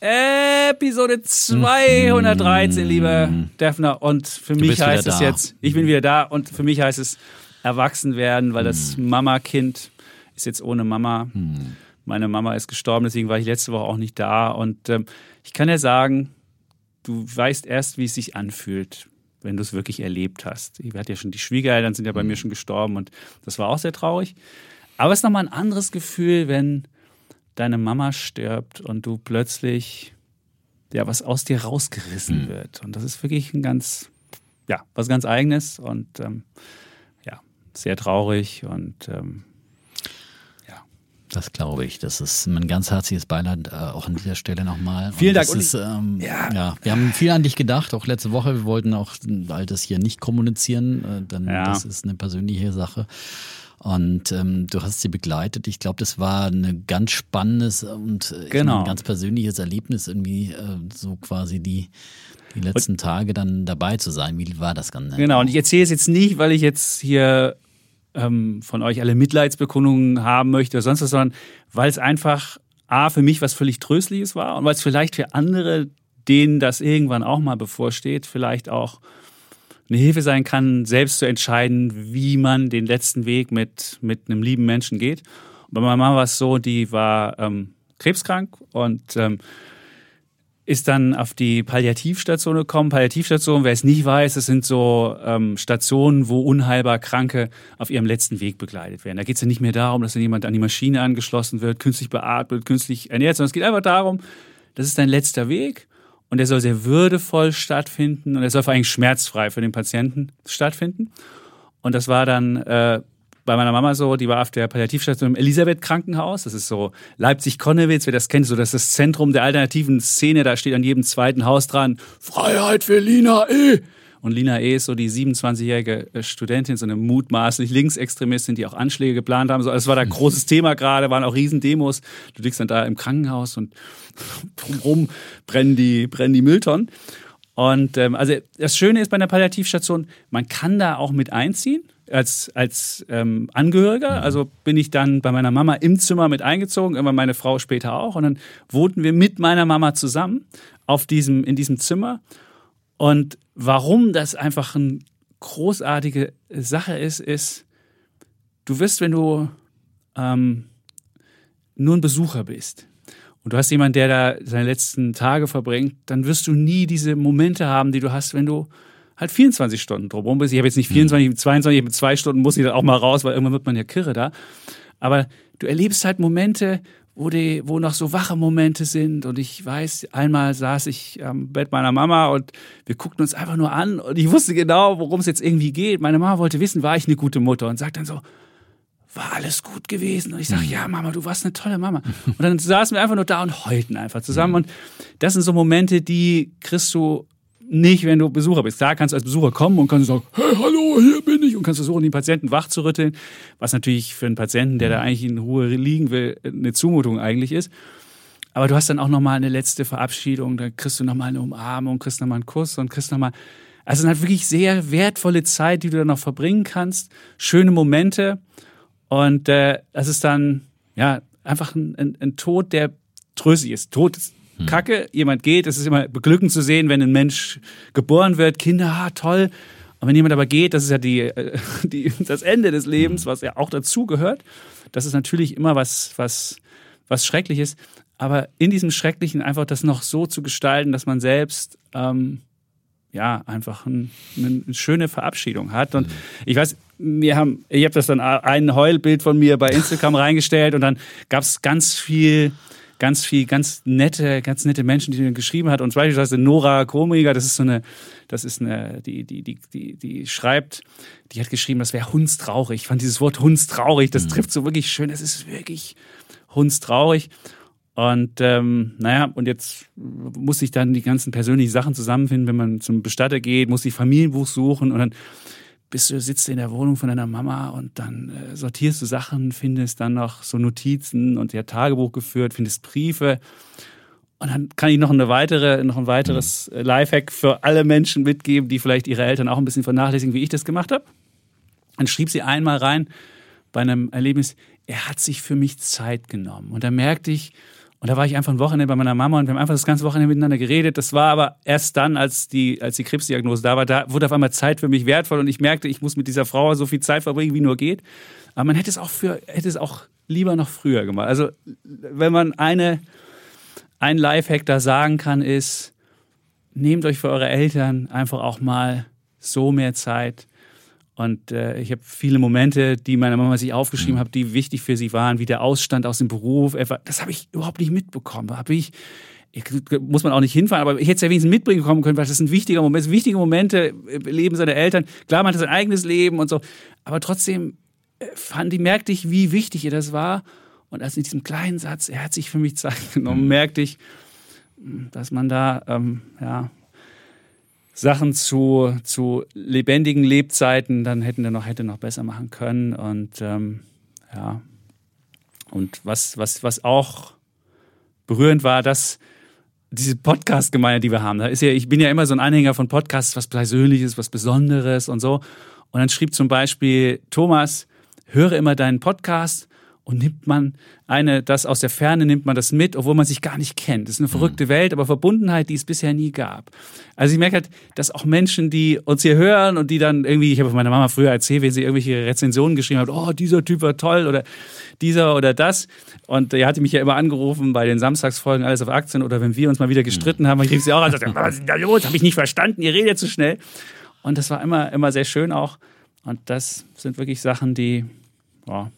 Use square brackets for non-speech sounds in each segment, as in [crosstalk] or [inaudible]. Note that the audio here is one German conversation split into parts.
Episode 213, lieber Defner. Und für Du mich heißt es da. jetzt, ich bin wieder da und für mich heißt es erwachsen werden, weil das Hm. Mama-Kind ist jetzt ohne Mama. Meine Mama ist gestorben, deswegen war ich letzte Woche auch nicht da. Und ähm, ich kann dir sagen, du weißt erst, wie es sich anfühlt, wenn du es wirklich erlebt hast. Ich hatte ja schon die Schwiegereltern, sind ja bei mir schon gestorben und das war auch sehr traurig. Aber es ist nochmal ein anderes Gefühl, wenn deine Mama stirbt und du plötzlich ja was aus dir rausgerissen wird. Und das ist wirklich ein ganz, ja, was ganz Eigenes und ähm, ja, sehr traurig und ähm, Das glaube ich. Das ist mein ganz herzliches Beileid äh, auch an dieser Stelle nochmal. Vielen Dank. Ist, ähm, ja. ja. wir haben viel an dich gedacht, auch letzte Woche. Wir wollten auch all das hier nicht kommunizieren, äh, denn Ja. das ist eine persönliche Sache. Und ähm, du hast sie begleitet. Ich glaube, das war ein ganz spannendes und äh, Genau. meine, ein ganz persönliches Erlebnis, irgendwie äh, so quasi die, die letzten Tage dann dabei zu sein. Wie war das Ganze? Genau, und ich erzähle es jetzt nicht, weil ich jetzt hier ähm, von euch alle Mitleidsbekundungen haben möchte oder sonst was, sondern weil es einfach A, für mich was völlig Tröstliches war und weil es vielleicht für andere, denen das irgendwann auch mal bevorsteht, vielleicht auch eine Hilfe sein kann, selbst zu entscheiden, wie man den letzten Weg mit, mit einem lieben Menschen geht. Und bei meiner Mama war es so, die war ähm, krebskrank und ähm, ist dann auf die Palliativstation gekommen. Palliativstation, wer es nicht weiß, das sind so ähm, Stationen, wo unheilbar Kranke auf ihrem letzten Weg begleitet werden. Da geht es ja nicht mehr darum, dass dann jemand an die Maschine angeschlossen wird, künstlich beatmet, künstlich ernährt, sondern es geht einfach darum, das ist dein letzter Weg und der soll sehr würdevoll stattfinden und er soll vor allem schmerzfrei für den Patienten stattfinden. Und das war dann äh, bei meiner Mama so, die war auf der Palliativstation im Elisabeth-Krankenhaus. Das ist so Leipzig-Konnewitz, wer das kennt, so das ist das Zentrum der alternativen Szene. Da steht an jedem zweiten Haus dran, Freiheit für Lina E. Und Lina E. ist so die 27-jährige äh, Studentin, so eine mutmaßlich Linksextremistin, die auch Anschläge geplant haben. So, das war da ein [laughs] großes Thema gerade, waren auch Riesendemos. Du liegst dann da im Krankenhaus und [laughs] drumherum brennen die, brennen die Mülltonnen. Und ähm, also das Schöne ist bei einer Palliativstation, man kann da auch mit einziehen als, als ähm, Angehöriger. Also bin ich dann bei meiner Mama im Zimmer mit eingezogen, immer meine Frau später auch. Und dann wohnten wir mit meiner Mama zusammen auf diesem, in diesem Zimmer. Und warum das einfach eine großartige Sache ist, ist, du wirst, wenn du ähm, nur ein Besucher bist und du hast jemanden, der da seine letzten Tage verbringt, dann wirst du nie diese Momente haben, die du hast, wenn du halt 24 Stunden drumherum bist. Ich habe jetzt nicht 24, 22, ich habe zwei Stunden, muss ich dann auch mal raus, weil irgendwann wird man ja kirre da. Aber du erlebst halt Momente, wo, die, wo noch so wache Momente sind. Und ich weiß, einmal saß ich am Bett meiner Mama und wir guckten uns einfach nur an und ich wusste genau, worum es jetzt irgendwie geht. Meine Mama wollte wissen, war ich eine gute Mutter und sagt dann so, war alles gut gewesen? Und ich sage, ja, Mama, du warst eine tolle Mama. Und dann saßen wir einfach nur da und heulten einfach zusammen. Und das sind so Momente, die kriegst du nicht, wenn du Besucher bist. Klar kannst du als Besucher kommen und kannst sagen, hey, hallo, hier bin ich und kannst versuchen, den Patienten wach zu rütteln, was natürlich für einen Patienten, der da eigentlich in Ruhe liegen will, eine Zumutung eigentlich ist. Aber du hast dann auch nochmal eine letzte Verabschiedung, da kriegst du nochmal eine Umarmung, kriegst nochmal einen Kuss und kriegst nochmal, also es ist halt wirklich sehr wertvolle Zeit, die du dann noch verbringen kannst, schöne Momente und äh, das ist dann, ja, einfach ein, ein, ein Tod, der tröstlich ist. Tod ist kacke, jemand geht, es ist immer beglückend zu sehen, wenn ein Mensch geboren wird, Kinder, ah, toll. Und wenn jemand aber geht, das ist ja die, äh, [laughs] die, das Ende des Lebens, was ja auch dazu gehört. Das ist natürlich immer was, was, was Schreckliches. Aber in diesem Schrecklichen einfach das noch so zu gestalten, dass man selbst ähm, ja einfach ein, eine schöne Verabschiedung hat. Und ich weiß, wir haben, ich habe das dann ein Heulbild von mir bei Instagram [laughs] reingestellt und dann gab es ganz viel ganz viel, ganz nette, ganz nette Menschen, die geschrieben hat. Und beispielsweise Nora Kromiger, das ist so eine, das ist eine, die, die, die, die, die schreibt, die hat geschrieben, das wäre hundstraurig. Ich fand dieses Wort hundstraurig, das trifft so wirklich schön. Das ist wirklich hundstraurig. Und ähm, naja, und jetzt muss ich dann die ganzen persönlichen Sachen zusammenfinden, wenn man zum Bestatter geht, muss ich Familienbuch suchen und dann bist du, sitzt in der Wohnung von deiner Mama und dann äh, sortierst du Sachen, findest dann noch so Notizen und ihr Tagebuch geführt, findest Briefe. Und dann kann ich noch eine weitere, noch ein weiteres mhm. Lifehack für alle Menschen mitgeben, die vielleicht ihre Eltern auch ein bisschen vernachlässigen, wie ich das gemacht habe. Dann schrieb sie einmal rein bei einem Erlebnis, er hat sich für mich Zeit genommen. Und da merkte ich, und da war ich einfach ein Wochenende bei meiner Mama und wir haben einfach das ganze Wochenende miteinander geredet. Das war aber erst dann, als die, als die Krebsdiagnose da war, da wurde auf einmal Zeit für mich wertvoll und ich merkte, ich muss mit dieser Frau so viel Zeit verbringen, wie nur geht. Aber man hätte es auch für, hätte es auch lieber noch früher gemacht. Also, wenn man eine, ein Lifehack da sagen kann, ist, nehmt euch für eure Eltern einfach auch mal so mehr Zeit und äh, ich habe viele Momente, die meine Mama sich aufgeschrieben mhm. hat, die wichtig für sie waren, wie der Ausstand aus dem Beruf. Das habe ich überhaupt nicht mitbekommen. Habe ich, ich, muss man auch nicht hinfahren, aber ich hätte es ja wenigstens mitbringen kommen können, weil das sind wichtige Momente, wichtige Momente im Leben seiner Eltern. Klar, man hat sein eigenes Leben und so, aber trotzdem äh, fand ich, merkte ich, wie wichtig ihr das war. Und als in diesem kleinen Satz, er hat sich für mich Zeit genommen, mhm. merkte ich, dass man da ähm, ja, Sachen zu, zu lebendigen Lebzeiten, dann hätten wir noch, hätte noch besser machen können. Und ähm, ja, und was, was, was auch berührend war, dass diese Podcast-Gemeinde, die wir haben, da ist ja, ich bin ja immer so ein Anhänger von Podcasts, was Persönliches, was Besonderes und so. Und dann schrieb zum Beispiel Thomas, höre immer deinen Podcast und nimmt man eine, das aus der Ferne nimmt man das mit, obwohl man sich gar nicht kennt. Das ist eine mhm. verrückte Welt, aber Verbundenheit, die es bisher nie gab. Also ich merke halt, dass auch Menschen, die uns hier hören und die dann irgendwie, ich habe meiner Mama früher erzählt, wenn sie irgendwelche Rezensionen geschrieben hat, oh, dieser Typ war toll oder dieser oder das. Und er hatte mich ja immer angerufen bei den Samstagsfolgen, alles auf Aktien oder wenn wir uns mal wieder gestritten haben, ich rief sie auch an, sagte, [laughs] was ist da los? Habe ich nicht verstanden, ihr redet zu schnell. Und das war immer, immer sehr schön auch. Und das sind wirklich Sachen, die, boah,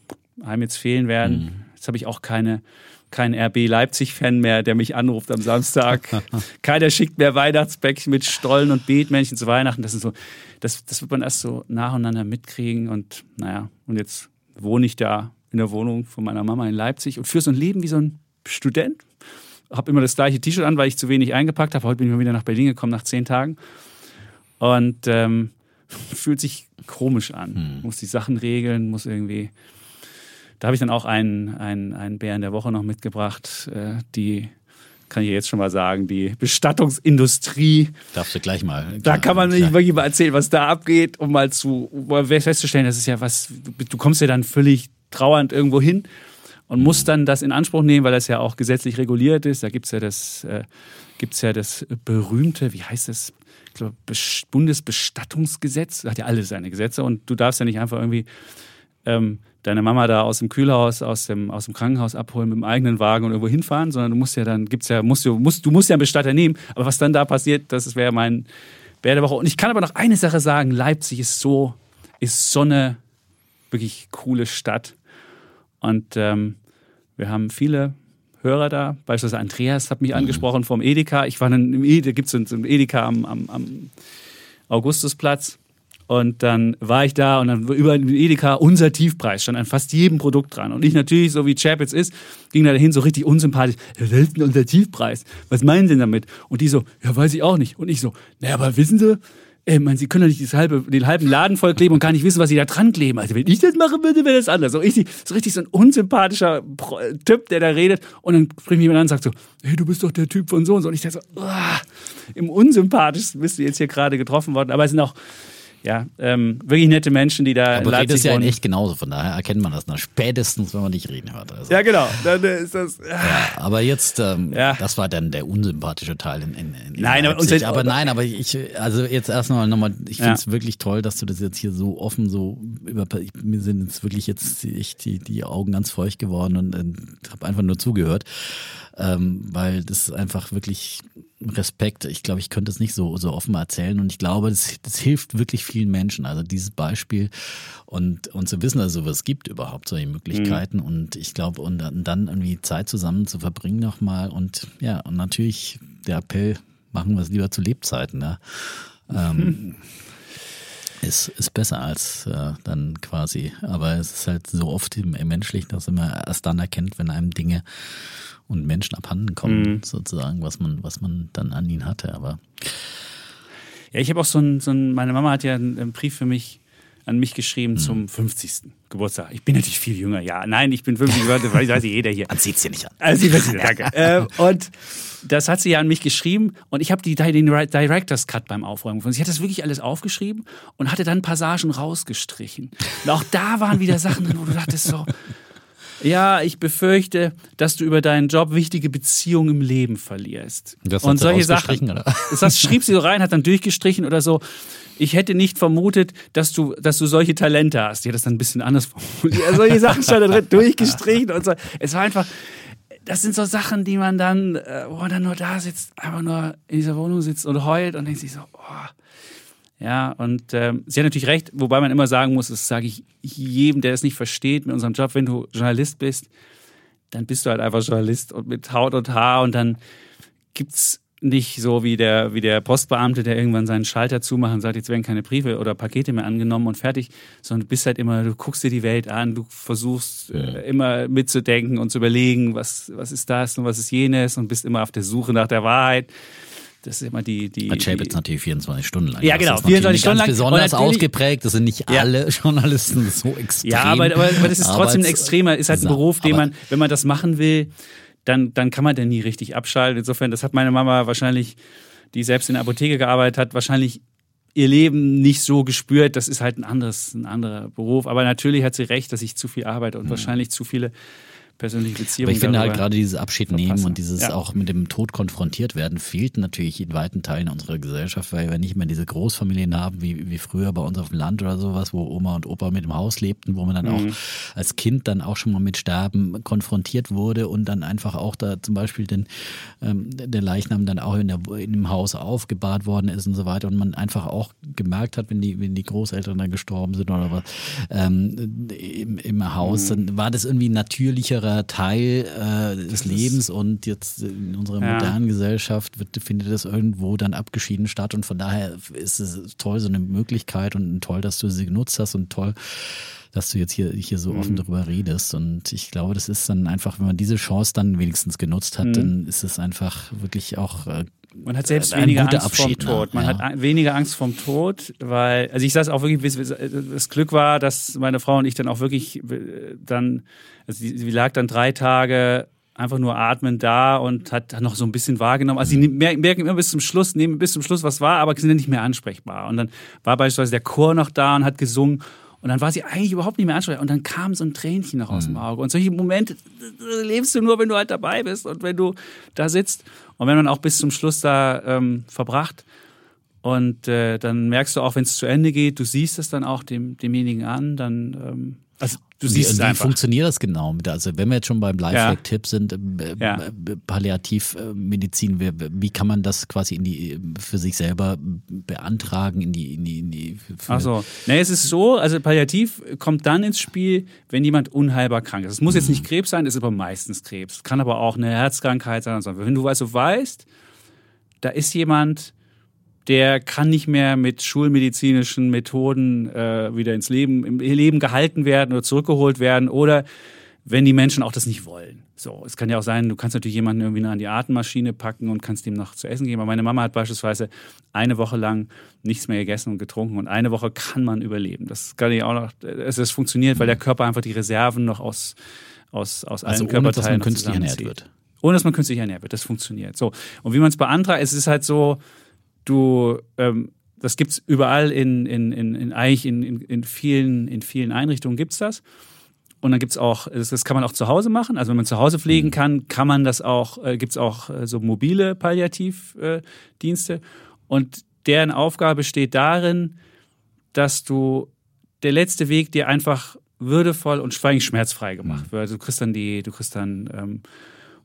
einem jetzt fehlen werden. Mhm. Jetzt habe ich auch keine, kein RB Leipzig-Fan mehr, der mich anruft am Samstag. [laughs] Keiner schickt mehr Weihnachtsbäckchen mit Stollen und Beetmännchen zu Weihnachten. Das ist so, das, das wird man erst so nacheinander mitkriegen. Und naja, und jetzt wohne ich da in der Wohnung von meiner Mama in Leipzig und führe so ein Leben wie so ein Student. Habe immer das gleiche T-Shirt an, weil ich zu wenig eingepackt habe. Heute bin ich mal wieder nach Berlin gekommen nach zehn Tagen. Und ähm, [laughs] fühlt sich komisch an. Hm. Muss die Sachen regeln, muss irgendwie da habe ich dann auch einen, einen, einen Bär in der Woche noch mitgebracht, äh, die kann ich jetzt schon mal sagen, die Bestattungsindustrie. Darfst du gleich mal. Klar, da kann man nicht wirklich mal erzählen, was da abgeht, um mal zu um festzustellen, das ist ja was, du kommst ja dann völlig trauernd irgendwo hin und mhm. musst dann das in Anspruch nehmen, weil das ja auch gesetzlich reguliert ist. Da gibt es ja das, äh, gibt's ja das berühmte, wie heißt das? Ich glaube, Bundesbestattungsgesetz. Das hat ja alle seine Gesetze und du darfst ja nicht einfach irgendwie ähm, deine Mama da aus dem Kühlhaus, aus dem, aus dem Krankenhaus abholen mit dem eigenen Wagen und irgendwo hinfahren, sondern du musst ja dann, gibt's ja, musst du, musst, du musst ja einen Bestatter nehmen. Aber was dann da passiert, das wäre mein Bär der Woche. Und ich kann aber noch eine Sache sagen: Leipzig ist so, ist so eine wirklich coole Stadt. Und ähm, wir haben viele Hörer da. Beispielsweise Andreas hat mich mhm. angesprochen vom Edeka. Ich war dann im Edeka, gibt es so ein Edeka am, am, am Augustusplatz. Und dann war ich da und dann über Edeka unser Tiefpreis stand an fast jedem Produkt dran. Und ich natürlich, so wie Chapitz ist, ging da dahin so richtig unsympathisch. Ja, was ist denn unser Tiefpreis? Was meinen Sie denn damit? Und die so, ja, weiß ich auch nicht. Und ich so, naja, aber wissen Sie, ey, man, Sie können doch nicht das halbe, den halben Laden vollkleben und gar nicht wissen, was Sie da dran kleben. Also wenn ich das machen würde, wäre das anders. So richtig, so richtig so ein unsympathischer Typ, der da redet. Und dann bringt mich jemand an und sagt so, hey, du bist doch der Typ von so und so. Und ich dachte so, oh, im unsympathischsten bist du jetzt hier gerade getroffen worden. Aber es sind auch ja, ähm, wirklich nette Menschen, die da Aber Leipzig ist ja in echt genauso, von daher erkennt man das nach spätestens, wenn man dich reden hört. Also. Ja, genau. Dann ist das. Ja, aber jetzt, ähm, ja. das war dann der unsympathische Teil in, in, in Nein, Leipzig. aber, aber nein, aber ich, also jetzt erstmal nochmal, ich finde es ja. wirklich toll, dass du das jetzt hier so offen so über, mir sind jetzt wirklich jetzt echt die, die Augen ganz feucht geworden und, und habe einfach nur zugehört ähm, weil das ist einfach wirklich Respekt. Ich glaube, ich könnte es nicht so, so offen erzählen und ich glaube, das, das hilft wirklich vielen Menschen. Also dieses Beispiel und, und zu wissen, dass es gibt überhaupt, solche Möglichkeiten mhm. und ich glaube, und dann irgendwie Zeit zusammen zu verbringen nochmal und ja, und natürlich der Appell, machen wir es lieber zu Lebzeiten. Ne? Ähm, [laughs] Ist, ist besser als äh, dann quasi. Aber es ist halt so oft im, im Menschlichen, dass man erst dann erkennt, wenn einem Dinge und Menschen abhanden kommen, mhm. sozusagen, was man, was man dann an ihn hatte. Aber ja, ich habe auch so ein, so ein, meine Mama hat ja einen, einen Brief für mich an mich geschrieben mhm. zum 50. Geburtstag. Ich bin natürlich viel jünger, ja. Nein, ich bin 50, das weiß jeder hier. Man sieht es dir nicht an. Also, ich weiß, danke. [laughs] ähm, und das hat sie ja an mich geschrieben und ich habe den Director's Cut beim Aufräumen gefunden. Sie hat das wirklich alles aufgeschrieben und hatte dann Passagen rausgestrichen. Und auch da waren wieder Sachen drin, wo du dachtest so, ja, ich befürchte, dass du über deinen Job wichtige Beziehungen im Leben verlierst. Das und solche Sachen. Oder? Das schrieb sie so rein, hat dann durchgestrichen oder so. Ich hätte nicht vermutet, dass du, dass du solche Talente hast. Die hat das dann ein bisschen anders formuliert. Ja, solche Sachen stand da drin, durchgestrichen und so. Es war einfach, das sind so Sachen, die man dann, äh, wo man dann nur da sitzt, einfach nur in dieser Wohnung sitzt und heult und denkt sich so, oh, ja, und ähm, sie hat natürlich recht, wobei man immer sagen muss, das sage ich jedem, der es nicht versteht mit unserem Job, wenn du Journalist bist, dann bist du halt einfach Journalist und mit Haut und Haar und dann gibt's nicht so wie der, wie der Postbeamte, der irgendwann seinen Schalter zumacht und sagt, jetzt werden keine Briefe oder Pakete mehr angenommen und fertig, sondern du bist halt immer, du guckst dir die Welt an, du versuchst ja. äh, immer mitzudenken und zu überlegen, was, was ist das und was ist jenes und bist immer auf der Suche nach der Wahrheit. Das ist immer die. die Chapitz natürlich 24 Stunden lang. Ja, genau. 24 Stunden lang. Besonders ausgeprägt. Das sind nicht ja. alle [laughs] Journalisten so extrem. Ja, aber, aber, aber das ist trotzdem ein extremer, ist halt ein Beruf, den man, wenn man das machen will, dann, dann kann man den nie richtig abschalten. Insofern, das hat meine Mama wahrscheinlich, die selbst in der Apotheke gearbeitet hat, wahrscheinlich ihr Leben nicht so gespürt. Das ist halt ein anderes, ein anderer Beruf. Aber natürlich hat sie recht, dass ich zu viel arbeite und mhm. wahrscheinlich zu viele persönliche Beziehung. Aber ich finde halt gerade dieses Abschied verpassen. nehmen und dieses ja. auch mit dem Tod konfrontiert werden, fehlt natürlich in weiten Teilen unserer Gesellschaft, weil wir nicht mehr diese Großfamilien haben, wie, wie früher bei uns auf dem Land oder sowas, wo Oma und Opa mit im Haus lebten, wo man dann mhm. auch als Kind dann auch schon mal mit Sterben konfrontiert wurde und dann einfach auch da zum Beispiel den, ähm, der Leichnam dann auch in, der, in dem Haus aufgebahrt worden ist und so weiter und man einfach auch gemerkt hat, wenn die, wenn die Großeltern dann gestorben sind oder was, ähm, im, im Haus, mhm. dann war das irgendwie natürlicherer Teil äh, des Lebens und jetzt in unserer ja. modernen Gesellschaft wird, findet das irgendwo dann abgeschieden statt und von daher ist es toll, so eine Möglichkeit und toll, dass du sie genutzt hast und toll, dass du jetzt hier, hier so offen mhm. darüber redest. Und ich glaube, das ist dann einfach, wenn man diese Chance dann wenigstens genutzt hat, mhm. dann ist es einfach wirklich auch äh, man hat selbst weniger Angst Abschied, vom Tod. Man ja. hat weniger Angst vom Tod, weil, also ich es auch wirklich, das Glück war, dass meine Frau und ich dann auch wirklich äh, dann, also sie, lag dann drei Tage einfach nur atmend da und hat noch so ein bisschen wahrgenommen. Also sie merken immer bis zum Schluss, nehmen bis zum Schluss was war, aber sind nicht mehr ansprechbar. Und dann war beispielsweise der Chor noch da und hat gesungen und dann war sie eigentlich überhaupt nicht mehr ansprechbar. Und dann kam so ein Tränchen noch aus dem mhm. Auge. Und solche Momente lebst du nur, wenn du halt dabei bist und wenn du da sitzt. Und wenn man auch bis zum Schluss da ähm, verbracht. Und äh, dann merkst du auch, wenn es zu Ende geht, du siehst es dann auch dem, demjenigen an, dann ähm, also du siehst wie, es wie einfach. funktioniert das genau? Also wenn wir jetzt schon beim Lifehack-Tipp sind, äh, ja. Palliativmedizin, wie kann man das quasi in die für sich selber beantragen in die in die, in die Ach so, nee, es ist so, also Palliativ kommt dann ins Spiel, wenn jemand unheilbar krank ist. Es muss jetzt nicht Krebs sein, es ist aber meistens Krebs. Kann aber auch eine Herzkrankheit sein. Wenn du also weißt, da ist jemand der kann nicht mehr mit schulmedizinischen Methoden äh, wieder ins Leben, im Leben gehalten werden oder zurückgeholt werden oder wenn die Menschen auch das nicht wollen. So, es kann ja auch sein, du kannst natürlich jemanden irgendwie an die Atemmaschine packen und kannst ihm noch zu essen geben. Aber meine Mama hat beispielsweise eine Woche lang nichts mehr gegessen und getrunken und eine Woche kann man überleben. Das kann ich auch noch, es, es funktioniert, weil der Körper einfach die Reserven noch aus, aus, aus also allen ohne, Körperteilen dass man künstlich ernährt wird. Ohne dass man künstlich ernährt wird. Das funktioniert. So. Und wie man es beantragt, es ist halt so, du, ähm, das gibt's überall in, in, in, in eigentlich in, in, in, vielen, in vielen Einrichtungen gibt's das. Und dann gibt's auch, das kann man auch zu Hause machen. Also wenn man zu Hause pflegen mhm. kann, kann man das auch, äh, gibt's auch äh, so mobile Palliativdienste. Äh, und deren Aufgabe besteht darin, dass du der letzte Weg dir einfach würdevoll und schmerzfrei gemacht mhm. wird. Also du kriegst dann die, du kriegst dann ähm,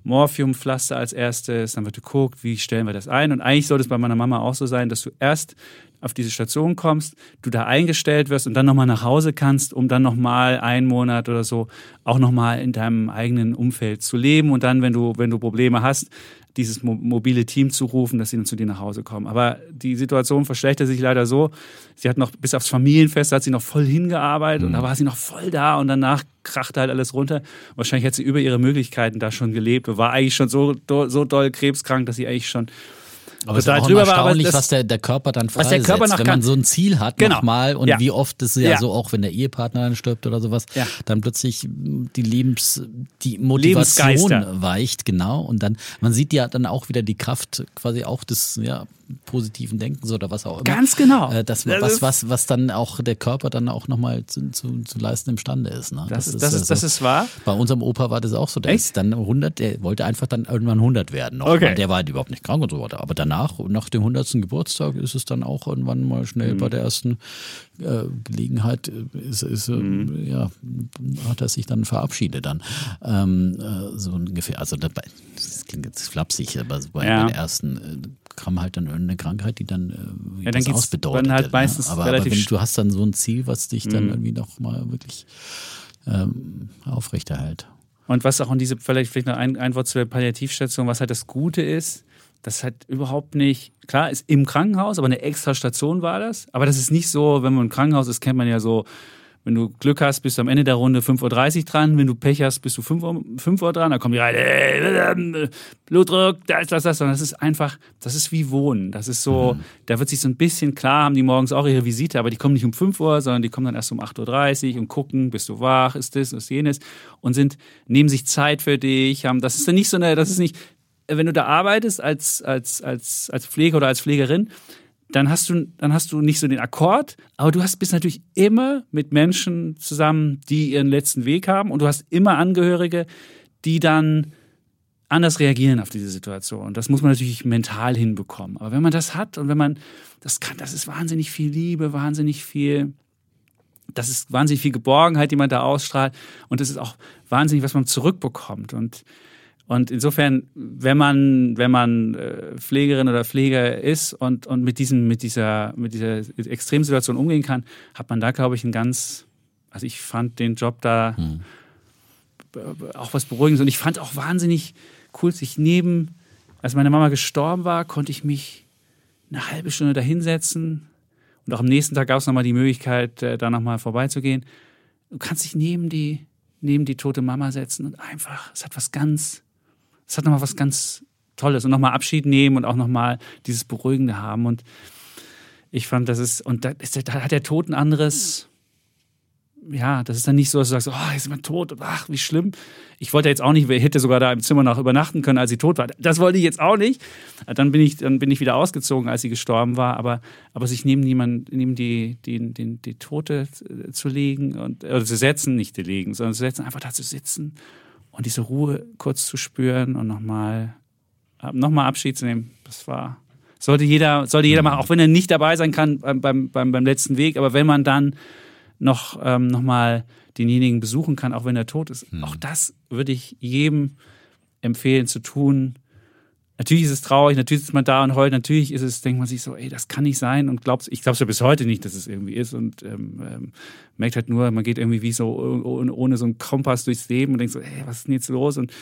Morphiumpflaster als erstes, dann wird geguckt, wie stellen wir das ein. Und eigentlich sollte es bei meiner Mama auch so sein, dass du erst auf diese Station kommst, du da eingestellt wirst und dann nochmal nach Hause kannst, um dann nochmal einen Monat oder so auch nochmal in deinem eigenen Umfeld zu leben und dann, wenn du, wenn du Probleme hast, dieses mobile Team zu rufen, dass sie dann zu dir nach Hause kommen. Aber die Situation verschlechtert sich leider so. Sie hat noch bis aufs Familienfest hat sie noch voll hingearbeitet mhm. und da war sie noch voll da und danach krachte halt alles runter. Wahrscheinlich hat sie über ihre Möglichkeiten da schon gelebt und war eigentlich schon so, so doll krebskrank, dass sie eigentlich schon aber es ist auch erstaunlich, war, das, was der, der Körper dann freisetzt, was der Körper noch wenn man so ein Ziel hat genau. nochmal und ja. wie oft ist es ja, ja, so, auch wenn der Ehepartner dann stirbt oder sowas, ja. dann plötzlich die Lebens, die Motivation weicht, genau und dann, man sieht ja dann auch wieder die Kraft quasi auch des, ja, positiven Denkens oder was auch immer. Ganz genau. Äh, das, das was, was, was dann auch der Körper dann auch nochmal zu, zu, zu leisten imstande ist. Ne? Das, das, ist, das, ist, also, das ist wahr. Bei unserem Opa war das auch so. Der Echt? ist dann 100, der wollte einfach dann irgendwann 100 werden. Noch. Okay. Der war halt überhaupt nicht krank und so weiter. Aber danach, nach dem 100. Geburtstag, ist es dann auch irgendwann mal schnell mhm. bei der ersten äh, Gelegenheit, äh, ist, ist, äh, mhm. ja, hat er sich dann verabschiedet dann. Ähm, äh, so ungefähr. Also dabei, das klingt jetzt flapsig, aber bei, ja. bei der ersten äh, kam halt dann irgendeine Krankheit, die dann äh, ja, dann ausbedeutet. Halt meistens ne? aber, aber wenn du hast dann so ein Ziel, was dich dann mhm. irgendwie noch mal wirklich ähm, aufrechterhält. Und was auch in diese, vielleicht, vielleicht noch ein, ein Wort zur Palliativstation, was halt das Gute ist, das hat überhaupt nicht, klar, ist im Krankenhaus, aber eine extra Station war das. Aber das ist nicht so, wenn man im Krankenhaus ist, kennt man ja so, wenn du Glück hast, bist du am Ende der Runde 5.30 Uhr dran. Wenn du Pech hast, bist du 5 Uhr, 5 Uhr dran. Dann kommen die rein, äh, Blutdruck, da ist das, das. Und das ist einfach, das ist wie Wohnen. Das ist so, mhm. da wird sich so ein bisschen klar, haben die morgens auch ihre Visite, aber die kommen nicht um 5 Uhr, sondern die kommen dann erst um 8.30 Uhr und gucken, bist du wach, ist das, ist jenes. Und sind, nehmen sich Zeit für dich, haben, das ist dann nicht so eine, das ist nicht, wenn du da arbeitest als, als, als, als Pfleger oder als Pflegerin, dann hast du, dann hast du nicht so den Akkord, aber du hast, bist natürlich immer mit Menschen zusammen, die ihren letzten Weg haben und du hast immer Angehörige, die dann anders reagieren auf diese Situation. Das muss man natürlich mental hinbekommen. Aber wenn man das hat und wenn man das kann, das ist wahnsinnig viel Liebe, wahnsinnig viel, das ist wahnsinnig viel Geborgenheit, die man da ausstrahlt und das ist auch wahnsinnig, was man zurückbekommt und und insofern, wenn man, wenn man äh, Pflegerin oder Pfleger ist und, und mit, diesem, mit, dieser, mit dieser Extremsituation umgehen kann, hat man da, glaube ich, ein ganz, also ich fand den Job da hm. auch was Beruhigendes und ich fand auch wahnsinnig cool, sich neben, als meine Mama gestorben war, konnte ich mich eine halbe Stunde da hinsetzen und auch am nächsten Tag gab es nochmal die Möglichkeit, äh, da nochmal vorbeizugehen. Du kannst dich neben die, neben die tote Mama setzen und einfach, es hat was ganz es hat nochmal was ganz Tolles und nochmal Abschied nehmen und auch nochmal dieses Beruhigende haben. Und ich fand, das ist, und da, ist, da hat der Tod ein anderes, ja, das ist dann nicht so, dass du sagst, oh, jetzt ist man tot, ach, wie schlimm. Ich wollte jetzt auch nicht, ich hätte sogar da im Zimmer noch übernachten können, als sie tot war. Das wollte ich jetzt auch nicht. Dann bin ich, dann bin ich wieder ausgezogen, als sie gestorben war. Aber, aber sich neben jemand, neben die, die, die, die Tote zu legen und, oder zu setzen, nicht zu legen, sondern zu setzen, einfach da zu sitzen und diese Ruhe kurz zu spüren und nochmal noch mal Abschied zu nehmen, das war, sollte jeder, sollte jeder machen, auch wenn er nicht dabei sein kann beim, beim, beim, beim letzten Weg, aber wenn man dann noch, ähm, noch mal denjenigen besuchen kann, auch wenn er tot ist, mhm. auch das würde ich jedem empfehlen zu tun, Natürlich ist es traurig, natürlich ist man da und heult, natürlich ist es, denkt man sich so, ey, das kann nicht sein und glaubst, ich glaube es ja bis heute nicht, dass es irgendwie ist und ähm, ähm, merkt halt nur, man geht irgendwie wie so ohne, ohne so einen Kompass durchs Leben und denkt so, ey, was ist denn jetzt los? Und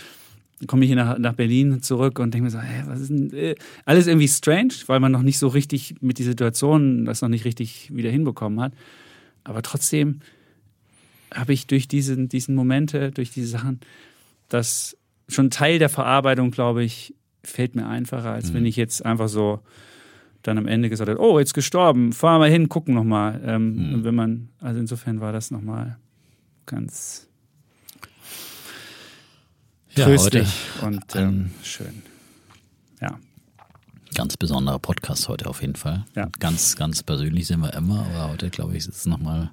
dann komme ich hier nach, nach Berlin zurück und denke mir so, ey, was ist denn, äh, alles irgendwie strange, weil man noch nicht so richtig mit dieser Situation das noch nicht richtig wieder hinbekommen hat, aber trotzdem habe ich durch diesen, diesen Momente, durch diese Sachen, das schon Teil der Verarbeitung, glaube ich, fällt mir einfacher, als mhm. wenn ich jetzt einfach so dann am Ende gesagt habe, oh, jetzt gestorben, fahren wir hin, gucken nochmal. Ähm, mhm. wenn man, also insofern war das nochmal ganz ja, tröstlich und ähm, schön. Ja. Ganz besonderer Podcast heute auf jeden Fall. Ja. Ganz, ganz persönlich sind wir immer, aber heute, glaube ich, ist es nochmal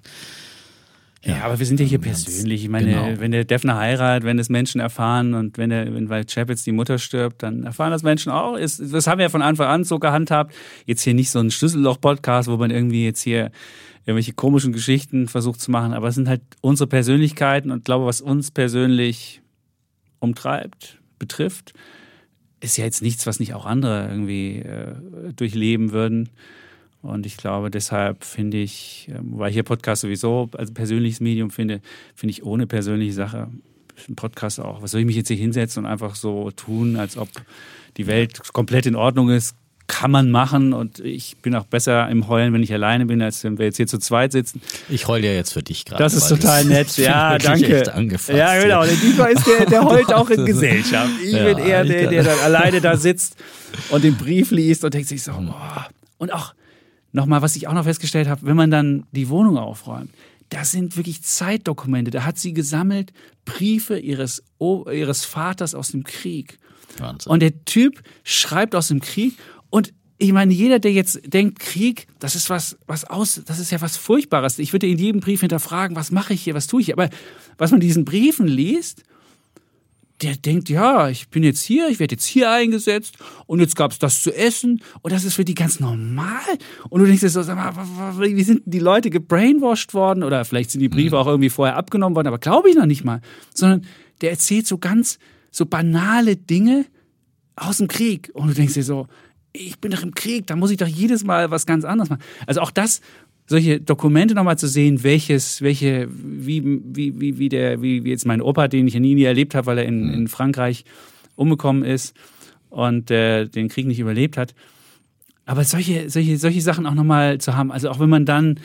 ja, ja, aber wir sind ja hier persönlich. Ich meine, genau. wenn der Defner heiratet, wenn es Menschen erfahren und wenn der, wenn weil Chapitz die Mutter stirbt, dann erfahren das Menschen auch. das haben wir ja von Anfang an so gehandhabt. Jetzt hier nicht so ein Schlüsselloch-Podcast, wo man irgendwie jetzt hier irgendwelche komischen Geschichten versucht zu machen, aber es sind halt unsere Persönlichkeiten und ich glaube, was uns persönlich umtreibt, betrifft, ist ja jetzt nichts, was nicht auch andere irgendwie äh, durchleben würden. Und ich glaube, deshalb finde ich, ähm, weil ich hier Podcast sowieso als persönliches Medium finde, finde ich ohne persönliche Sache ein Podcast auch. Was soll ich mich jetzt hier hinsetzen und einfach so tun, als ob die Welt komplett in Ordnung ist? Kann man machen und ich bin auch besser im Heulen, wenn ich alleine bin, als wenn wir jetzt hier zu zweit sitzen. Ich heule ja jetzt für dich gerade. Das ist total nett. [laughs] Ja, danke. Ja, genau. Der Dieter ist der, der heult auch in [laughs] Gesellschaft. Ich ja, bin eher der, der dann alleine da sitzt und den Brief liest und denkt sich so, boah. Und auch nochmal, was ich auch noch festgestellt habe, wenn man dann die Wohnung aufräumt, das sind wirklich Zeitdokumente. Da hat sie gesammelt Briefe ihres, ihres Vaters aus dem Krieg. Wahnsinn. Und der Typ schreibt aus dem Krieg und ich meine, jeder, der jetzt denkt, Krieg, das ist was, was aus, das ist ja was Furchtbares. Ich würde in jedem Brief hinterfragen, was mache ich hier, was tue ich hier. Aber was man in diesen Briefen liest, der denkt, ja, ich bin jetzt hier, ich werde jetzt hier eingesetzt und jetzt gab es das zu essen und das ist für die ganz normal. Und du denkst dir so, sag mal, wie sind die Leute gebrainwashed worden oder vielleicht sind die Briefe mhm. auch irgendwie vorher abgenommen worden, aber glaube ich noch nicht mal. Sondern der erzählt so ganz, so banale Dinge aus dem Krieg und du denkst dir so, ich bin doch im Krieg, da muss ich doch jedes Mal was ganz anderes machen. Also auch das solche Dokumente nochmal zu sehen, welches, welche, wie, wie, wie, wie der, wie, wie jetzt mein Opa, den ich ja nie, nie erlebt habe, weil er in, mhm. in Frankreich umgekommen ist und äh, den Krieg nicht überlebt hat. Aber solche, solche, solche Sachen auch nochmal zu haben, also auch wenn man dann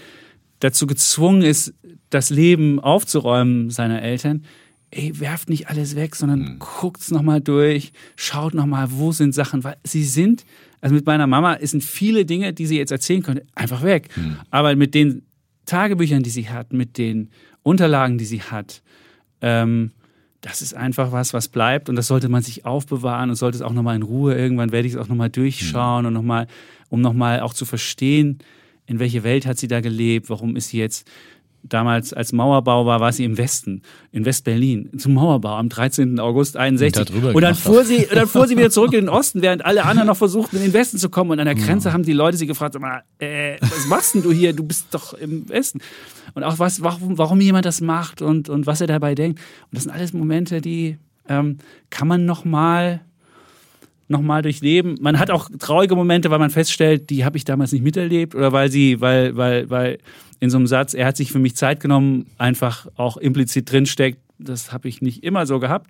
dazu gezwungen ist, das Leben aufzuräumen seiner Eltern, ey, werft nicht alles weg, sondern mhm. guckt's nochmal durch, schaut nochmal, wo sind Sachen, weil sie sind also mit meiner Mama sind viele Dinge, die sie jetzt erzählen könnte, einfach weg. Mhm. Aber mit den Tagebüchern, die sie hat, mit den Unterlagen, die sie hat, ähm, das ist einfach was, was bleibt und das sollte man sich aufbewahren und sollte es auch nochmal in Ruhe. Irgendwann werde ich es auch nochmal durchschauen mhm. und nochmal, um nochmal auch zu verstehen, in welche Welt hat sie da gelebt, warum ist sie jetzt damals als Mauerbau war, war sie im Westen, in West-Berlin, zum Mauerbau am 13. August 61. Und, und dann fuhr sie, dann fuhr sie wieder zurück in den Osten, während alle anderen noch versuchten, in den Westen zu kommen. Und an der Grenze ja. haben die Leute sie gefragt, mal, äh, was machst denn du hier? Du bist doch im Westen. Und auch was, warum, warum jemand das macht und, und was er dabei denkt. Und das sind alles Momente, die ähm, kann man noch mal nochmal durchleben. Man hat auch traurige Momente, weil man feststellt, die habe ich damals nicht miterlebt oder weil sie, weil, weil, weil in so einem Satz, er hat sich für mich Zeit genommen, einfach auch implizit drinsteckt. Das habe ich nicht immer so gehabt.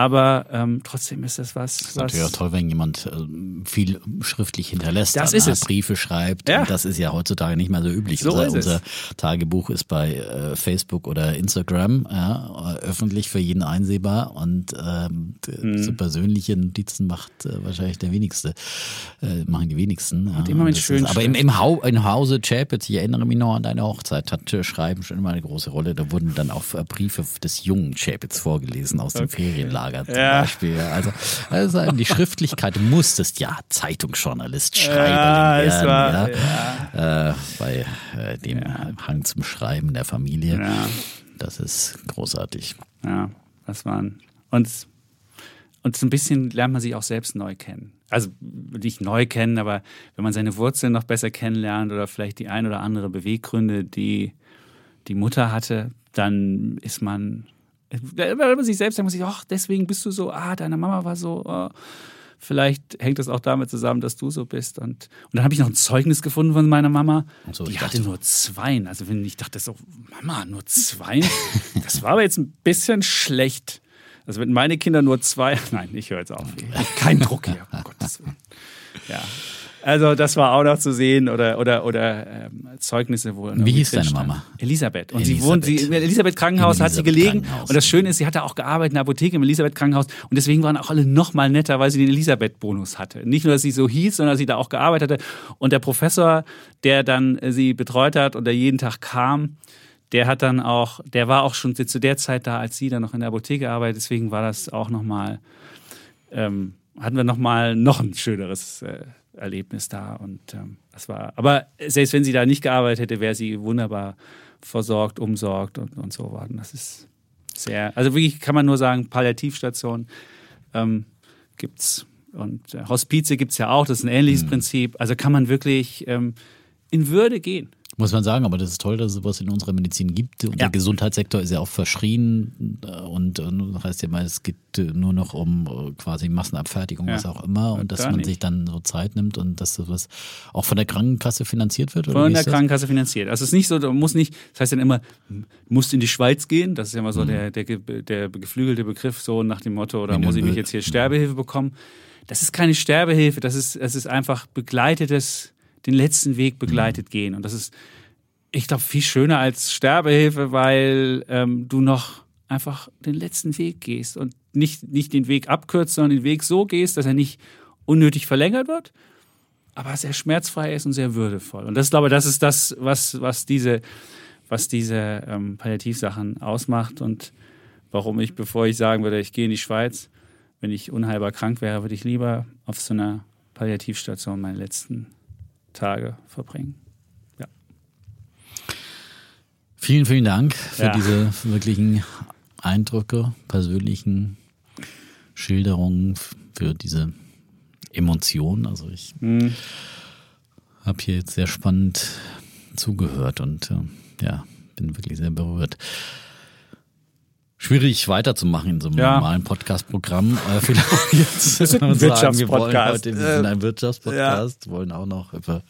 Aber ähm, trotzdem ist das was. Das ist natürlich auch toll, wenn jemand äh, viel schriftlich hinterlässt, das ist es. Briefe schreibt. Ja. Das ist ja heutzutage nicht mehr so üblich. So unser, unser Tagebuch ist bei äh, Facebook oder Instagram ja, öffentlich für jeden einsehbar und ähm, hm. so persönliche Notizen macht äh, wahrscheinlich der wenigste, äh, machen die wenigsten. Und ja, immer mit schön aber im, im, Hau, im Hause Chapitz, ich erinnere mich noch an deine Hochzeit, hat Schreiben schon immer eine große Rolle. Da wurden dann auch äh, Briefe des jungen Chapitz vorgelesen aus okay. dem Ferienlager. Lager zum ja. Beispiel. Also, also die Schriftlichkeit, du musstest ja Zeitungsjournalist schreiben ja, werden, war, ja. Äh, bei äh, dem Hang zum Schreiben der Familie. Das ist großartig. Ja, das waren und und so ein bisschen lernt man sich auch selbst neu kennen. Also nicht neu kennen, aber wenn man seine Wurzeln noch besser kennenlernt oder vielleicht die ein oder andere Beweggründe, die die Mutter hatte, dann ist man wenn man sich selbst sagt, muss ich, ach, deswegen bist du so, ah, deine Mama war so, oh. Vielleicht hängt das auch damit zusammen, dass du so bist. Und, und dann habe ich noch ein Zeugnis gefunden von meiner Mama. So, die hatte nur zwei. Also wenn ich dachte so, Mama, nur zwei? [laughs] das war aber jetzt ein bisschen schlecht. Also wenn meine Kinder nur zwei. [laughs] Nein, ich höre jetzt auf. Kein Druck hier, um Gottes Willen. Ja. Also das war auch noch zu sehen oder oder oder ähm, Zeugnisse wohl. Wie hieß deine Mama? Elisabeth. Und Elisabeth. sie wohnt, sie, im Elisabeth Krankenhaus Elisabeth hat sie gelegen. Und das Schöne ist, sie hatte auch gearbeitet in der Apotheke im Elisabeth Krankenhaus. Und deswegen waren auch alle noch mal netter, weil sie den Elisabeth-Bonus hatte. Nicht nur, dass sie so hieß, sondern dass sie da auch gearbeitet hatte. Und der Professor, der dann äh, sie betreut hat und der jeden Tag kam, der hat dann auch, der war auch schon zu der Zeit da, als sie dann noch in der Apotheke arbeitet. Deswegen war das auch noch mal, ähm, hatten wir noch mal noch ein schöneres äh, Erlebnis da. Und ähm, das war, aber selbst wenn sie da nicht gearbeitet hätte, wäre sie wunderbar versorgt, umsorgt und, und so war. Das ist sehr, also wirklich kann man nur sagen, Palliativstation ähm, es und äh, Hospize gibt es ja auch, das ist ein ähnliches mhm. Prinzip. Also kann man wirklich ähm, in Würde gehen. Muss man sagen, aber das ist toll, dass es sowas in unserer Medizin gibt. Und ja. der Gesundheitssektor ist ja auch verschrien und, und das heißt ja mal, es geht nur noch um äh, quasi Massenabfertigung, ja. was auch immer, und dass man nicht. sich dann so Zeit nimmt und dass sowas auch von der Krankenkasse finanziert wird? von der Krankenkasse finanziert. Also es ist nicht so, du musst nicht, das heißt dann immer, musst in die Schweiz gehen, das ist ja immer so mhm. der, der, der geflügelte Begriff, so nach dem Motto, oder muss ich mich jetzt hier Sterbehilfe bekommen? Das ist keine Sterbehilfe, das ist, das ist einfach begleitetes, den letzten Weg begleitet mhm. gehen. Und das ist, ich glaube, viel schöner als Sterbehilfe, weil ähm, du noch einfach den letzten Weg gehst und nicht, nicht den Weg abkürzt, sondern den Weg so gehst, dass er nicht unnötig verlängert wird, aber sehr schmerzfrei ist und sehr würdevoll. Und das glaube ich, das ist das, was, was diese, was diese ähm, Palliativsachen ausmacht und warum ich, bevor ich sagen würde, ich gehe in die Schweiz, wenn ich unheilbar krank wäre, würde ich lieber auf so einer Palliativstation meine letzten Tage verbringen. Ja. Vielen, vielen Dank für ja. diese wirklichen Eindrücke, persönlichen Schilderungen, für diese Emotionen. Also ich mhm. habe hier jetzt sehr spannend zugehört und äh, ja, bin wirklich sehr berührt. Schwierig weiterzumachen in so einem ja. normalen Podcast-Programm. Äh, vielleicht jetzt [laughs] wir sind ein Wirtschaftspodcast. Wir, sind ein Wirtschaftspodcast, ja. wollen auch noch über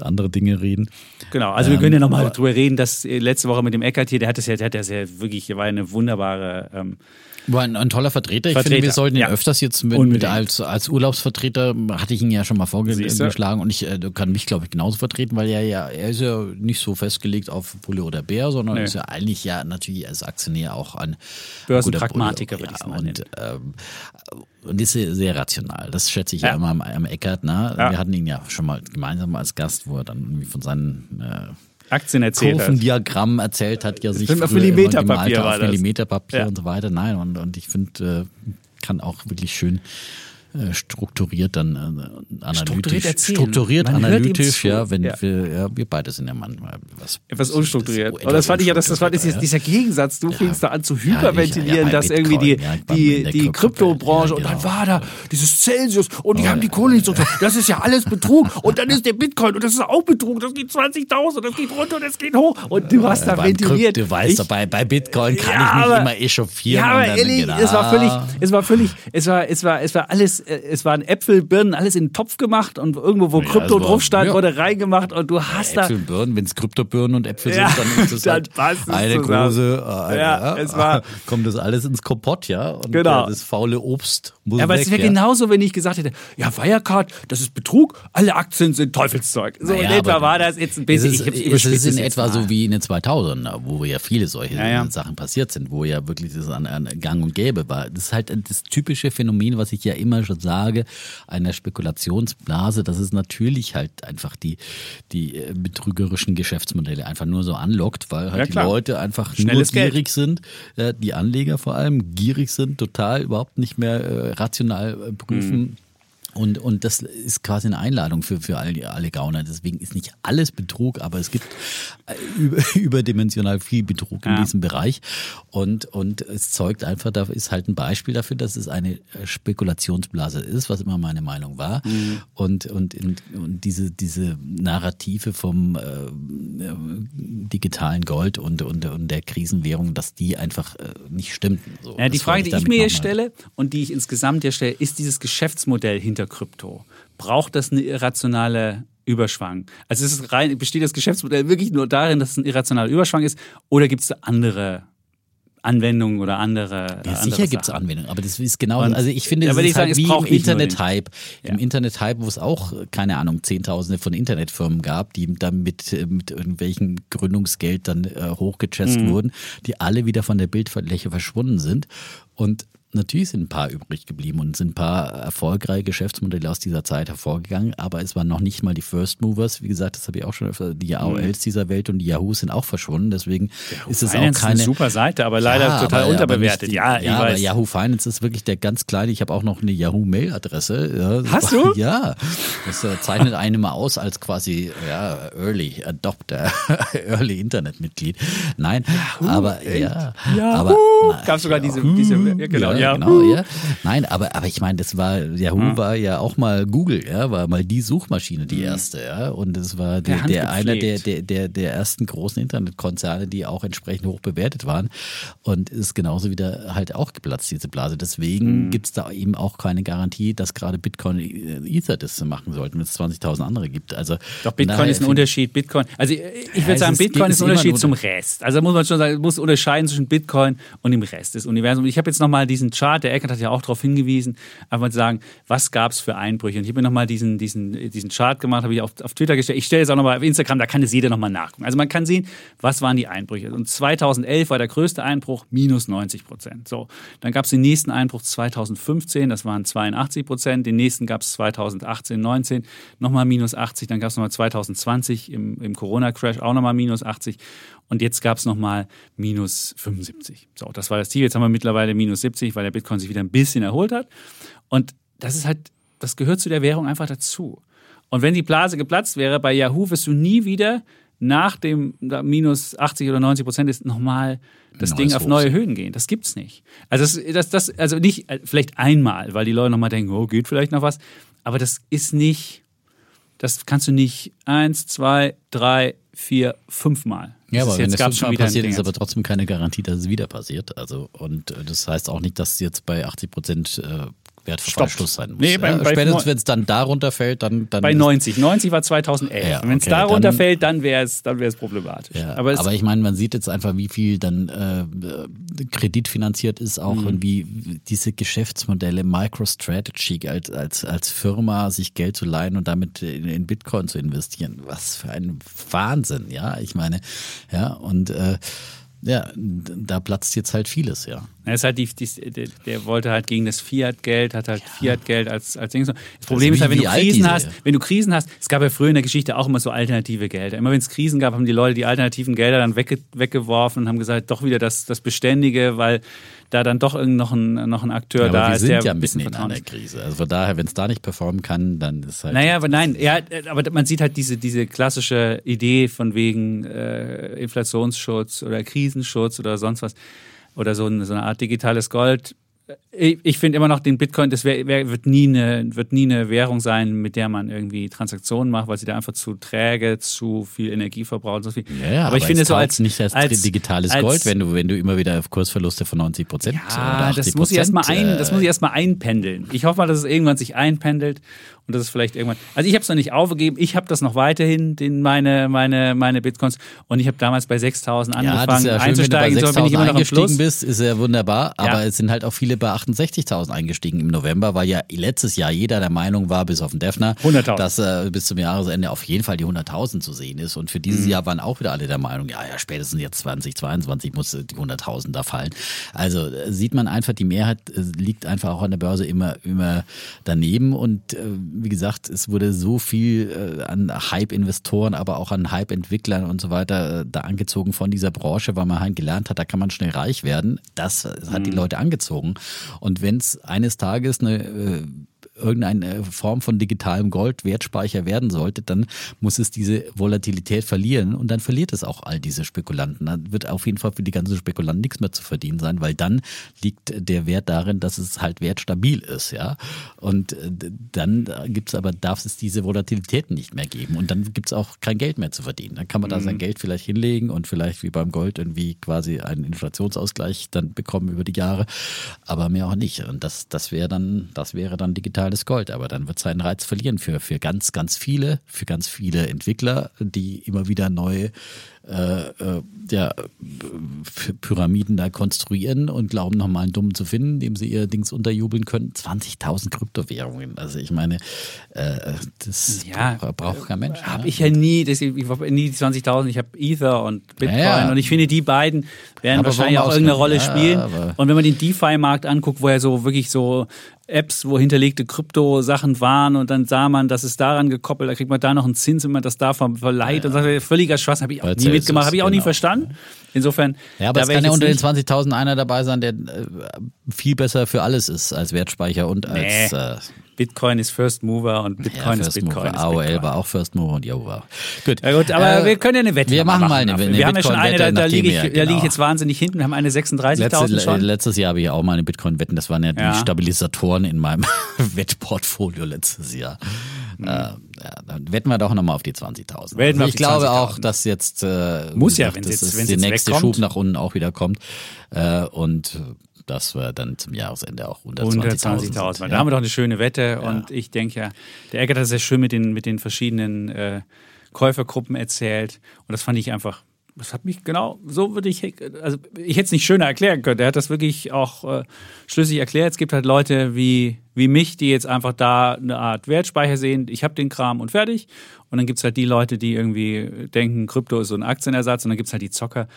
andere Dinge reden. Genau, also wir können ja nochmal ähm, drüber reden, dass äh, letzte Woche mit dem Eckert hier, der hat das ja, der hat das ja wirklich, war eine wunderbare ähm, war ein, ein, toller Vertreter. Ich Vertreter. finde, wir sollten ihn ja. öfters jetzt mit, mit, als, als Urlaubsvertreter, hatte ich ihn ja schon mal vorgeschlagen und ich äh, kann mich, glaube ich, genauso vertreten, weil er ja, er ist ja nicht so festgelegt auf Bulle oder Bär, sondern nee. ist ja eigentlich ja natürlich als Aktionär auch ein Börsenpragmatiker, würde ich. Und, ähm, und ist sehr, sehr, rational. Das schätze ich ja, ja immer am, am Eckert. Ne? Ja. Wir hatten ihn ja schon mal gemeinsam als Gast, wo er dann irgendwie von seinen äh, Aktien erzählt Kurvendiagramm hat. erzählt hat, ja sich auf Millimeterpapier auf Millimeterpapier ja. und so weiter. Nein, und, und ich finde, äh, kann auch wirklich schön strukturiert dann äh, analytisch. Strukturiert, strukturiert analytisch, ja, wenn ja. wir, ja, wir beide sind ja manchmal was. Etwas unstrukturiert. Aber das fand ich ja, das, das war das, dieser Gegensatz. Du ja. fingst da an zu hyperventilieren, ja, dass Bitcoin, irgendwie die, die, die Kryptobranche und dann genau. war da dieses Celsius und die oh, haben die Kohle nicht so. Das ist ja alles Betrug und dann ist der Bitcoin und das ist auch Betrug. Das geht 20.000, das geht runter und das geht hoch und du hast da ventiliert. Du weißt doch, bei, bei Bitcoin kann ich mich immer echauffieren. Ja, aber ehrlich, es war völlig, es war völlig, es war, es war, es war alles äh, es waren Äpfel, Birnen, alles in den Topf gemacht und irgendwo, wo ja, Krypto drauf stand, ja. wurde reingemacht und du hast ja, da. Äpfel, Birnen, wenn es Kryptobirnen und Äpfel sind, dann ist das halt eine große. Äh, ja, es war, [laughs] kommt das alles ins Kompott, ja? Und genau. das faule Obst muss aber weg, es wäre genauso, wenn ich gesagt hätte, ja, Wirecard, das ist Betrug, alle Aktien sind Teufelszeug. So naja, in etwa war das jetzt ein bisschen. Es ist, ich, es ist in etwa mal. so wie in den 2000er, wo ja viele solche Sachen passiert sind, wo ja wirklich das an, an Gang und Gäbe war. Das ist halt das typische Phänomen, was ich ja immer schon sage, einer Spekulationsblase, dass es natürlich halt einfach die, die äh, betrügerischen Geschäftsmodelle einfach nur so anlockt, weil halt ja, die Leute einfach Schnelles nur gierig Geld. sind, die Anleger vor allem gierig sind, total überhaupt nicht mehr äh, rational äh, prüfen. Mhm und, und das ist quasi eine Einladung für, für alle, alle Gauner. Deswegen ist nicht alles Betrug, aber es gibt äh, über, [laughs] überdimensional viel Betrug in ja. diesem Bereich. Und, und es zeugt einfach, da ist halt ein Beispiel dafür, dass es eine Spekulationsblase ist, was immer meine Meinung war. Mhm. Und, und, und, diese, diese Narrative vom äh, digitalen Gold und, und, und der Krisenwährung, dass die einfach äh, nicht stimmen. So, ja, die Frage, die ich mir jetzt stelle und die ich insgesamt hier stelle, ist dieses Geschäftsmodell hinter Krypto? Braucht das eine irrationale Überschwang? Also ist rein, besteht das Geschäftsmodell wirklich nur darin, dass es ein irrationaler Überschwang ist oder gibt es andere Anwendungen oder andere. Ja, sicher gibt es Anwendungen, aber das ist genau, und, also ich finde, es ist halt sagen, wie im Internet-Hype. Ja. Im Internet-Hype, wo es auch, keine Ahnung, Zehntausende von Internetfirmen gab, die dann mit, mit irgendwelchen Gründungsgeld dann äh, hochgechest mhm. wurden, die alle wieder von der Bildfläche verschwunden sind. Und Natürlich sind ein paar übrig geblieben und sind ein paar erfolgreiche Geschäftsmodelle aus dieser Zeit hervorgegangen, aber es waren noch nicht mal die First Movers. Wie gesagt, das habe ich auch schon öfter, die AOLs mhm. dieser Welt und die Yahoos sind auch verschwunden. Deswegen Yahoo ist es Finance auch keine. Ist eine super Seite, aber leider ja, total aber, unterbewertet. Aber ja, ja aber Yahoo Finance ist wirklich der ganz kleine. Ich habe auch noch eine Yahoo-Mail-Adresse. Ja, Hast du? [laughs] Ja. Das äh, zeichnet einen immer aus als quasi ja, Early Adopter, [laughs] Early Internet-Mitglied. Nein, Yahoo, aber echt? ja. Yahoo. Aber, Gab sogar diese, diese genau, ja, genau, ja. Nein, aber, aber ich meine, das war, Yahoo mhm. war ja auch mal Google, ja, war mal die Suchmaschine, die mhm. erste, ja. Und es war der, der einer der, der, der, der ersten großen Internetkonzerne, die auch entsprechend hoch bewertet waren. Und ist genauso wieder halt auch geplatzt, diese Blase. Deswegen mhm. gibt es da eben auch keine Garantie, dass gerade Bitcoin äh, Ether das machen sollten, wenn es 20.000 andere gibt. Also, Doch, Bitcoin ist ein Unterschied. Bitcoin, also ich würde sagen, Bitcoin ist ein Unterschied zum Rest. Also muss man schon sagen, muss unterscheiden zwischen Bitcoin und dem Rest des Universums. Ich habe jetzt nochmal diesen Chart, der Eckert hat ja auch darauf hingewiesen, einfach mal zu sagen, was gab es für Einbrüche. Und ich habe mir nochmal diesen, diesen, diesen Chart gemacht, habe ich auf, auf Twitter gestellt. Ich stelle jetzt auch nochmal auf Instagram, da kann es jeder nochmal nachgucken. Also man kann sehen, was waren die Einbrüche. Und 2011 war der größte Einbruch, minus 90 Prozent. So, dann gab es den nächsten Einbruch 2015, das waren 82 Prozent. Den nächsten gab es 2018, 19, nochmal minus 80. Dann gab es nochmal 2020 im, im Corona-Crash auch nochmal minus 80. Und jetzt gab es nochmal minus 75. So, das war das Ziel. Jetzt haben wir mittlerweile minus 70, weil der Bitcoin sich wieder ein bisschen erholt hat. Und das ist halt, das gehört zu der Währung einfach dazu. Und wenn die Blase geplatzt wäre, bei Yahoo wirst du nie wieder nach dem minus 80 oder 90 Prozent ist nochmal das Neues Ding auf neue Höhen gehen. Das gibt's nicht. Also das, das, das, also nicht, äh, vielleicht einmal, weil die Leute nochmal denken, oh, geht vielleicht noch was. Aber das ist nicht, das kannst du nicht eins, zwei, drei, vier, fünfmal. Ja, aber wenn es fünfmal passiert, ist aber trotzdem keine Garantie, dass es wieder passiert. Also und äh, das heißt auch nicht, dass es jetzt bei 80 Prozent Wertverfallschluss sein muss. Nee, bei, ja? bei Spätestens, wenn es dann darunter fällt, dann. dann bei 90. 90 war 2011. Ja, wenn es okay, darunter dann, fällt, dann wäre es dann problematisch. Ja, aber, aber, ich meine, man sieht jetzt einfach, wie viel dann äh, kreditfinanziert ist, auch mhm. und wie diese Geschäftsmodelle, MicroStrategy als, als, als Firma sich Geld zu leihen und damit in, in Bitcoin zu investieren. Was für ein Wahnsinn, ja. Ich meine, ja, und äh, ja, da platzt jetzt halt vieles, ja. Er ist halt die, die, der, der, wollte halt gegen das Fiat-Geld, hat halt ja. Fiat-Geld als, als Ding. Das Problem also ist halt, wenn du Krisen hast, wenn du Krisen hast, es gab ja früher in der Geschichte auch immer so alternative Gelder. Immer wenn es Krisen gab, haben die Leute die alternativen Gelder dann wegge, weggeworfen und haben gesagt, doch wieder das, das Beständige, weil da dann doch irgend noch ein, noch ein Akteur ja, da ist, der ja ein bisschen in einer Krise. Also von daher, wenn es da nicht performen kann, dann ist halt. Naja, aber nein, ja, aber man sieht halt diese, diese klassische Idee von wegen äh, Inflationsschutz oder Krisenschutz oder sonst was oder so eine, so eine Art digitales Gold ich, ich finde immer noch den Bitcoin, das wär, wär, wird, nie eine, wird nie eine Währung sein, mit der man irgendwie Transaktionen macht, weil sie da einfach zu träge, zu viel Energie verbraucht. So viel. Ja, aber, aber ich finde so als nicht als, als digitales als, Gold, wenn du wenn du immer wieder auf Kursverluste von 90 Prozent ja, oder 80 das muss ich erstmal ein, das muss ich erstmal einpendeln. Ich hoffe mal, dass es irgendwann sich einpendelt und das ist vielleicht irgendwann. Also ich habe es noch nicht aufgegeben, ich habe das noch weiterhin, den, meine, meine, meine Bitcoins. Und ich habe damals bei 6.000 angefangen ja, das ist ja schön, einzusteigen. Wenn du bei 6.000 so, bin ich immer noch eingestiegen bist, ist ja wunderbar. Aber ja. es sind halt auch viele bei 68.000 eingestiegen im November, weil ja letztes Jahr jeder der Meinung war, bis auf den Defner, dass äh, bis zum Jahresende auf jeden Fall die 100.000 zu sehen ist. Und für dieses mhm. Jahr waren auch wieder alle der Meinung, ja, ja, spätestens jetzt 2022 muss die 100.000 da fallen. Also äh, sieht man einfach, die Mehrheit äh, liegt einfach auch an der Börse immer, immer daneben und äh, wie gesagt, es wurde so viel an Hype-Investoren, aber auch an Hype-Entwicklern und so weiter da angezogen von dieser Branche, weil man halt gelernt hat, da kann man schnell reich werden. Das hat die mhm. Leute angezogen. Und wenn es eines Tages eine äh, irgendeine Form von digitalem Gold Wertspeicher werden sollte, dann muss es diese Volatilität verlieren und dann verliert es auch all diese Spekulanten. Dann wird auf jeden Fall für die ganzen Spekulanten nichts mehr zu verdienen sein, weil dann liegt der Wert darin, dass es halt wertstabil ist, ja. Und äh, dann gibt's aber, darf es diese Volatilität nicht mehr geben und dann gibt's auch kein Geld mehr zu verdienen. Dann kann man da sein mhm. Geld vielleicht hinlegen und vielleicht wie beim Gold irgendwie quasi einen Inflationsausgleich dann bekommen über die Jahre, aber mehr auch nicht. Und das, das wäre dann, das wäre dann digital digitales Gold, aber dann wird es seinen Reiz verlieren für, für ganz, ganz viele, für ganz viele Entwickler, die immer wieder neue äh, äh, ja, Pyramiden da konstruieren und glauben nochmal einen Dummen zu finden, dem sie ihr Dings unterjubeln können. 20.000 Kryptowährungen. Also ich meine, äh, das ja, braucht kein Mensch. Habe ich ja nie, das, ich habe nie die 20.000, ich habe Ether und Bitcoin ja, und ich finde, die beiden werden wahrscheinlich auch irgendeine Rolle spielen. und wenn man den DeFi-Markt anguckt, wo er so wirklich so Apps, wo hinterlegte Krypto-Sachen waren und dann sah man, das ist daran gekoppelt, da kriegt man da noch einen Zins, wenn man das da verleiht und sagt, völliger Schwachsinn, habe ich auch nie mitgemacht, habe ich auch genau. nie verstanden. Insofern. Ja, aber es kann ja unter den 20.000 einer dabei sein, der äh, viel besser für alles ist als Wertspeicher und als. Nee. Äh, Bitcoin ist First Mover und Bitcoin ja, ist Bitcoin. Mover. Ist AOL Bitcoin. war auch First Mover und Yahoo war. Gut. Ja, gut, aber äh, wir können ja eine Wette Wir machen mal eine, eine Wir haben ja schon eine, da, da liege ich, genau. lieg ich jetzt wahnsinnig hinten. Wir haben eine 36.000 schon. Letztes Jahr habe ich auch mal eine Bitcoin-Wetten. Das waren ja, ja, die Stabilisatoren in meinem [laughs] Wettportfolio letztes Jahr. Mhm. Äh, ja, dann wetten wir doch nochmal auf die 20.000. Also ich glaube auch, dass jetzt äh, muss ja, wenn jetzt, wenn der nächste wegkommt. Schub nach unten auch wieder kommt äh, und dass wir dann zum Jahresende auch 120.000 120 ja. Da haben wir doch eine schöne Wette ja. und ich denke ja, der Eckert hat sehr schön mit den, mit den verschiedenen äh, Käufergruppen erzählt und das fand ich einfach das hat mich genau, so würde ich, also ich hätte es nicht schöner erklären können. Er hat das wirklich auch äh, schlüssig erklärt. Es gibt halt Leute wie, wie mich, die jetzt einfach da eine Art Wertspeicher sehen. Ich habe den Kram und fertig. Und dann gibt es halt die Leute, die irgendwie denken, Krypto ist so ein Aktienersatz. Und dann gibt es halt die Zocker.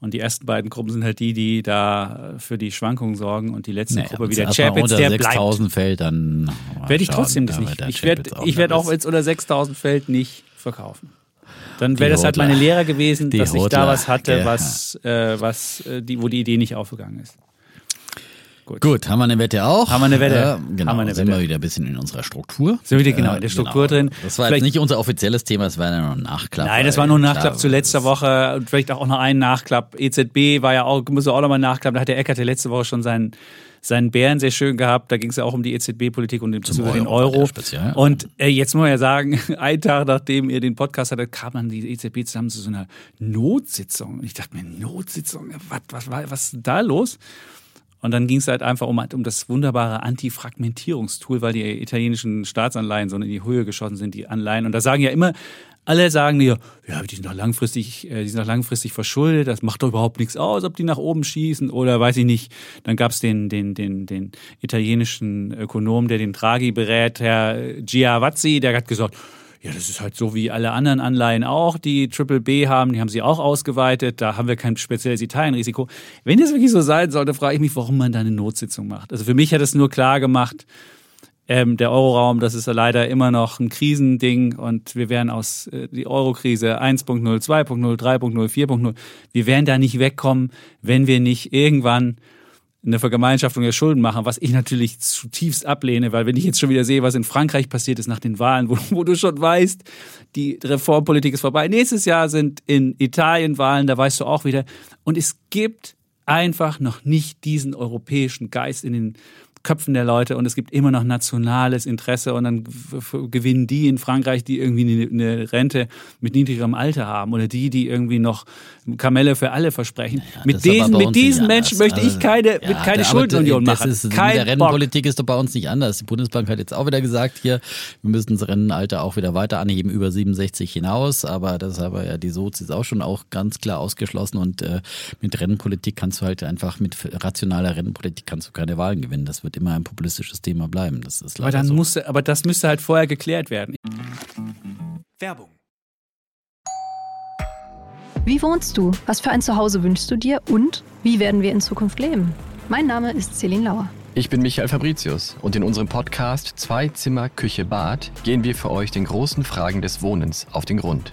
Und die ersten beiden Gruppen sind halt die, die da für die Schwankungen sorgen. Und die letzte nee, Gruppe, wie der Chapitz, der bleibt. 6.000 fällt, dann werde ich trotzdem das nicht. Ich werde ich werd auch, wenn es unter 6.000 fällt, nicht verkaufen. Dann wäre das halt meine Lehre gewesen, dass ich da was hatte, was, äh, was, äh, die, wo die Idee nicht aufgegangen ist. Gut. Gut, haben wir eine Wette auch? Haben wir eine Wette? Äh, genau, haben wir eine sind Wette. wir wieder ein bisschen in unserer Struktur. Sind wir wieder genau in der Struktur genau. drin. Das war vielleicht, jetzt nicht unser offizielles Thema, das war ja nur ein Nachklapp. Nein, das war nur ein Nachklapp zu letzter Woche und vielleicht auch noch ein Nachklapp. EZB war ja auch, muss auch noch mal nachklappen. Da hat der Eckert ja letzte Woche schon seinen seinen Bären sehr schön gehabt. Da ging es ja auch um die EZB-Politik und den, Euro, den Euro. Speziell, und äh, jetzt muss man ja sagen, [laughs] ein Tag nachdem ihr den Podcast hattet, kam dann die EZB zusammen zu so einer Notsitzung. Und ich dachte mir, Notsitzung, was, was, was, was ist da los? Und dann ging es halt einfach um, um das wunderbare Antifragmentierungstool, weil die italienischen Staatsanleihen so in die Höhe geschossen sind, die Anleihen. Und da sagen ja immer alle sagen dir, ja, die sind doch langfristig, äh, die sind doch langfristig verschuldet, das macht doch überhaupt nichts aus, ob die nach oben schießen oder weiß ich nicht. Dann gab es den, den, den, den italienischen Ökonom, der den Draghi berät, Herr Giavazzi, der hat gesagt, ja, das ist halt so wie alle anderen Anleihen auch, die Triple B haben, die haben sie auch ausgeweitet, da haben wir kein spezielles Italienrisiko. Wenn das wirklich so sein sollte, frage ich mich, warum man da eine Notsitzung macht. Also für mich hat es nur klar gemacht, ähm, der Euroraum, das ist leider immer noch ein Krisending und wir werden aus äh, die Eurokrise 1.0, 2.0, 3.0, 4.0, wir werden da nicht wegkommen, wenn wir nicht irgendwann eine Vergemeinschaftung der Schulden machen, was ich natürlich zutiefst ablehne, weil wenn ich jetzt schon wieder sehe, was in Frankreich passiert ist nach den Wahlen, wo, wo du schon weißt, die Reformpolitik ist vorbei. Nächstes Jahr sind in Italien Wahlen, da weißt du auch wieder. Und es gibt einfach noch nicht diesen europäischen Geist in den Köpfen der Leute und es gibt immer noch nationales Interesse und dann gewinnen die in Frankreich, die irgendwie eine Rente mit niedrigerem Alter haben oder die, die irgendwie noch Kamelle für alle versprechen. Ja, mit diesen, mit diesen Menschen möchte ich keine, also, ja, keine Schuldenunion machen. Das ist, Kein mit der Rentenpolitik ist doch bei uns nicht anders. Die Bundesbank hat jetzt auch wieder gesagt, hier, wir müssen das Rentenalter auch wieder weiter anheben über 67 hinaus, aber das haben ja die Sozis auch schon auch ganz klar ausgeschlossen und äh, mit Rentenpolitik kannst du halt einfach mit rationaler Rentenpolitik kannst du keine Wahlen gewinnen. Das wird wird immer ein populistisches Thema bleiben. Das ist aber, dann so. musste, aber das müsste halt vorher geklärt werden. Werbung. Wie wohnst du? Was für ein Zuhause wünschst du dir? Und wie werden wir in Zukunft leben? Mein Name ist Celine Lauer. Ich bin Michael Fabricius und in unserem Podcast Zwei Zimmer, Küche, Bad gehen wir für euch den großen Fragen des Wohnens auf den Grund.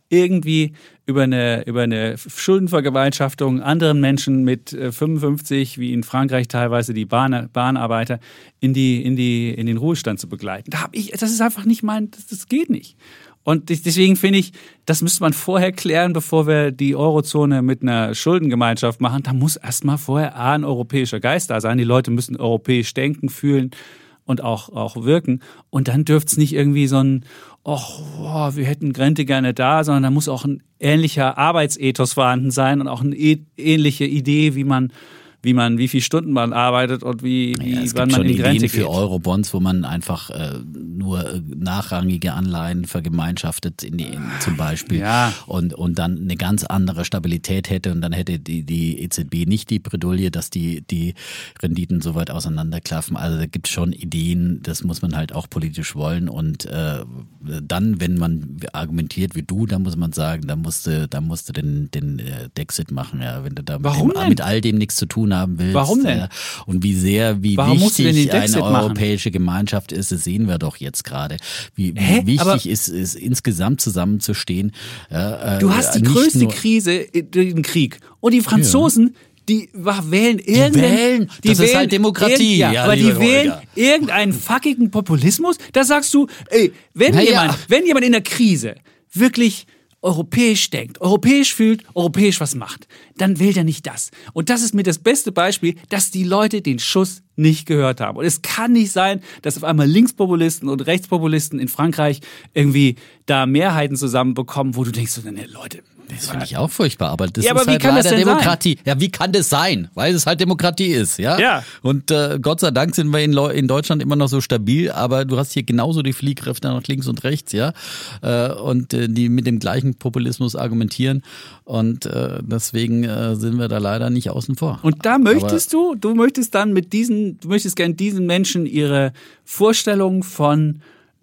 irgendwie über eine, über eine Schuldenvergemeinschaftung anderen Menschen mit 55, äh, wie in Frankreich teilweise die Bahn, Bahnarbeiter, in, die, in, die, in den Ruhestand zu begleiten. Da hab ich, das ist einfach nicht mein, das, das geht nicht. Und deswegen finde ich, das müsste man vorher klären, bevor wir die Eurozone mit einer Schuldengemeinschaft machen. Da muss erstmal vorher A, ein europäischer Geist da sein. Die Leute müssen europäisch denken, fühlen und auch, auch wirken. Und dann dürfte es nicht irgendwie so ein, ach, oh, wir hätten Grente gerne da, sondern da muss auch ein ähnlicher Arbeitsethos vorhanden sein und auch eine ähnliche Idee, wie man wie man, wie viele Stunden man arbeitet und wie, wie ja, es wann gibt man schon in die Grenze Ideen für geht. Eurobonds, wo man einfach äh, nur äh, nachrangige Anleihen vergemeinschaftet in die, in, zum Beispiel Ja. und, und dann eine ganz andere Stabilität hätte und dann hätte die, die EZB nicht die Bredouille, dass die, die Renditen so weit auseinanderklaffen. Also da gibt es schon Ideen, das muss man halt auch politisch wollen und äh, dann, wenn man argumentiert wie du, dann muss man sagen, da musste, da musste den, den äh, Dexit machen, ja, wenn du da Warum mit, dem, mit all dem nichts zu tun haben willst. Warum denn? Äh, und wie sehr, wie Warum wichtig eine machen? europäische Gemeinschaft ist, das sehen wir doch jetzt gerade. Wie, wie Aber- wichtig ist es, insgesamt zusammenzustehen. Äh, Du hast die größte Krise, äh, den Krieg. Und die Franzosen, die wa- wählen irgendeinen. wählen. Das ist halt Demokratie. Ja, Ja, aber die wählen Holger. irgendeinen fucking Populismus. Da sagst du, ey, wenn Na ja. jemand, wenn jemand in der Krise wirklich europäisch denkt, europäisch fühlt, europäisch was macht, dann wählt er nicht das. Und das ist mir das beste Beispiel, dass die Leute den Schuss nicht gehört haben. Und es kann nicht sein, dass auf einmal Linkspopulisten und Rechtspopulisten in Frankreich irgendwie da Mehrheiten zusammenbekommen, wo du denkst, ne, Leute, Das finde ich auch furchtbar, aber das Ja, aber ist wie halt leider denn sein? Demokratie. Ja, wie kann das sein? Weil es halt Demokratie ist, ja? Ja. Und äh, Gott sei Dank sind wir in, in Deutschland immer noch so stabil, aber du hast hier genauso die Fliehkräfte nach links und rechts, ja? Äh, und äh, die mit dem gleichen Populismus argumentieren. Und äh, deswegen äh, sind wir da leider nicht außen vor. Und da möchtest du, du möchtest dann mit diesen, du möchtest gern diesen Menschen ihre Vorstellung von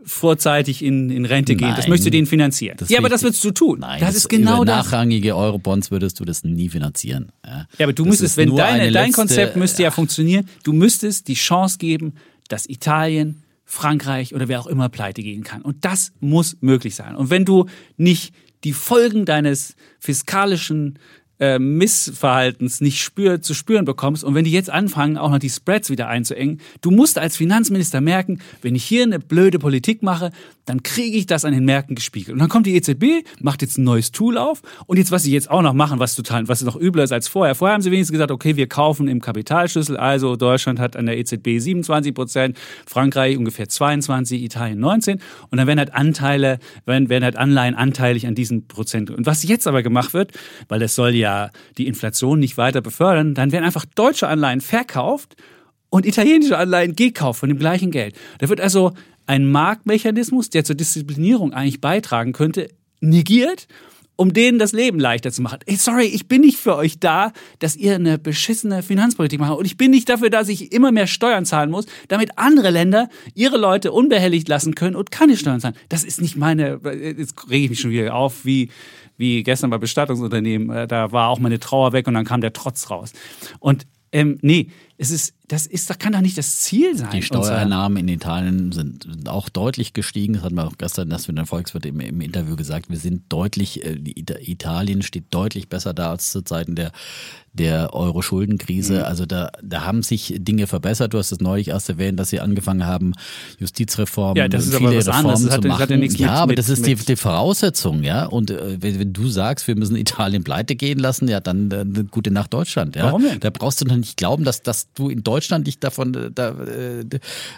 vorzeitig in, in Rente gehen. Das Nein. möchtest du denen finanzieren. Das ja, aber das würdest du tun. Nein, das, ist genau über das. nachrangige Eurobonds würdest du das nie finanzieren. Ja, Ja, aber du Das müsstest, wenn deine, eine dein letzte- Konzept müsste ja funktionieren, du müsstest die Chance geben, dass Italien, Frankreich oder wer auch immer pleite gehen kann. Und das muss möglich sein. Und wenn du nicht die Folgen deines fiskalischen äh, Missverhaltens nicht spür, zu spüren bekommst. Und wenn die jetzt anfangen, auch noch die Spreads wieder einzuengen, du musst als Finanzminister merken, wenn ich hier eine blöde Politik mache, dann kriege ich das an den Märkten gespiegelt. Und dann kommt die EZB, macht jetzt ein neues Tool auf und jetzt, was sie jetzt auch noch machen, was total, was noch übler ist als vorher. Vorher haben sie wenigstens gesagt, okay, wir kaufen im Kapitalschlüssel, also Deutschland hat an der EZB 27 Prozent, Frankreich ungefähr 22, Italien 19 und dann werden halt Anteile, werden, werden halt Anleihen anteilig an diesen Prozent. Und was jetzt aber gemacht wird, weil das soll ja die Inflation nicht weiter befördern, dann werden einfach deutsche Anleihen verkauft und italienische Anleihen gekauft von dem gleichen Geld. Da wird also ein Marktmechanismus, der zur Disziplinierung eigentlich beitragen könnte, negiert, um denen das Leben leichter zu machen. Ey, sorry, ich bin nicht für euch da, dass ihr eine beschissene Finanzpolitik macht. Und ich bin nicht dafür, dass ich immer mehr Steuern zahlen muss, damit andere Länder ihre Leute unbehelligt lassen können und keine Steuern zahlen. Das ist nicht meine, jetzt rege ich mich schon wieder auf, wie, wie gestern bei Bestattungsunternehmen. Äh, Da war auch meine Trauer weg und dann kam der Trotz raus. Und ähm, nee, es ist, das ist, das kann doch nicht das Ziel sein. Die Steuereinnahmen in Italien sind auch deutlich gestiegen. Das hat man auch gestern das mit der Volkswirt im, im Interview gesagt. Wir sind deutlich, äh, Italien steht deutlich besser da als zu Zeiten der, der Euro-Schuldenkrise. Mhm. Also da, da haben sich Dinge verbessert. Du hast es neulich erst erwähnt, dass sie angefangen haben, Justizreformen, Ja, das ist viele aber was Reformen anderes. Das zu hat- das machen. hat ja nichts ja, mit- aber das ist die, die Voraussetzung, ja. Und äh, wenn, wenn du sagst, wir müssen Italien pleite gehen lassen, ja, dann äh, gute Nacht Deutschland. Ja? Warum denn? Da brauchst du doch nicht glauben, dass, dass du in Deutschland dich davon äh, da, äh,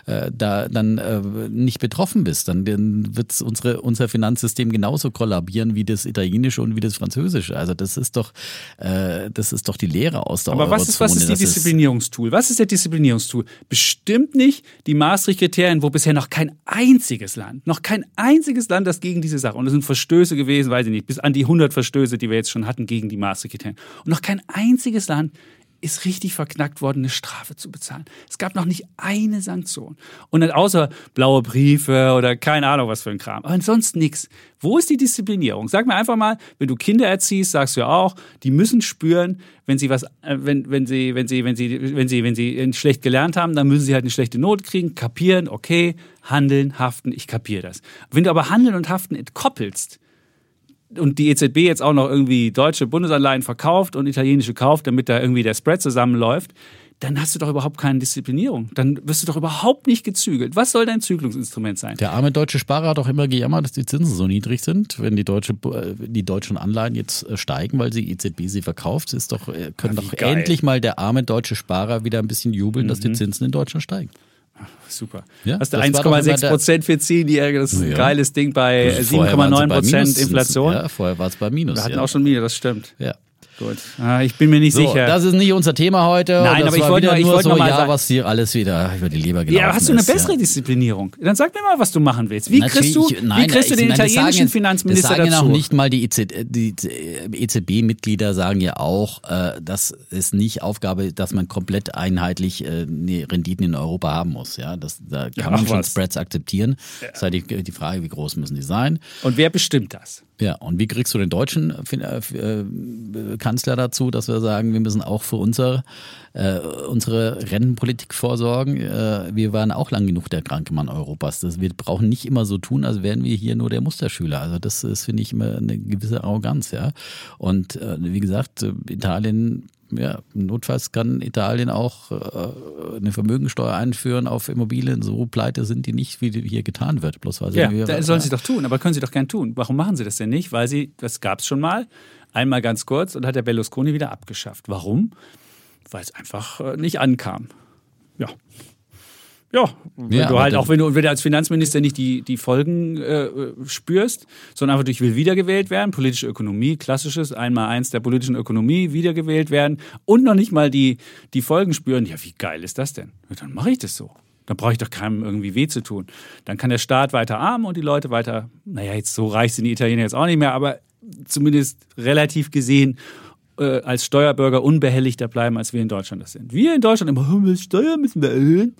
äh, da dann äh, nicht betroffen bist. Dann, dann wird unsere, unser Finanzsystem genauso kollabieren wie das italienische und wie das französische. Also das ist doch, äh, das ist doch die Lehre aus der Aber Eurozone. was ist, was ist die Das Disziplinierungstool? Was ist der Disziplinierungstool? Bestimmt nicht die Maastricht-Kriterien, wo bisher noch kein einziges Land, noch kein einziges Land, das gegen diese Sache, und es sind Verstöße gewesen, weiß ich nicht, bis an die 100 Verstöße, die wir jetzt schon hatten gegen die Maastricht-Kriterien. Und noch kein einziges Land ist richtig verknackt worden, eine Strafe zu bezahlen. Es gab noch nicht eine Sanktion. Und dann außer blaue Briefe oder keine Ahnung was für ein Kram. Aber ansonsten nichts. Wo ist die Disziplinierung? Sag mir einfach mal, wenn du Kinder erziehst, sagst du ja auch, die müssen spüren, wenn sie was, äh, wenn, wenn sie, wenn sie, wenn sie, wenn sie, wenn sie schlecht gelernt haben, dann müssen sie halt eine schlechte Note kriegen, kapieren, okay, handeln, haften, ich kapiere das. Wenn du aber Handeln und Haften entkoppelst, und die EZB jetzt auch noch irgendwie deutsche Bundesanleihen verkauft und italienische kauft, damit da irgendwie der Spread zusammenläuft, dann hast du doch überhaupt keine Disziplinierung. Dann wirst du doch überhaupt nicht gezügelt. Was soll dein Zügelungsinstrument sein? Der arme deutsche Sparer hat auch immer gejammert, dass die Zinsen so niedrig sind. Wenn die, deutsche, äh, die deutschen Anleihen jetzt äh, steigen, weil die EZB sie verkauft, ist doch, äh, können wie doch geil. Mhm. endlich mal der arme deutsche Sparer wieder ein bisschen jubeln, dass die Zinsen in Deutschland steigen. [laughs] Super. Ja, Hast du das war doch immer 1,6 der- Prozent für Zehnjährige, das ist ein Ja. geiles Ding bei Vorher waren sie 7,9 bei Prozent. Inflation. Ja, vorher war es bei Minus. Wir hatten ja. auch schon Minus, das stimmt. Ja. Gut, ah, ich bin mir nicht so, sicher. Das ist nicht unser Thema heute. Nein, aber ich wollte mal- ich nur wollte so, noch mal ja, sagen- was dir alles wieder über die Leber gelaufen Ja, hast du eine ist, bessere ja. Disziplinierung? Dann sag mir mal, was du machen willst. Wie kriegst du, Natürlich, nein, wie kriegst du den das italienischen sagen, Finanzminister das sagen dazu? auch nicht mal die, die EZB-Mitglieder sagen ja auch, äh, das ist nicht Aufgabe, dass man komplett einheitlich äh, Renditen in Europa haben muss. Ja, das, da kann Ja, man schon was. Spreads akzeptieren. Das ist halt die, die Frage, wie groß müssen die sein? Und wer bestimmt das? Ja, und wie kriegst du den deutschen äh, äh, Kanzler dazu, dass wir sagen, wir müssen auch für unsere, äh, unsere Rentenpolitik vorsorgen? Äh, wir waren auch lang genug der kranke Mann Europas. Das, wir brauchen nicht immer so tun, als wären wir hier nur der Musterschüler. Also das ist, finde ich, immer eine gewisse Arroganz, ja. Und äh, wie gesagt, Italien ja, notfalls kann Italien auch äh, eine Vermögensteuer einführen auf Immobilien. So pleite sind die nicht, wie die hier getan wird. Bloß weil sie Ja, wir- das sollen sie doch tun, aber können sie doch gern tun. Warum machen sie das denn nicht? Weil sie, das gab es schon mal, einmal ganz kurz und hat der Berlusconi wieder abgeschafft. Warum? Weil es einfach äh, nicht ankam. Ja. Ja, wenn Ja, du halt auch, wenn du, wenn du als Finanzminister nicht die, die Folgen äh, spürst, sondern einfach durch will wiedergewählt werden, politische Ökonomie, klassisches, einmal eins der politischen Ökonomie, wiedergewählt werden und noch nicht mal die, die Folgen spüren, ja, wie geil ist das denn? Ja, dann mache ich das so. Dann brauche ich doch keinem irgendwie weh zu tun. Dann kann der Staat weiter arm und die Leute weiter, naja, jetzt so reich sind die Italiener jetzt auch nicht mehr, aber zumindest relativ gesehen äh, als Steuerbürger unbehelligter bleiben, als wir in Deutschland das sind. Wir in Deutschland immer, "Hm, Steuern müssen wir erhöhen.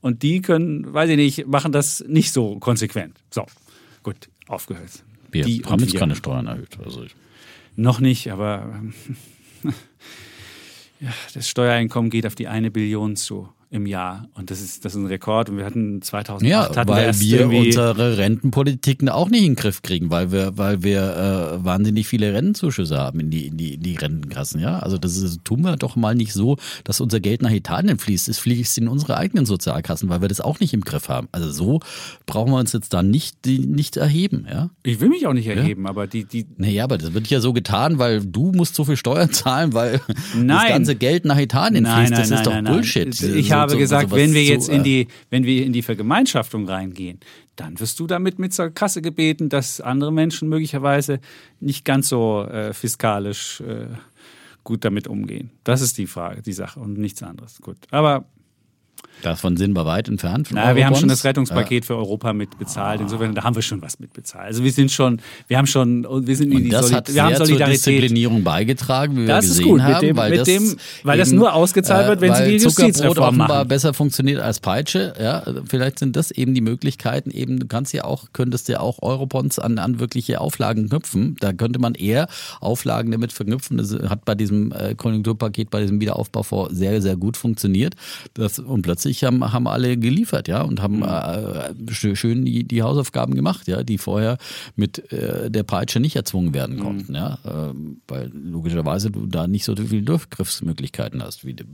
Und die können, weiß ich nicht, machen das nicht so konsequent. So, gut, aufgehört. wir die haben jetzt keine Steuern erhöht. Also Noch nicht, aber [laughs] ja, das Steuereinkommen geht auf die eine Billion zu im Jahr. Und das ist, das ist ein Rekord. Und wir hatten 2008 Ja, hatten wir weil wir irgendwie unsere Rentenpolitiken auch nicht in den Griff kriegen, weil wir, weil wir äh, wahnsinnig viele Rentenzuschüsse haben in die, in die, in die Rentenkassen. Ja, also das ist, tun wir doch mal nicht so, dass unser Geld nach Italien fließt. Es fließt in unsere eigenen Sozialkassen, weil wir das auch nicht im Griff haben. Also so brauchen wir uns jetzt da nicht, die, nicht erheben. Ja, Ich will mich auch nicht erheben, aber die, die, naja, aber das wird ja so getan, weil du musst so viel Steuern [laughs] zahlen, weil das Nein. ganze Geld nach Italien fließt. Das ist doch Bullshit. Ich So- habe so- gesagt, sowas wenn wir zu, jetzt äh, in die, wenn wir in die Vergemeinschaftung reingehen, dann wirst du damit mit zur Kasse gebeten, dass andere Menschen möglicherweise nicht ganz so äh, fiskalisch äh, gut damit umgehen. Das ist die Frage, die Sache und nichts anderes. Gut. Aber Davon sind wir weit entfernt. na, wir haben schon Eurobonds. das Rettungspaket für Europa mitbezahlt. Insofern, da haben wir schon was mitbezahlt. Also wir sind schon, wir haben schon, wir sind in Und die das Solid hat wir haben sehr zur Solidarität. Disziplinierung beigetragen, wie Das wir ist gesehen gut, mit haben, dem- weil mit das, dem- weil das nur ausgezahlt wird, wenn sie die Justizreform machen. besser funktioniert als Peitsche. Ja, vielleicht sind das eben die Möglichkeiten. Eben, du kannst ja auch, könntest ja auch Eurobonds an, an wirkliche Auflagen knüpfen. Da könnte man eher Auflagen damit verknüpfen. Das hat bei diesem äh, Konjunkturpaket, bei diesem Wiederaufbaufonds sehr, sehr gut funktioniert. Das, und plötzlich haben, haben alle geliefert, ja, und haben äh, schö- schön die, die Hausaufgaben gemacht, ja, die vorher mit äh, der Peitsche nicht erzwungen werden konnten, ja, ähm, weil logischerweise du da nicht so viele Durchgriffsmöglichkeiten hast, wie du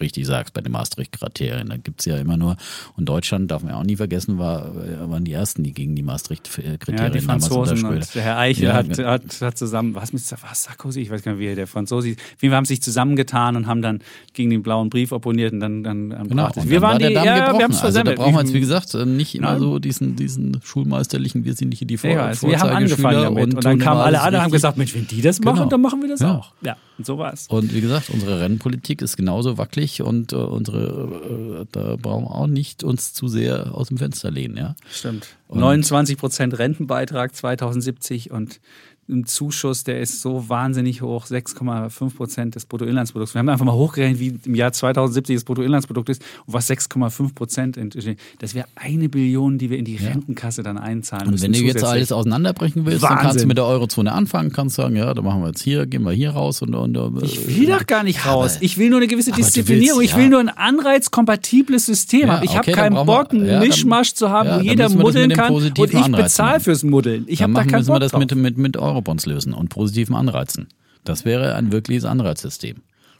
richtig sagst, bei den Maastricht-Kriterien. Da gibt's ja immer nur, und Deutschland, darf man ja auch nie vergessen, war, waren die Ersten, die gegen die Maastricht-Kriterien Ja, die damals Franzosen unterschrieben. und der Herr Eichel Ja, hat, genau. hat, hat zusammen, was mit was Sarkozy, ich weiß gar nicht, wie der Franzose, wir haben sich zusammengetan und haben dann gegen den blauen Brief opponiert und dann, dann am Genau, und wir dann waren war die, ja, gebrochen. wir haben es Also da brauchen wir jetzt, wie gesagt, nicht immer Nein. so diesen, diesen schulmeisterlichen, wir sind nicht die Vor ja, also wir haben angefangen damit und, dann tun kamen alle anderen und haben gesagt, Mensch, wenn die das machen, Genau. dann machen wir das auch. Ja, und so war es. Und wie gesagt, unsere Rennpolitik ist genauso wackelig und äh, unsere, äh, da brauchen wir auch nicht uns zu sehr aus dem Fenster lehnen, ja. Stimmt. Und- 29 Prozent Rentenbeitrag 2070 und ein Zuschuss, der ist so wahnsinnig hoch, 6,5 Prozent des Bruttoinlandsprodukts. Wir haben einfach mal hochgerechnet, wie im Jahr 2070 das Bruttoinlandsprodukt ist und was 6,5 Prozent entstehen. Das wäre eine Billion, die wir in die Rentenkasse dann einzahlen Und müssen. wenn du jetzt alles auseinanderbrechen willst, dann Wahnsinn. kannst du mit der Eurozone anfangen, kannst sagen, ja, da machen wir jetzt hier, gehen wir hier raus und, und äh, Ich will doch gar nicht raus. Ich will nur eine gewisse Disziplinierung. willst, ich will ja. nur ein anreizkompatibles System Ja. Ich okay, habe dann keinen Bock, einen ja, dann- Mischmasch zu haben, ja, wo dann jeder muddeln kann und ich bezahle fürs Muddeln. Ich dann habe da keinen müssen wir Bock das drauf. mit, mit, mit Eurobonds lösen und positiven Anreizen. Das wäre ein wirkliches Anreizsystem.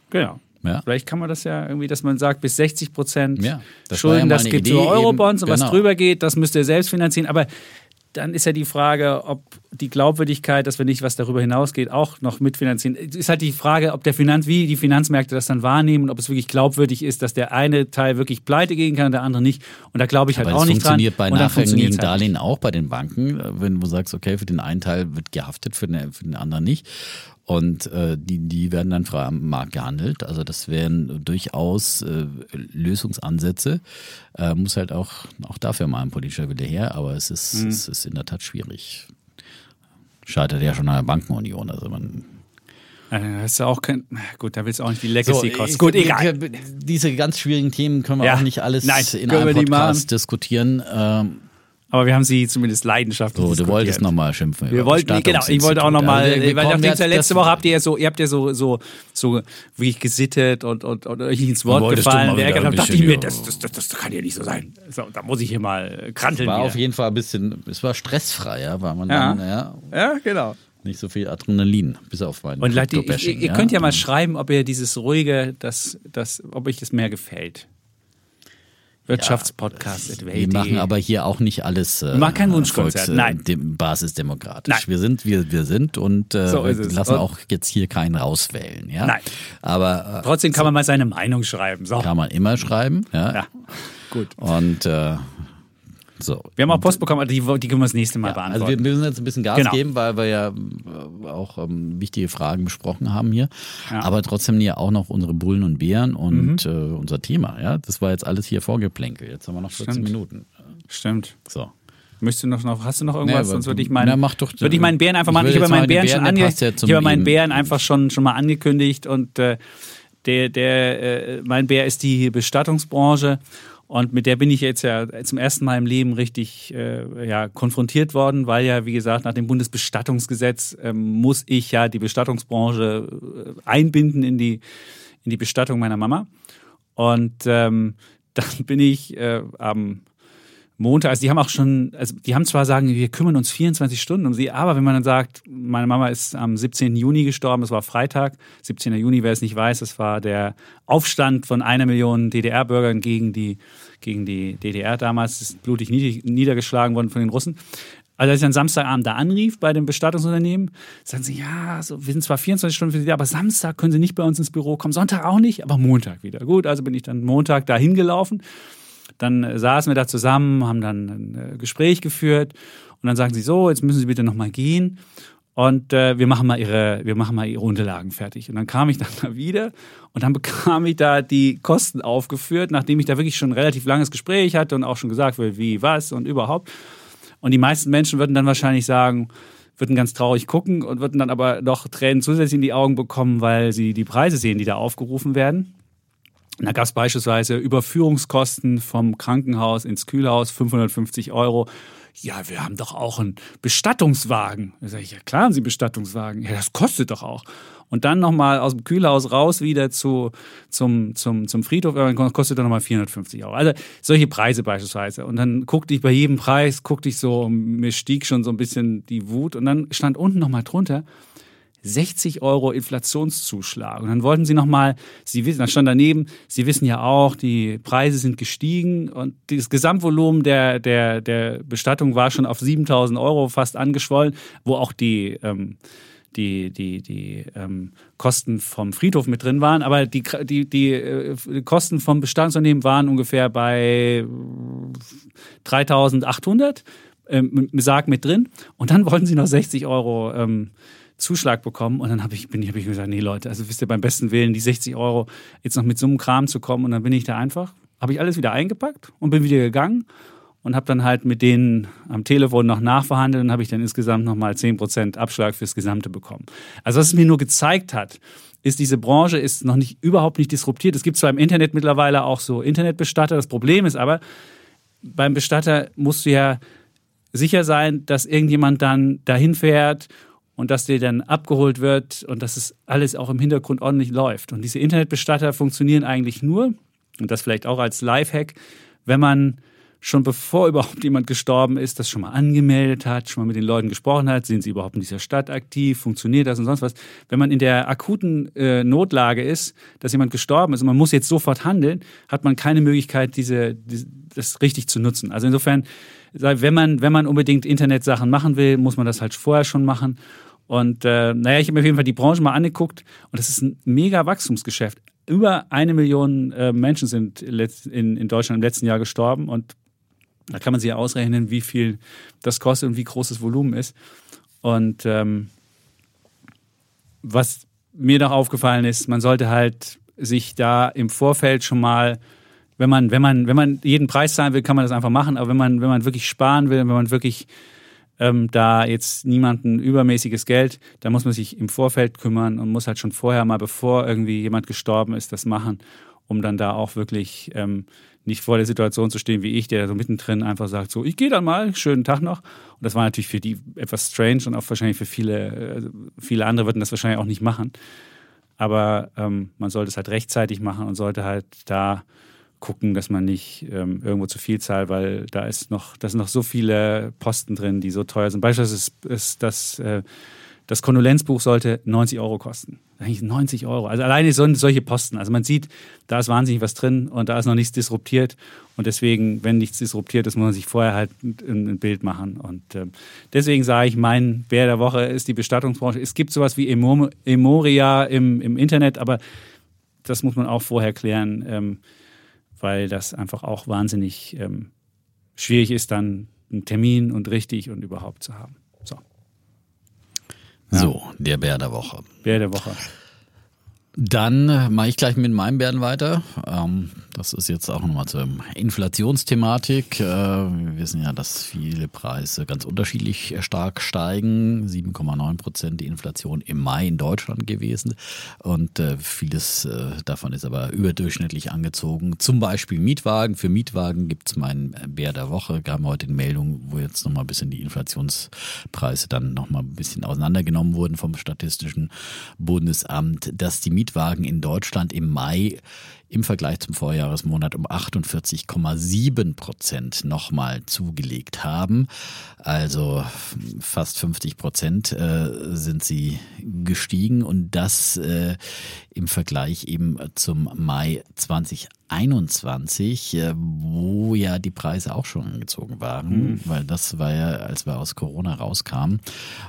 Genau. Ja. Vielleicht kann man das ja irgendwie, dass man sagt, bis 60 Prozent Ja, das ja Schulden, mal das gibt Idee so Eurobonds eben, und was genau. drüber geht, das müsst ihr selbst finanzieren. Aber dann ist ja die Frage, ob die Glaubwürdigkeit, dass wir nicht was darüber hinausgeht, auch noch mitfinanzieren. Es ist halt die Frage, ob der Finanz, wie die Finanzmärkte das dann wahrnehmen und ob es wirklich glaubwürdig ist, dass der eine Teil wirklich pleite gehen kann und der andere nicht. Und da glaube ich halt Aber auch das nicht dran. funktioniert bei nachrangigen halt Darlehen auch bei den Banken, äh, wenn du sagst, okay, für den einen Teil wird gehaftet, für den, für den anderen nicht. Und äh, die, die werden dann frei am Markt gehandelt. Also das wären durchaus äh, Lösungsansätze. Äh, muss halt auch, auch dafür mal ein politischer Wille her, aber es ist, mhm. es ist in der Tat schwierig. Scheitert ja schon an der Bankenunion. Also man das ist ja auch kein. Gut, da willst du auch nicht die Legacy so, kosten. Gut, egal. Diese ganz schwierigen Themen können wir ja. auch nicht alles Nein, in einem Podcast diskutieren. Ähm, aber wir haben sie zumindest leidenschaftlich. So, du wolltest nochmal schimpfen. Wir wollten, genau, ich wollte auch nochmal, also weil nachdem ja letzte Woche habt ihr ja so, ihr habt ja so, so, so wirklich gesittet und, und, und euch ins Wort gefallen. Der dann dachte ich mir, das, das, das, das kann ja nicht so sein. So, da muss ich hier mal kranteln. Es war wieder. auf jeden Fall ein bisschen, es war stressfreier, war man ja. dann, ja. Ja, genau nicht so viel Adrenalin, bis auf meinen Und Leute, ihr, ihr ja? könnt ja mal schreiben, ob ihr dieses ruhige, das, das, ob euch das mehr gefällt. Wirtschaftspodcast. Ja, wir machen aber hier auch nicht alles. Äh, wir machen kein Wunschkonzert. Volks, Nein. Dem basisdemokratisch. Nein. Wir sind, wir, wir sind und äh, so wir lassen und auch jetzt hier keinen rauswählen. Ja? Nein. Aber äh, trotzdem kann so, man mal seine Meinung schreiben. So. Kann man immer schreiben. Ja. ja. Gut. Und äh, so. Wir haben auch Post bekommen, die, die können wir das nächste Mal ja, beantworten. Also wir müssen jetzt ein bisschen Gas genau. geben, weil wir ja äh, auch ähm, wichtige Fragen besprochen haben hier. Ja. Aber trotzdem ja auch noch unsere Bullen und Bären und mhm. äh, unser Thema. Ja, das war jetzt alles hier vorgeplänkelt. Jetzt haben wir noch 14 Stimmt. Minuten. Stimmt. So. Möchtest du noch, noch, hast du noch irgendwas? Nee, Sonst würde ich meinen, na, mach doch, würde ich meinen Bären einfach machen. Ich habe meinen Bären, schon ange ja ich habe meinen Bären einfach schon, schon mal angekündigt und äh, der, der, äh, mein Bär ist die Bestattungsbranche und mit der bin ich jetzt ja zum ersten Mal im Leben richtig äh, ja, konfrontiert worden, weil ja, wie gesagt, nach dem Bundesbestattungsgesetz ähm, muss ich ja die Bestattungsbranche äh, einbinden in die, in die Bestattung meiner Mama. Und ähm, [laughs] dann bin ich äh, am Montag, also die haben auch schon, also die haben zwar sagen, wir kümmern uns 24 Stunden um sie, aber wenn man dann sagt, meine Mama ist am 17. Juni gestorben, das war Freitag, 17. Juni, wer es nicht weiß, das war der Aufstand von einer Million DDR-Bürgern gegen die, gegen die DDR damals, ist blutig niedergeschlagen worden von den Russen. Also als ich dann Samstagabend da anrief bei dem Bestattungsunternehmen, sagen sie, ja, so, wir sind zwar 24 Stunden für Sie da, aber Samstag können Sie nicht bei uns ins Büro kommen, Sonntag auch nicht, aber Montag wieder. Gut, also bin ich dann Montag da hingelaufen dann äh, saßen wir da zusammen, haben dann ein äh, Gespräch geführt und dann sagen sie so, jetzt müssen Sie bitte nochmal gehen und äh, wir machen mal ihre, wir machen mal ihre Unterlagen fertig. Und dann kam ich dann [laughs] da wieder und dann bekam ich da die Kosten aufgeführt, nachdem ich da wirklich schon ein relativ langes Gespräch hatte und auch schon gesagt wurde, wie, was und überhaupt. Und die meisten Menschen würden dann wahrscheinlich sagen, würden ganz traurig gucken und würden dann aber noch Tränen zusätzlich in die Augen bekommen, weil sie die Preise sehen, die da aufgerufen werden. Da gab es beispielsweise Überführungskosten vom Krankenhaus ins Kühlhaus, 550 Euro. Ja, wir haben doch auch einen Bestattungswagen. Da sage ich, ja klar haben Sie Bestattungswagen. Ja, das kostet doch auch. Und dann nochmal aus dem Kühlhaus raus wieder zu, zum, zum, zum Friedhof, kostet dann nochmal 450 Euro. Also solche Preise beispielsweise. Und dann guckte ich bei jedem Preis, guckte ich so, mir stieg schon so ein bisschen die Wut. Und dann stand unten nochmal drunter, 60 Euro Inflationszuschlag. Und dann wollten sie nochmal, sie wissen, da stand daneben, sie wissen ja auch, die Preise sind gestiegen und das Gesamtvolumen der, der, der Bestattung war schon auf 7000 Euro fast angeschwollen, wo auch die, ähm, die, die, die ähm, Kosten vom Friedhof mit drin waren, aber die, die, die, äh, Kosten vom Bestandsunternehmen waren ungefähr bei 3800 ähm, Sarg mit drin. Und dann wollten sie noch 60 Euro ähm, Zuschlag bekommen und dann habe ich, hab ich gesagt, nee Leute, also wisst ihr, beim besten Willen die 60 Euro jetzt noch mit so einem Kram zu kommen und dann bin ich da einfach, habe ich alles wieder eingepackt und bin wieder gegangen und habe dann halt mit denen am Telefon noch nachverhandelt und habe ich dann insgesamt nochmal 10% Abschlag fürs Gesamte bekommen. Also was es mir nur gezeigt hat, ist, diese Branche ist noch nicht, überhaupt nicht disruptiert. Es gibt zwar im Internet mittlerweile auch so Internetbestatter, das Problem ist aber, beim Bestatter musst du ja sicher sein, dass irgendjemand dann dahin fährt und dass der dann abgeholt wird und dass es alles auch im Hintergrund ordentlich läuft. Und diese Internetbestatter funktionieren eigentlich nur, und das vielleicht auch als Lifehack, wenn man schon bevor [laughs] überhaupt jemand gestorben ist, das schon mal angemeldet hat, schon mal mit den Leuten gesprochen hat, sind sie überhaupt in dieser Stadt aktiv, funktioniert das und sonst was. Wenn man in der akuten äh, Notlage ist, dass jemand gestorben ist und man muss jetzt sofort handeln, hat man keine Möglichkeit, diese, diese das richtig zu nutzen. Also insofern, wenn man, wenn man unbedingt Internetsachen machen will, muss man das halt vorher schon machen. Und äh, naja, ich habe mir auf jeden Fall die Branche mal angeguckt und das ist ein mega Wachstumsgeschäft. Über eine Million äh, Menschen sind in, in Deutschland im letzten Jahr gestorben und da kann man sich ja ausrechnen, wie viel das kostet und wie groß das Volumen ist. Und ähm, was mir noch aufgefallen ist, man sollte halt sich da im Vorfeld schon mal, wenn man, wenn man, wenn man jeden Preis zahlen will, kann man das einfach machen, aber wenn man, wenn man wirklich sparen will, wenn man wirklich ähm, da jetzt niemanden übermäßiges Geld, da muss man sich im Vorfeld kümmern und muss halt schon vorher mal, bevor irgendwie jemand gestorben ist, das machen, um dann da auch wirklich ähm, nicht vor der Situation zu stehen wie ich, der so mittendrin einfach sagt, so, ich gehe dann mal, schönen Tag noch. Und das war natürlich für die etwas strange und auch wahrscheinlich für viele, äh, viele andere würden das wahrscheinlich auch nicht machen. Aber ähm, man sollte es halt rechtzeitig machen und sollte halt da gucken, dass man nicht ähm, irgendwo zu viel zahlt, weil da ist noch, da sind noch so viele Posten drin, die so teuer sind. Beispielsweise ist, ist das, äh, das Kondolenzbuch sollte 90 Euro kosten. Eigentlich 90 Euro. Also alleine so, solche Posten. Also man sieht, da ist wahnsinnig was drin und da ist noch nichts disruptiert. Und deswegen, wenn nichts disruptiert ist, muss man sich vorher halt ein, ein Bild machen. Und äh, deswegen sage ich, mein Bär der Woche ist die Bestattungsbranche. Es gibt sowas wie Emoria im, im Internet, aber das muss man auch vorher klären. Ähm, weil das einfach auch wahnsinnig ähm, schwierig ist, dann einen Termin und richtig und überhaupt zu haben. So. Ja. So, der Bär der Woche. Bär der Woche. Dann mache ich gleich mit meinem Bären weiter. Ähm, das ist jetzt auch nochmal zur Inflationsthematik. Äh, wir wissen ja, dass viele Preise ganz unterschiedlich stark steigen. 7,9 Prozent die Inflation im Mai in Deutschland gewesen. Und äh, vieles äh, davon ist aber überdurchschnittlich angezogen. Zum Beispiel Mietwagen. Für Mietwagen gibt es meinen Bär der Woche. Wir heute eine Meldung, wo jetzt nochmal ein bisschen die Inflationspreise dann nochmal ein bisschen auseinandergenommen wurden vom Statistischen Bundesamt, dass die Mietwagen in Deutschland im Mai im Vergleich zum Vorjahresmonat um 48,7 Prozent nochmal zugelegt haben. Also fast 50 Prozent äh, sind sie gestiegen und das äh, im Vergleich eben zum Mai 2021, äh, wo ja die Preise auch schon angezogen waren, mhm. weil das war ja, als wir aus Corona rauskamen.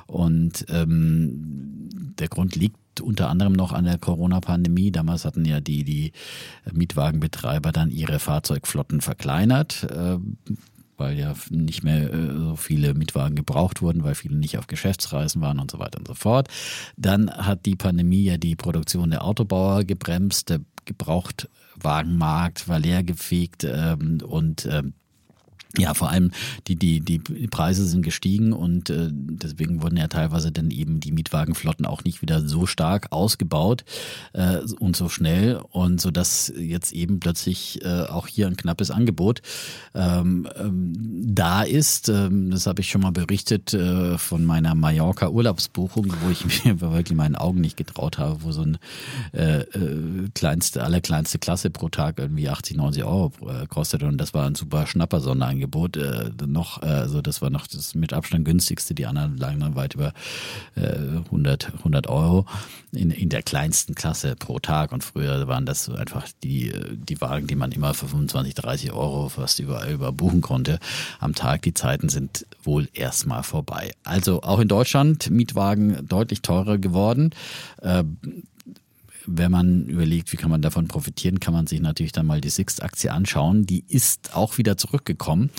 Und ähm, der Grund liegt unter anderem noch an der Corona-Pandemie. Damals hatten ja die, die Mietwagenbetreiber dann ihre Fahrzeugflotten verkleinert. Äh, weil ja nicht mehr äh, so viele Mietwagen gebraucht wurden, weil viele nicht auf Geschäftsreisen waren und so weiter und so fort. Dann hat die Pandemie ja die Produktion der Autobauer gebremst, der Gebrauchtwagenmarkt war leergefegt ähm, und ähm, ja, vor allem die, die, die Preise sind gestiegen und äh, deswegen wurden ja teilweise dann eben die Mietwagenflotten auch nicht wieder so stark ausgebaut äh, und so schnell und so dass jetzt eben plötzlich äh, auch hier ein knappes Angebot ähm, ähm, da ist. Ähm, das habe ich schon mal berichtet äh, von meiner Mallorca Urlaubsbuchung, wo ich [laughs] mir wirklich meinen Augen nicht getraut habe, wo so ein äh, äh, kleinste, allerkleinste Klasse pro Tag irgendwie 80, 90 Euro äh, kostet und das war ein super Schnapper Sonderangebot Angebot äh, noch, äh, also das war noch das mit Abstand günstigste, die anderen lagen dann weit über äh, 100, 100 Euro in, in der kleinsten Klasse pro Tag und früher waren das einfach die, die Wagen, die man immer für 25, 30 Euro fast überall überbuchen konnte am Tag. Die Zeiten sind wohl erstmal vorbei. Also auch in Deutschland Mietwagen deutlich teurer geworden. Wenn man überlegt, wie kann man davon profitieren, kann man sich natürlich dann mal die Sixt-Aktie anschauen. Die ist auch wieder zurückgekommen.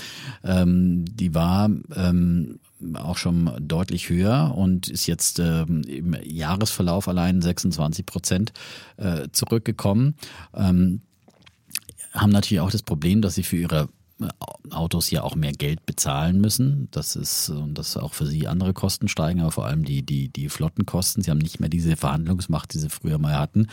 Ähm, die war ähm, auch schon deutlich höher und ist jetzt ähm, im Jahresverlauf allein 26 Prozent äh, zurückgekommen. Ähm, haben natürlich auch das Problem, dass sie für ihre Autos ja auch mehr Geld bezahlen müssen. Das ist, und dass auch für sie andere Kosten steigen, aber vor allem die, die, die Flottenkosten. Sie haben nicht mehr diese Verhandlungsmacht, die sie früher mal hatten,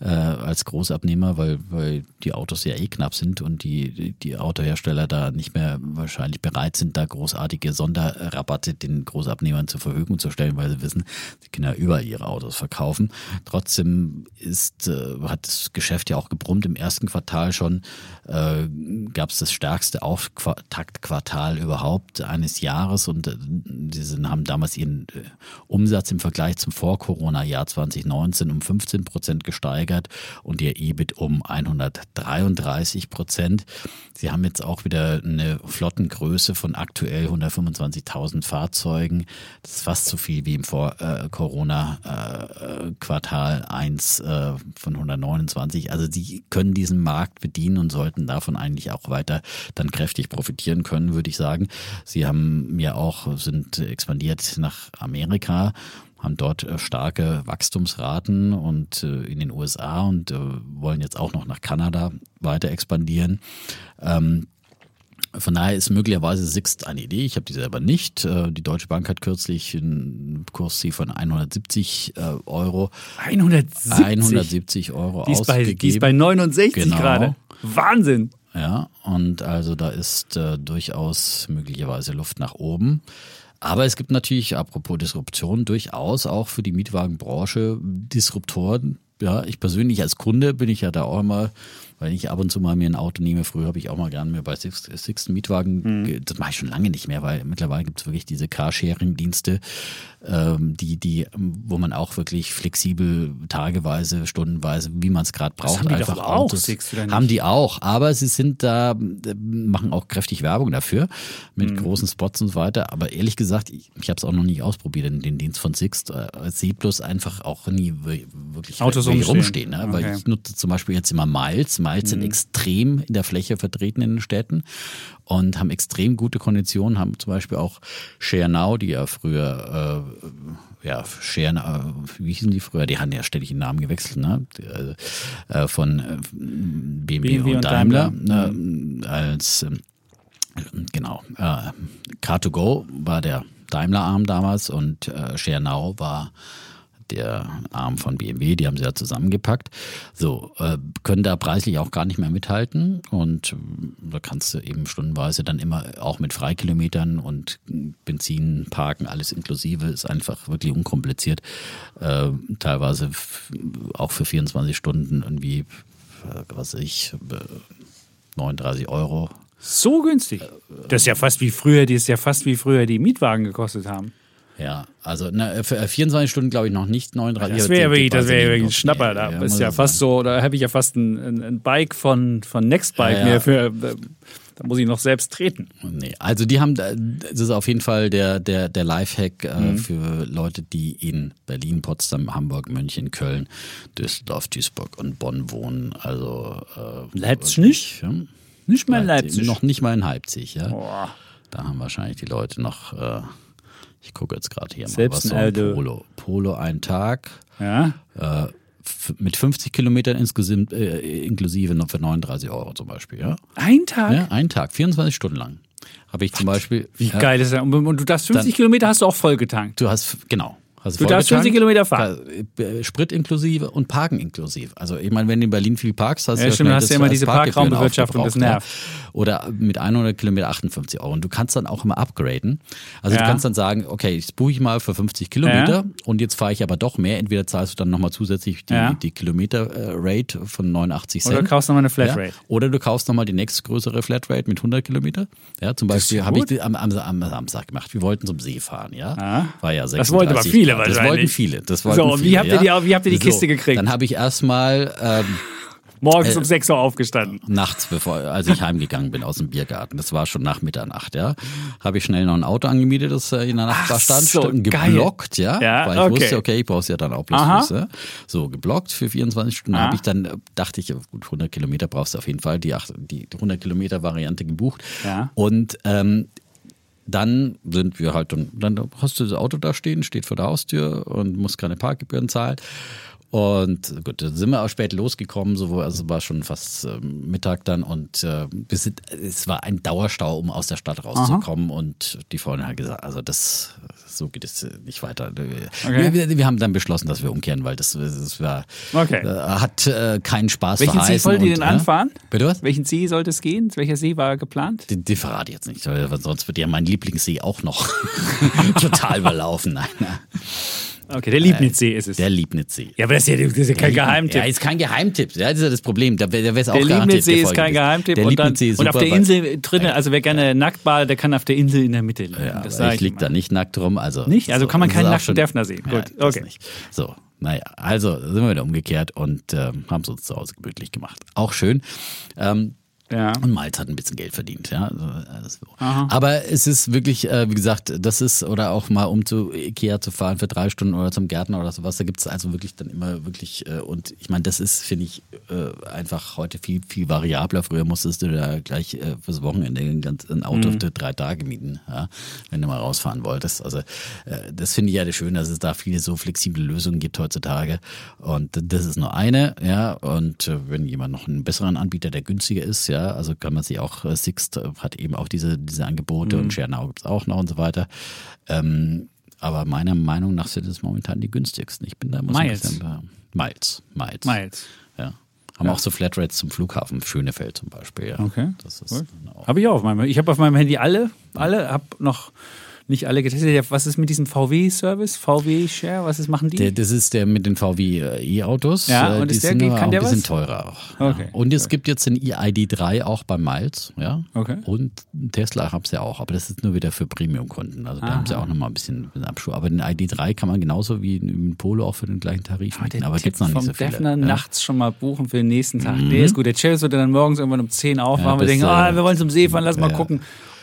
äh, als Großabnehmer, weil, weil die Autos ja eh knapp sind und die, die Autohersteller da nicht mehr wahrscheinlich bereit sind, da großartige Sonderrabatte den Großabnehmern zur Verfügung zu stellen, weil sie wissen, sie können ja überall ihre Autos verkaufen. Trotzdem ist, äh, hat das Geschäft ja auch gebrummt. Im ersten Quartal schon äh, gab es das stärkste stärkste Auftaktquartal überhaupt eines Jahres und äh, sie haben damals ihren äh, Umsatz im Vergleich zum Vor-Corona-Jahr 2019 um 15 Prozent gesteigert und ihr EBIT um 133 Prozent. Sie haben jetzt auch wieder eine Flottengröße von aktuell 125.000 Fahrzeugen. Das ist fast so viel wie im Vor-Corona-Quartal äh, 1 von 129. Also sie können diesen Markt bedienen und sollten davon eigentlich auch weiter dann kräftig profitieren können, würde ich sagen. Sie haben ja auch, sind expandiert nach Amerika haben dort äh, starke Wachstumsraten und äh, in den USA und äh, wollen jetzt auch noch nach Kanada weiter expandieren. Ähm, von daher ist möglicherweise Sixt eine Idee. Ich habe die selber nicht. Die Deutsche Bank hat kürzlich einen Kursziel von 170 äh, Euro. 170? 170 Euro die ist ausgegeben. Bei, die ist bei 69 Genau. gerade. Wahnsinn. Ja, und also da ist äh, durchaus möglicherweise Luft nach oben. Aber es gibt natürlich, apropos Disruption, durchaus auch für die Mietwagenbranche Disruptoren. Ja, ich persönlich als Kunde bin ich ja da auch immer, weil ich ab und zu mal mir ein Auto nehme. Früher habe ich auch mal gerne mir bei Six, Six einen Mietwagen, ge- das mache ich schon lange nicht mehr, weil mittlerweile gibt es wirklich diese Carsharing-Dienste, ähm, die, die, wo man auch wirklich flexibel, tageweise, stundenweise, wie man es gerade braucht, haben einfach auch, Autos. Nicht? Haben die auch, aber sie sind da, äh, machen auch kräftig Werbung dafür mit großen Spots und so weiter. Aber ehrlich gesagt, ich, ich habe es auch noch nicht ausprobiert, den, den Dienst von Sixt. Äh, sehe bloß einfach auch nie wir- wirklich Autos rumstehen. rumstehen. Ne? Weil Okay. ich nutze zum Beispiel jetzt immer Miles. Miles sind extrem in der Fläche vertreten in den Städten und haben extrem gute Konditionen, haben zum Beispiel auch Share Now, die ja früher äh, ja, Share, Now, wie hießen die früher? Die haben ja ständig den Namen gewechselt, ne? Äh, äh, von äh, BMW, BMW und und Daimler, Daimler. ne? als ähm, genau. Äh, Car2Go war der Daimler-Arm damals und äh, Share Now war der Arm von BMW, die haben sie ja zusammengepackt. So, äh, können da preislich auch gar nicht mehr mithalten und ähm, da kannst du eben stundenweise dann immer auch mit Freikilometern und Benzin parken, alles inklusive, ist einfach wirklich unkompliziert. Äh, teilweise auch für 24 Stunden irgendwie, äh, was weiß ich, äh, 39 Euro So günstig. Das ist ja fast wie früher, die ist ja fast wie früher die Mietwagen gekostet haben. Ja, also na, für 24 Stunden glaube ich noch nicht 39. Das wäre die wirklich, das Preise wäre liegen wirklich ein Schnapper. Da muss ist ja fast so, da habe ich ja fast ein, ein, ein Bike von, von Nextbike Ja, ja. mir für, da muss ich noch selbst treten. Nee, also die haben, das ist auf jeden Fall der, der, der Lifehack äh, Mhm. für Leute, die in Berlin, Potsdam, Hamburg, München, Köln, Düsseldorf, Duisburg und Bonn wohnen. Also äh, Leipzig ja. Nicht mal in Leipzig. Noch nicht mal in Leipzig, ja. Boah. Da haben wahrscheinlich die Leute noch, äh, ich gucke jetzt gerade hier Selbst mal, was ein so ein Elde. Polo. Polo ein Tag. Ja? Äh, mit 50 Kilometern insgesamt, äh, inklusive noch für 39 Euro zum Beispiel, ja. Ein Tag? Ja, einen Tag, 24 Stunden lang. Habe ich zum Beispiel. Wie ja, geil ist das? Und und du darfst 50 Dann- Kilometer hast du auch voll getankt. Du hast, genau. Hast Du darfst vollgetankt, 50 Kilometer fahren. äh, Sprit inklusive und Parken inklusive. Also ich meine, wenn du in Berlin viel parkst, hast Ja, du stimmt, schnell hast du das immer diese Parkraumbewirtschaftung, das nervt. Ja. Oder mit 100 Kilometer 58 Euro. Und du kannst dann auch immer upgraden. Also Ja. du kannst dann sagen, okay, jetzt buche ich mal für 50 Kilometer Ja. und jetzt fahre ich aber doch mehr. Entweder zahlst du dann nochmal zusätzlich die, Ja. die Kilometer-Rate von 89 Cent. Oder kaufst nochmal eine Flatrate. Ja? Oder du kaufst nochmal die nächstgrößere Flatrate mit 100 Kilometer. Ja, zum Beispiel ja habe ich am, am, am Samstag gemacht. Wir wollten zum See fahren, ja. Ah. War ja Das wollten aber 36 viele Grad. Das wahrscheinlich. wollten viele. Das wollten So, und wie viele, habt ihr die- wie habt ihr die Kiste gekriegt? Dann habe ich erstmal ähm, Morgens Äh, um 6 Uhr aufgestanden. nachts, bevor, als ich heimgegangen bin aus dem Biergarten, das war schon nach Mitternacht, ja, habe ich schnell noch ein Auto angemietet, das äh, in der Nachbar Ach stand, so, stand geblockt, ja, Ja, weil ich okay. wusste, okay, ich brauche ja dann auch bloß Aha. Füße. So, geblockt für 24 Stunden habe ich dann, äh, dachte ich, gut, 100 Kilometer brauchst du auf jeden Fall, die, die 100 Kilometer Variante gebucht. Ja. Und ähm, dann sind wir halt, dann, hast du das Auto da stehen, steht vor der Haustür und musst keine Parkgebühren zahlen. Und gut, dann sind wir auch spät losgekommen, so, also war schon fast ähm, Mittag dann und äh, wir sind, es war ein Dauerstau, um aus der Stadt rauszukommen. Und die Freundin hat gesagt, also das, so geht es nicht weiter. Wir, wir, wir haben dann beschlossen, dass wir umkehren, weil das, das war, Okay. äh, hat äh, keinen Spaß Welchen See verheißen. wollt ihr denn ja. anfahren? Bitte was? Welchen See sollte es gehen? Welcher See war geplant? Die, die verrate ich jetzt nicht, weil sonst wird ja mein Lieblingssee auch noch [laughs] total überlaufen. Nein, nein. Okay, der Liebnitzsee ist es. Der Liebnitzsee. ja, aber das ist ja, das ist ja kein Geheimtipp. Ja, ist kein Geheimtipp. Ja, das ist ja das Problem. Da wäre es auch Der Liebnitzsee ist kein. Geheimtipp. Der Liebnitzsee ist und auf der Insel drinnen, also wer gerne nackt balt, der kann auf der Insel in der Mitte liegen. Ja, das ich lieg immer. da nicht nackt rum. Also Nicht? Also kann man keinen nackten Däffner sehen. Ja, Gut, das okay. Nicht. So, naja, also sind wir wieder umgekehrt und ähm, haben es uns zu Hause gemütlich gemacht. Auch schön. Ähm, Ja. Und Malz hat ein bisschen Geld verdient, ja. Also, Aber es ist wirklich, äh, wie gesagt, das ist, oder auch mal um zu Ikea zu fahren für drei Stunden oder zum Gärtner oder sowas, da gibt es also wirklich dann immer wirklich, äh, und ich meine, das ist, finde ich, äh, einfach heute viel, viel variabler. Früher musstest du da gleich äh, fürs Wochenende ein, ganz, ein Auto für drei Tage mieten, ja, wenn du mal rausfahren wolltest. Also äh, das finde ich ja schön, dass es da viele so flexible Lösungen gibt heutzutage. Und das ist nur eine, ja. Und äh, wenn jemand noch einen besseren Anbieter, der günstiger ist, ja, also kann man sich auch, äh, Sixt äh, hat eben auch diese, diese Angebote Mhm. und ShareNow gibt es auch noch und so weiter. Ähm, aber meiner Meinung nach sind es momentan die günstigsten. Ich bin da immer so ein Miles. bisschen Miles, Miles. Miles. Ja. Haben auch so Flatrates zum Flughafen, Schönefeld zum Beispiel. Ja. Okay. Das ist Cool. auch. Habe ich auch auf meinem. Ich habe auf meinem Handy alle, alle, habe noch nicht alle getestet. Was ist mit diesem VW-Service? VW Share? Was ist, machen die? Der, das ist der mit den VW E-Autos. Ja, Äh, und die ist der- sind kann auch der ein bisschen was? teurer auch. Okay. Ja. Und es gibt jetzt den ID3 auch bei Miles. Ja. Okay. Und Tesla haben sie ja auch, aber das ist nur wieder für Premium-Kunden. Also da haben sie auch nochmal ein bisschen, Abschuh. Aber den ID3 kann man genauso wie im Polo auch für den gleichen Tarif mieten. Aber gibt es noch nicht so viele. Defner ja. nachts schon mal buchen für den nächsten Tag. Der ist gut. Der Chelsea wird dann morgens irgendwann um 10 aufwachen Ja, und denken, äh, ah, wir wollen zum See fahren, lass mal gucken.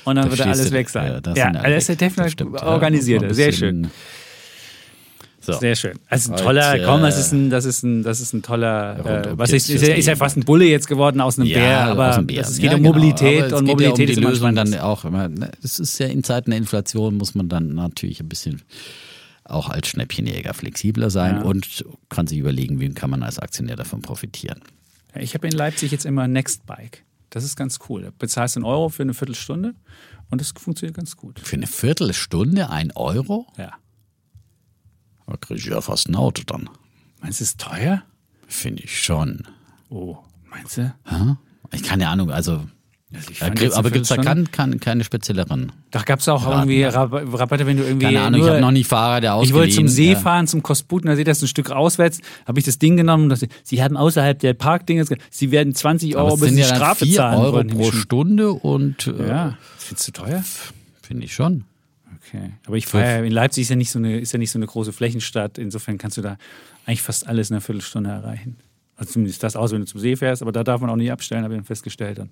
Und dann stehst alles du- weg sein. ja, da Ja, alle das ist Das stimmt, ja. organisiert. Man Sehr schön. So. Sehr schön. Also ein Heute, toller, komm, das äh, ist ein, das ist ein, das ist ein toller, äh, was ist, ist, ja, ist ja fast ein Bulle jetzt geworden aus einem Bär, aber aus dem Bären. es geht Ja, um genau. Mobilität Aber es und Mobilität ja um ist die immer Lösung dann auch immer. ne, Es ist ja in Zeiten der Inflation muss man dann natürlich ein bisschen auch als Schnäppchenjäger flexibler sein Ja. und kann sich überlegen, wie kann man als Aktionär davon profitieren. Ja, Ich habe in Leipzig jetzt immer Nextbike. Das ist ganz cool. Da bezahlst du einen Euro für eine Viertelstunde und das funktioniert ganz gut. Für eine Viertelstunde ein Euro? Ja. Da kriege ich ja fast ein Auto dann. Meinst du, es ist teuer? Finde ich schon. Oh, meinst du? Ich keine Ahnung, also. Also ich äh, aber gibt es da kein, kein, keine spezielleren? Da gab es auch Raten. irgendwie Rab- Rabatte, wenn du irgendwie. Keine Ahnung, ich nur- habe noch nie Fahrräder Ich ausgeliehen. wollte zum See ja. fahren, zum Kosputen, da seht ihr das ein Stück auswärts, habe ich das Ding genommen dachte, sie haben außerhalb der Parkdinge, Sie werden 20 Aber Euro bis sind die ja dann Strafe 4 zahlen Euro pro Stunde und äh, Ja, findest du teuer? finde ich schon. Okay. Aber ich fahre, in Leipzig ist ja nicht so eine, ist ja nicht so eine große Flächenstadt. Insofern kannst du da eigentlich fast alles in einer Viertelstunde erreichen. Also zumindest das aus, wenn du zum See fährst, aber da darf man auch nicht abstellen, habe ich dann festgestellt. Und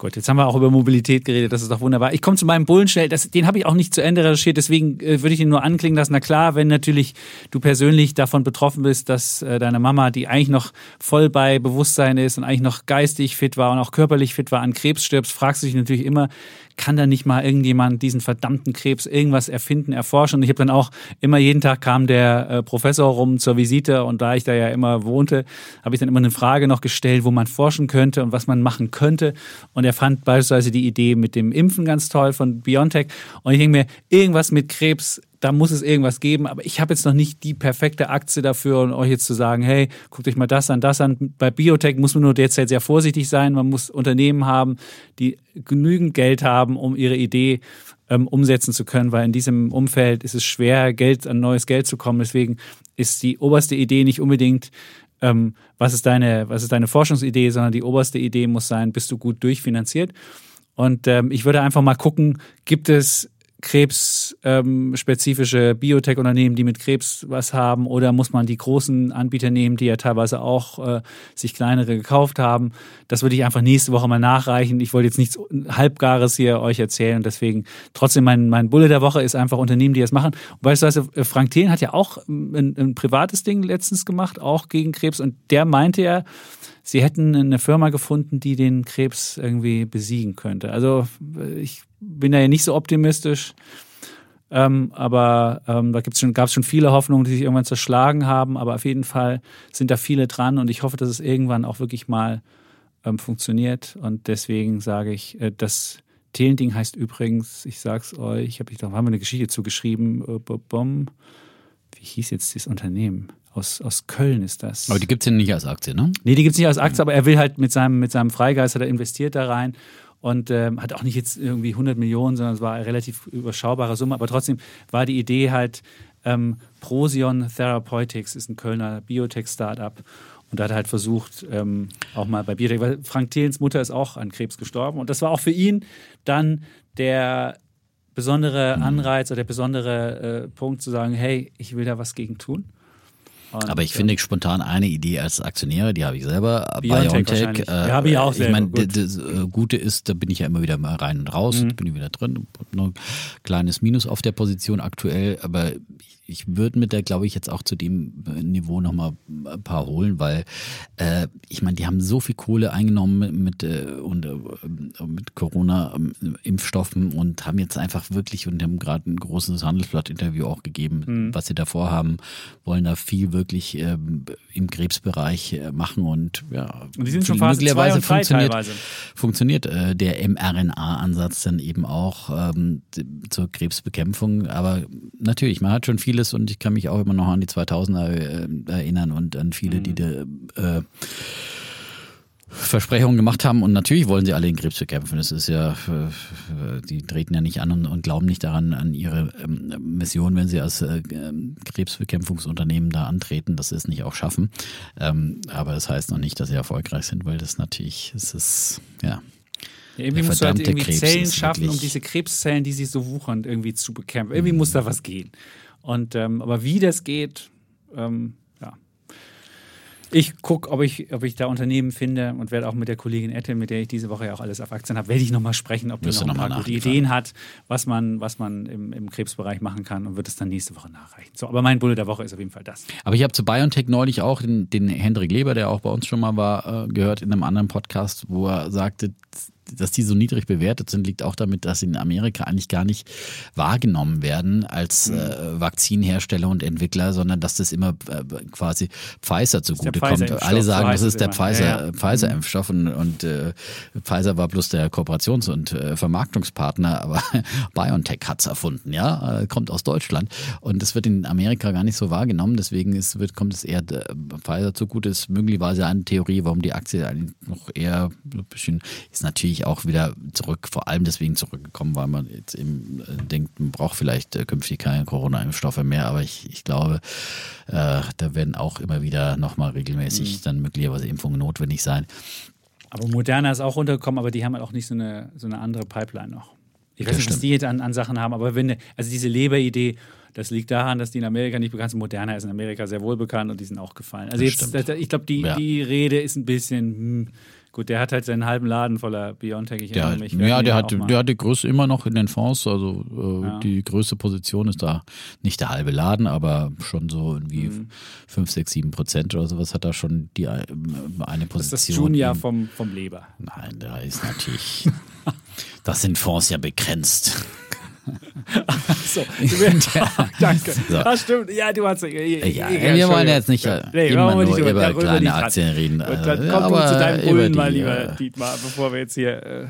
Gut, jetzt haben wir auch über Mobilität geredet, das ist doch wunderbar. Ich komme zu meinem Bullenstell, das, den habe ich auch nicht zu Ende recherchiert, deswegen äh, würde ich ihn nur anklingen lassen. Na klar, wenn natürlich du persönlich davon betroffen bist, dass äh, deine Mama, die eigentlich noch voll bei Bewusstsein ist und eigentlich noch geistig fit war und auch körperlich fit war, an Krebs stirbst, fragst du dich natürlich immer, kann da nicht mal irgendjemand diesen verdammten Krebs irgendwas erfinden, erforschen? Und ich habe dann auch immer jeden Tag kam der äh, Professor rum zur Visite und da ich da ja immer wohnte, habe ich dann immer eine Frage noch gestellt, wo man forschen könnte und was man machen könnte. Und er fand beispielsweise die Idee mit dem Impfen ganz toll von BioNTech. Und ich denke mir, irgendwas mit Krebs, da muss es irgendwas geben, aber ich habe jetzt noch nicht die perfekte Aktie dafür, um euch jetzt zu sagen, hey, guckt euch mal das an, das an. Bei Biotech muss man nur derzeit sehr vorsichtig sein. Man muss Unternehmen haben, die genügend Geld haben, um ihre Idee ähm, umsetzen zu können, weil in diesem Umfeld ist es schwer, Geld an neues Geld zu kommen. Deswegen ist die oberste Idee nicht unbedingt, ähm, was ist deine, was ist deine Forschungsidee, sondern die oberste Idee muss sein, bist du gut durchfinanziert. Und ähm, ich würde einfach mal gucken, gibt es krebsspezifische Biotech-Unternehmen, die mit Krebs was haben, oder muss man die großen Anbieter nehmen, die ja teilweise auch äh, sich kleinere gekauft haben? Das würde ich einfach nächste Woche mal nachreichen. Ich wollte jetzt nichts Halbgares hier euch erzählen und deswegen trotzdem mein, mein Bulle der Woche ist einfach Unternehmen, die das machen. Und was, äh, Frank Thelen hat ja auch ein, ein privates Ding letztens gemacht, auch gegen Krebs und der meinte ja, sie hätten eine Firma gefunden, die den Krebs irgendwie besiegen könnte. Also ich bin da ja nicht so optimistisch. Ähm, aber ähm, da schon, gab es schon viele Hoffnungen, die sich irgendwann zerschlagen haben. Aber auf jeden Fall sind da viele dran und ich hoffe, dass es irgendwann auch wirklich mal ähm, funktioniert. Und deswegen sage ich, äh, das Telending heißt übrigens, ich sag's euch, ich habe da haben wir eine Geschichte zugeschrieben. Äh. Wie hieß jetzt das Unternehmen? Aus, aus Köln ist das. Aber die gibt es ja nicht als Aktie, ne? Nee, die gibt's nicht als Aktie, aber er will halt mit seinem, mit seinem Freigeist, hat er investiert da rein und ähm, hat auch nicht jetzt irgendwie 100 Millionen, sondern es war eine relativ überschaubare Summe. Aber trotzdem war die Idee halt, ähm, Prosion Therapeutics ist ein Kölner Biotech-Startup. Und da hat er halt versucht, ähm, auch mal bei Biotech, weil Frank Thelens Mutter ist auch an Krebs gestorben. Und das war auch für ihn dann der besondere Anreiz oder der besondere äh, Punkt zu sagen, hey, ich will da was gegen tun. Und, aber ich finde spontan eine Idee als Aktionäre, die habe ich selber. BioNTech, BioNTech äh, ja, habe ich auch selber. Ich meine, das Gute ist, da bin ich ja immer wieder mal rein und raus, mhm. bin ich wieder drin, noch ein kleines Minus auf der Position aktuell, aber ich würde mit der, glaube ich, jetzt auch zu dem Niveau nochmal ein paar holen, weil äh, ich meine, die haben so viel Kohle eingenommen mit, äh, und, äh, mit Corona-Impfstoffen und haben jetzt einfach wirklich und haben gerade ein großes Handelsblatt-Interview auch gegeben, mhm. was sie davor haben, wollen da viel wirklich äh, im Krebsbereich äh, machen und ja, und die sind schon fast möglicherweise funktioniert, teilweise. funktioniert äh, der mRNA-Ansatz dann eben auch ähm, zur Krebsbekämpfung, aber natürlich, man hat schon viele vieles und ich kann mich auch immer noch an die 2000er äh, erinnern und an viele, mhm. die da, äh, Versprechungen gemacht haben und natürlich wollen sie alle den Krebs bekämpfen. Das ist ja, äh, die treten ja nicht an und, und glauben nicht daran an ihre ähm, Mission, wenn sie als äh, Krebsbekämpfungsunternehmen da antreten, dass sie es nicht auch schaffen. Ähm, aber das heißt noch nicht, dass sie erfolgreich sind, weil das natürlich, es ist, ja. Ja, irgendwie musst du halt irgendwie Krebs Zellen schaffen, um diese Krebszellen, die sich so wuchern, irgendwie zu bekämpfen. Irgendwie mhm. muss da was gehen. Und ähm, aber wie das geht, ähm, ja. Ich gucke, ob ich, ob ich da Unternehmen finde und werde auch mit der Kollegin Ette, mit der ich diese Woche ja auch alles auf Aktien habe, werde ich nochmal sprechen, ob die noch ein paar gute Ideen hat, was man, was man im, im Krebsbereich machen kann und wird es dann nächste Woche nachreichen. So, aber mein Bulle der Woche ist auf jeden Fall das. Aber ich habe zu BioNTech neulich auch den, den Hendrik Leber, der auch bei uns schon mal war, äh, gehört in einem anderen Podcast, wo er sagte, dass die so niedrig bewertet sind, liegt auch damit, dass sie in Amerika eigentlich gar nicht wahrgenommen werden als mhm. äh, Vakzinhersteller und Entwickler, sondern dass das immer äh, quasi Pfizer zugutekommt. Alle sagen, das ist der Pfizer, ja, ja. Pfizer-Impfstoff und, und äh, Pfizer war bloß der Kooperations- und äh, Vermarktungspartner, aber [laughs] BioNTech hat es erfunden, ja, äh, kommt aus Deutschland und das wird in Amerika gar nicht so wahrgenommen, deswegen ist, wird, kommt es eher äh, Pfizer zugute, ist möglicherweise eine Theorie, warum die Aktie eigentlich noch eher ein bisschen, ist natürlich ich auch wieder zurück, vor allem deswegen zurückgekommen, weil man jetzt eben äh, denkt, man braucht vielleicht äh, künftig keine Corona-Impfstoffe mehr, aber ich, ich glaube, äh, da werden auch immer wieder nochmal regelmäßig mhm. dann möglicherweise Impfungen notwendig sein. Aber Moderna ist auch runtergekommen, aber die haben halt auch nicht so eine, so eine andere Pipeline noch. Ich weiß nicht, was die jetzt an, an Sachen haben, aber wenn, also diese Leberidee, das liegt daran, dass die in Amerika nicht bekannt sind. Moderna ist in Amerika sehr wohl bekannt und die sind auch gefallen. Also das jetzt, ich glaube, die, ja. die Rede ist ein bisschen, hm, Gut, der hat halt seinen halben Laden voller Biontech. Ich der, mich, ja, der hat, der hat die Größe immer noch in den Fonds. Also äh, ja. die größte Position ist da nicht der halbe Laden, aber schon so irgendwie mhm. 5, 6, 7 Prozent oder sowas hat da schon die äh, eine Position. Das ist das Junior vom, vom Leber. Nein, da ist natürlich. [laughs] das sind Fonds ja begrenzt [laughs] so, [laughs] ja, [laughs] danke. So. Das stimmt. Ja, du hast. Äh, ja, wir wollen jetzt nicht äh, nee, immer nur über, über kleine Aktien reden. Und dann äh, komm du zu deinem Bullen mal lieber, Dietmar, bevor wir jetzt hier äh,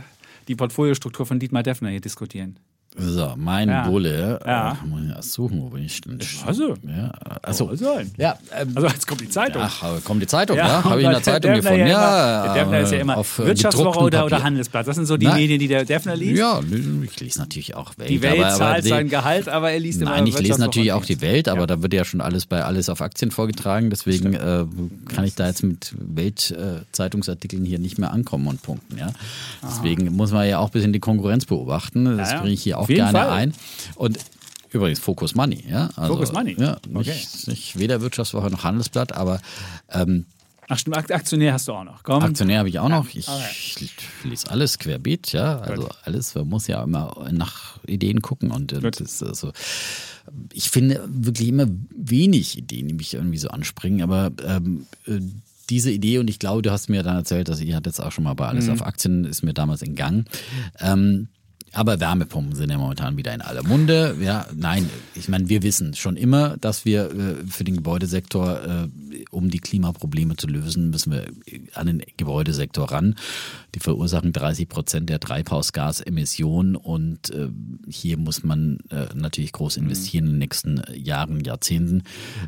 die Portfoliostruktur von Dietmar Defner hier diskutieren. So, mein ja. Bulle. Ja. Ach, muss ich erst suchen, wo bin ich denn? Also, ja. Also, ja, ähm, also jetzt kommt die Zeitung. Ach, kommt die Zeitung, ja. ja? Habe ich in [laughs] der Zeitung Defner gefunden. Ja, der Defner ist ja immer auf, äh, Wirtschaftswoche oder, oder Handelsblatt. Das sind so die Nein. Medien, die der Defner liest. Ja, ich lese natürlich auch Welt. Die Welt aber, zahlt aber sein Gehalt, aber er liest immer Nein, ich lese natürlich auch die Welt, aber da wird ja schon alles bei Alles auf Aktien vorgetragen. Deswegen äh, kann ich da jetzt mit Welt-Zeitungsartikeln äh, hier nicht mehr ankommen und punkten. Ja? Deswegen muss man ja auch ein bisschen die Konkurrenz beobachten. Das bringe ich hier auch gerne ein. Und Übrigens Focus Money, ja. Also, Focus Money. Ja, nicht, okay. nicht weder Wirtschaftswoche noch Handelsblatt, aber ähm, Ach stimmt, Aktionär hast du auch noch. Komm. Aktionär habe ich auch noch. Ich, okay. lese alles querbeet, ja. Also Gut. alles, man muss ja immer nach Ideen gucken und, und das, also, ich finde wirklich immer wenig Ideen, die mich irgendwie so anspringen, aber ähm, äh, diese Idee, und ich glaube, du hast mir dann erzählt, dass ihr hattet jetzt auch schon mal bei Alles mhm. auf Aktien, ist mir damals in Gang. Ähm, aber Wärmepumpen sind ja momentan wieder in aller Munde. Ja, nein, ich meine, wir wissen schon immer, dass wir äh, für den Gebäudesektor, äh, um die Klimaprobleme zu lösen, müssen wir an den Gebäudesektor ran. Die verursachen 30 Prozent der Treibhausgasemissionen und äh, hier muss man äh, natürlich groß investieren in den nächsten Jahren, Jahrzehnten,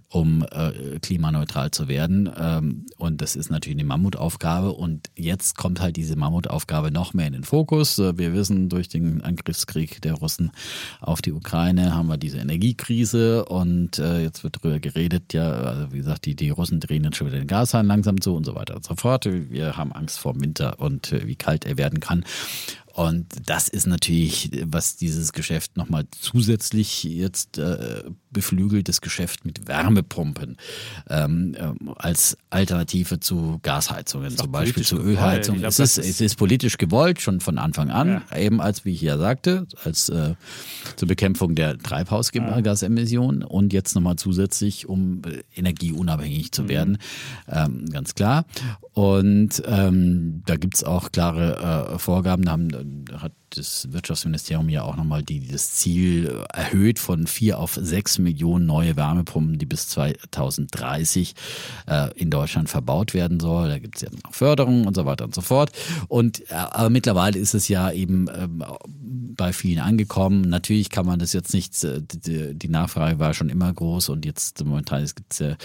um äh, klimaneutral zu werden. Ähm, und das ist natürlich eine Mammutaufgabe. Und jetzt kommt halt diese Mammutaufgabe noch mehr in den Fokus. Wir wissen durch den Angriffskrieg der Russen auf die Ukraine haben wir diese Energiekrise und äh, jetzt wird darüber geredet, ja, also wie gesagt, die, die Russen drehen jetzt schon wieder den Gashahn langsam zu und so weiter und so fort. Wir haben Angst vor Winter und äh, wie kalt er werden kann. Und das ist natürlich, was dieses Geschäft nochmal zusätzlich jetzt äh, beflügelt, das Geschäft mit Wärmepumpen ähm, äh, als Alternative zu Gasheizungen, zum Beispiel zu Ölheizungen. Glaub, es, ist, ist, es ist politisch gewollt, schon von Anfang an, ja. eben als, wie ich ja sagte, als äh, zur Bekämpfung der Treibhausgasemissionen und jetzt nochmal zusätzlich, um energieunabhängig zu mhm. werden, ähm, ganz klar. Und ähm, da gibt's auch klare äh, Vorgaben, da, haben, da hat das Wirtschaftsministerium ja auch nochmal die, das Ziel erhöht von vier auf sechs Millionen neue Wärmepumpen, die bis 2030 äh, in Deutschland verbaut werden soll. Da gibt es ja auch Förderungen und so weiter und so fort. Und äh, aber mittlerweile ist es ja eben äh, bei vielen angekommen. Natürlich kann man das jetzt nicht, äh, die, die Nachfrage war schon immer groß und jetzt momentan gibt's ja,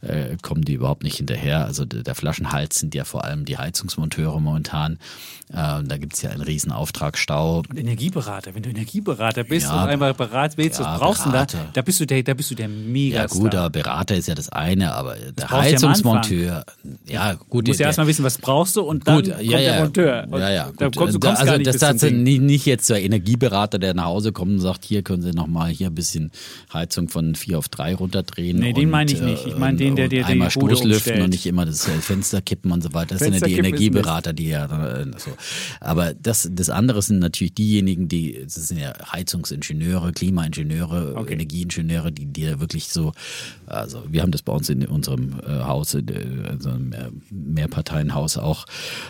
äh, kommen die überhaupt nicht hinterher. Also der Flaschenhals sind ja vor allem die Heizungsmonteure momentan. Äh, da gibt es ja einen riesen Auftragsstau. Und Energieberater, wenn du Energieberater bist ja, und einmal Berat willst, ja, was brauchst du da? Da bist du der, da bist du der mega. Ja gut, aber Berater ist ja das eine, aber der Heizungsmonteur, ja gut. Du musst ja erstmal wissen, was brauchst du und dann gut, kommt ja, der Monteur. Ja, ja. Gut. Da kommst, du kommst also gar nicht das ist nicht, nicht jetzt der Energieberater, der nach Hause kommt und sagt, hier können Sie nochmal hier ein bisschen Heizung von vier auf drei runterdrehen. Nee, den meine ich nicht. Ich meine den, der dir den einmal Stoßlüften und nicht immer das Fenster kippen und so weiter. Das sind ja die Energieberater, die ja so. Aber das, das andere sind natürlich diejenigen, die, das sind ja Heizungsingenieure, Klimaingenieure, okay. Energieingenieure, die, die da wirklich so, also wir haben das bei uns in unserem äh, Haus, in also Mehrparteienhaus auch,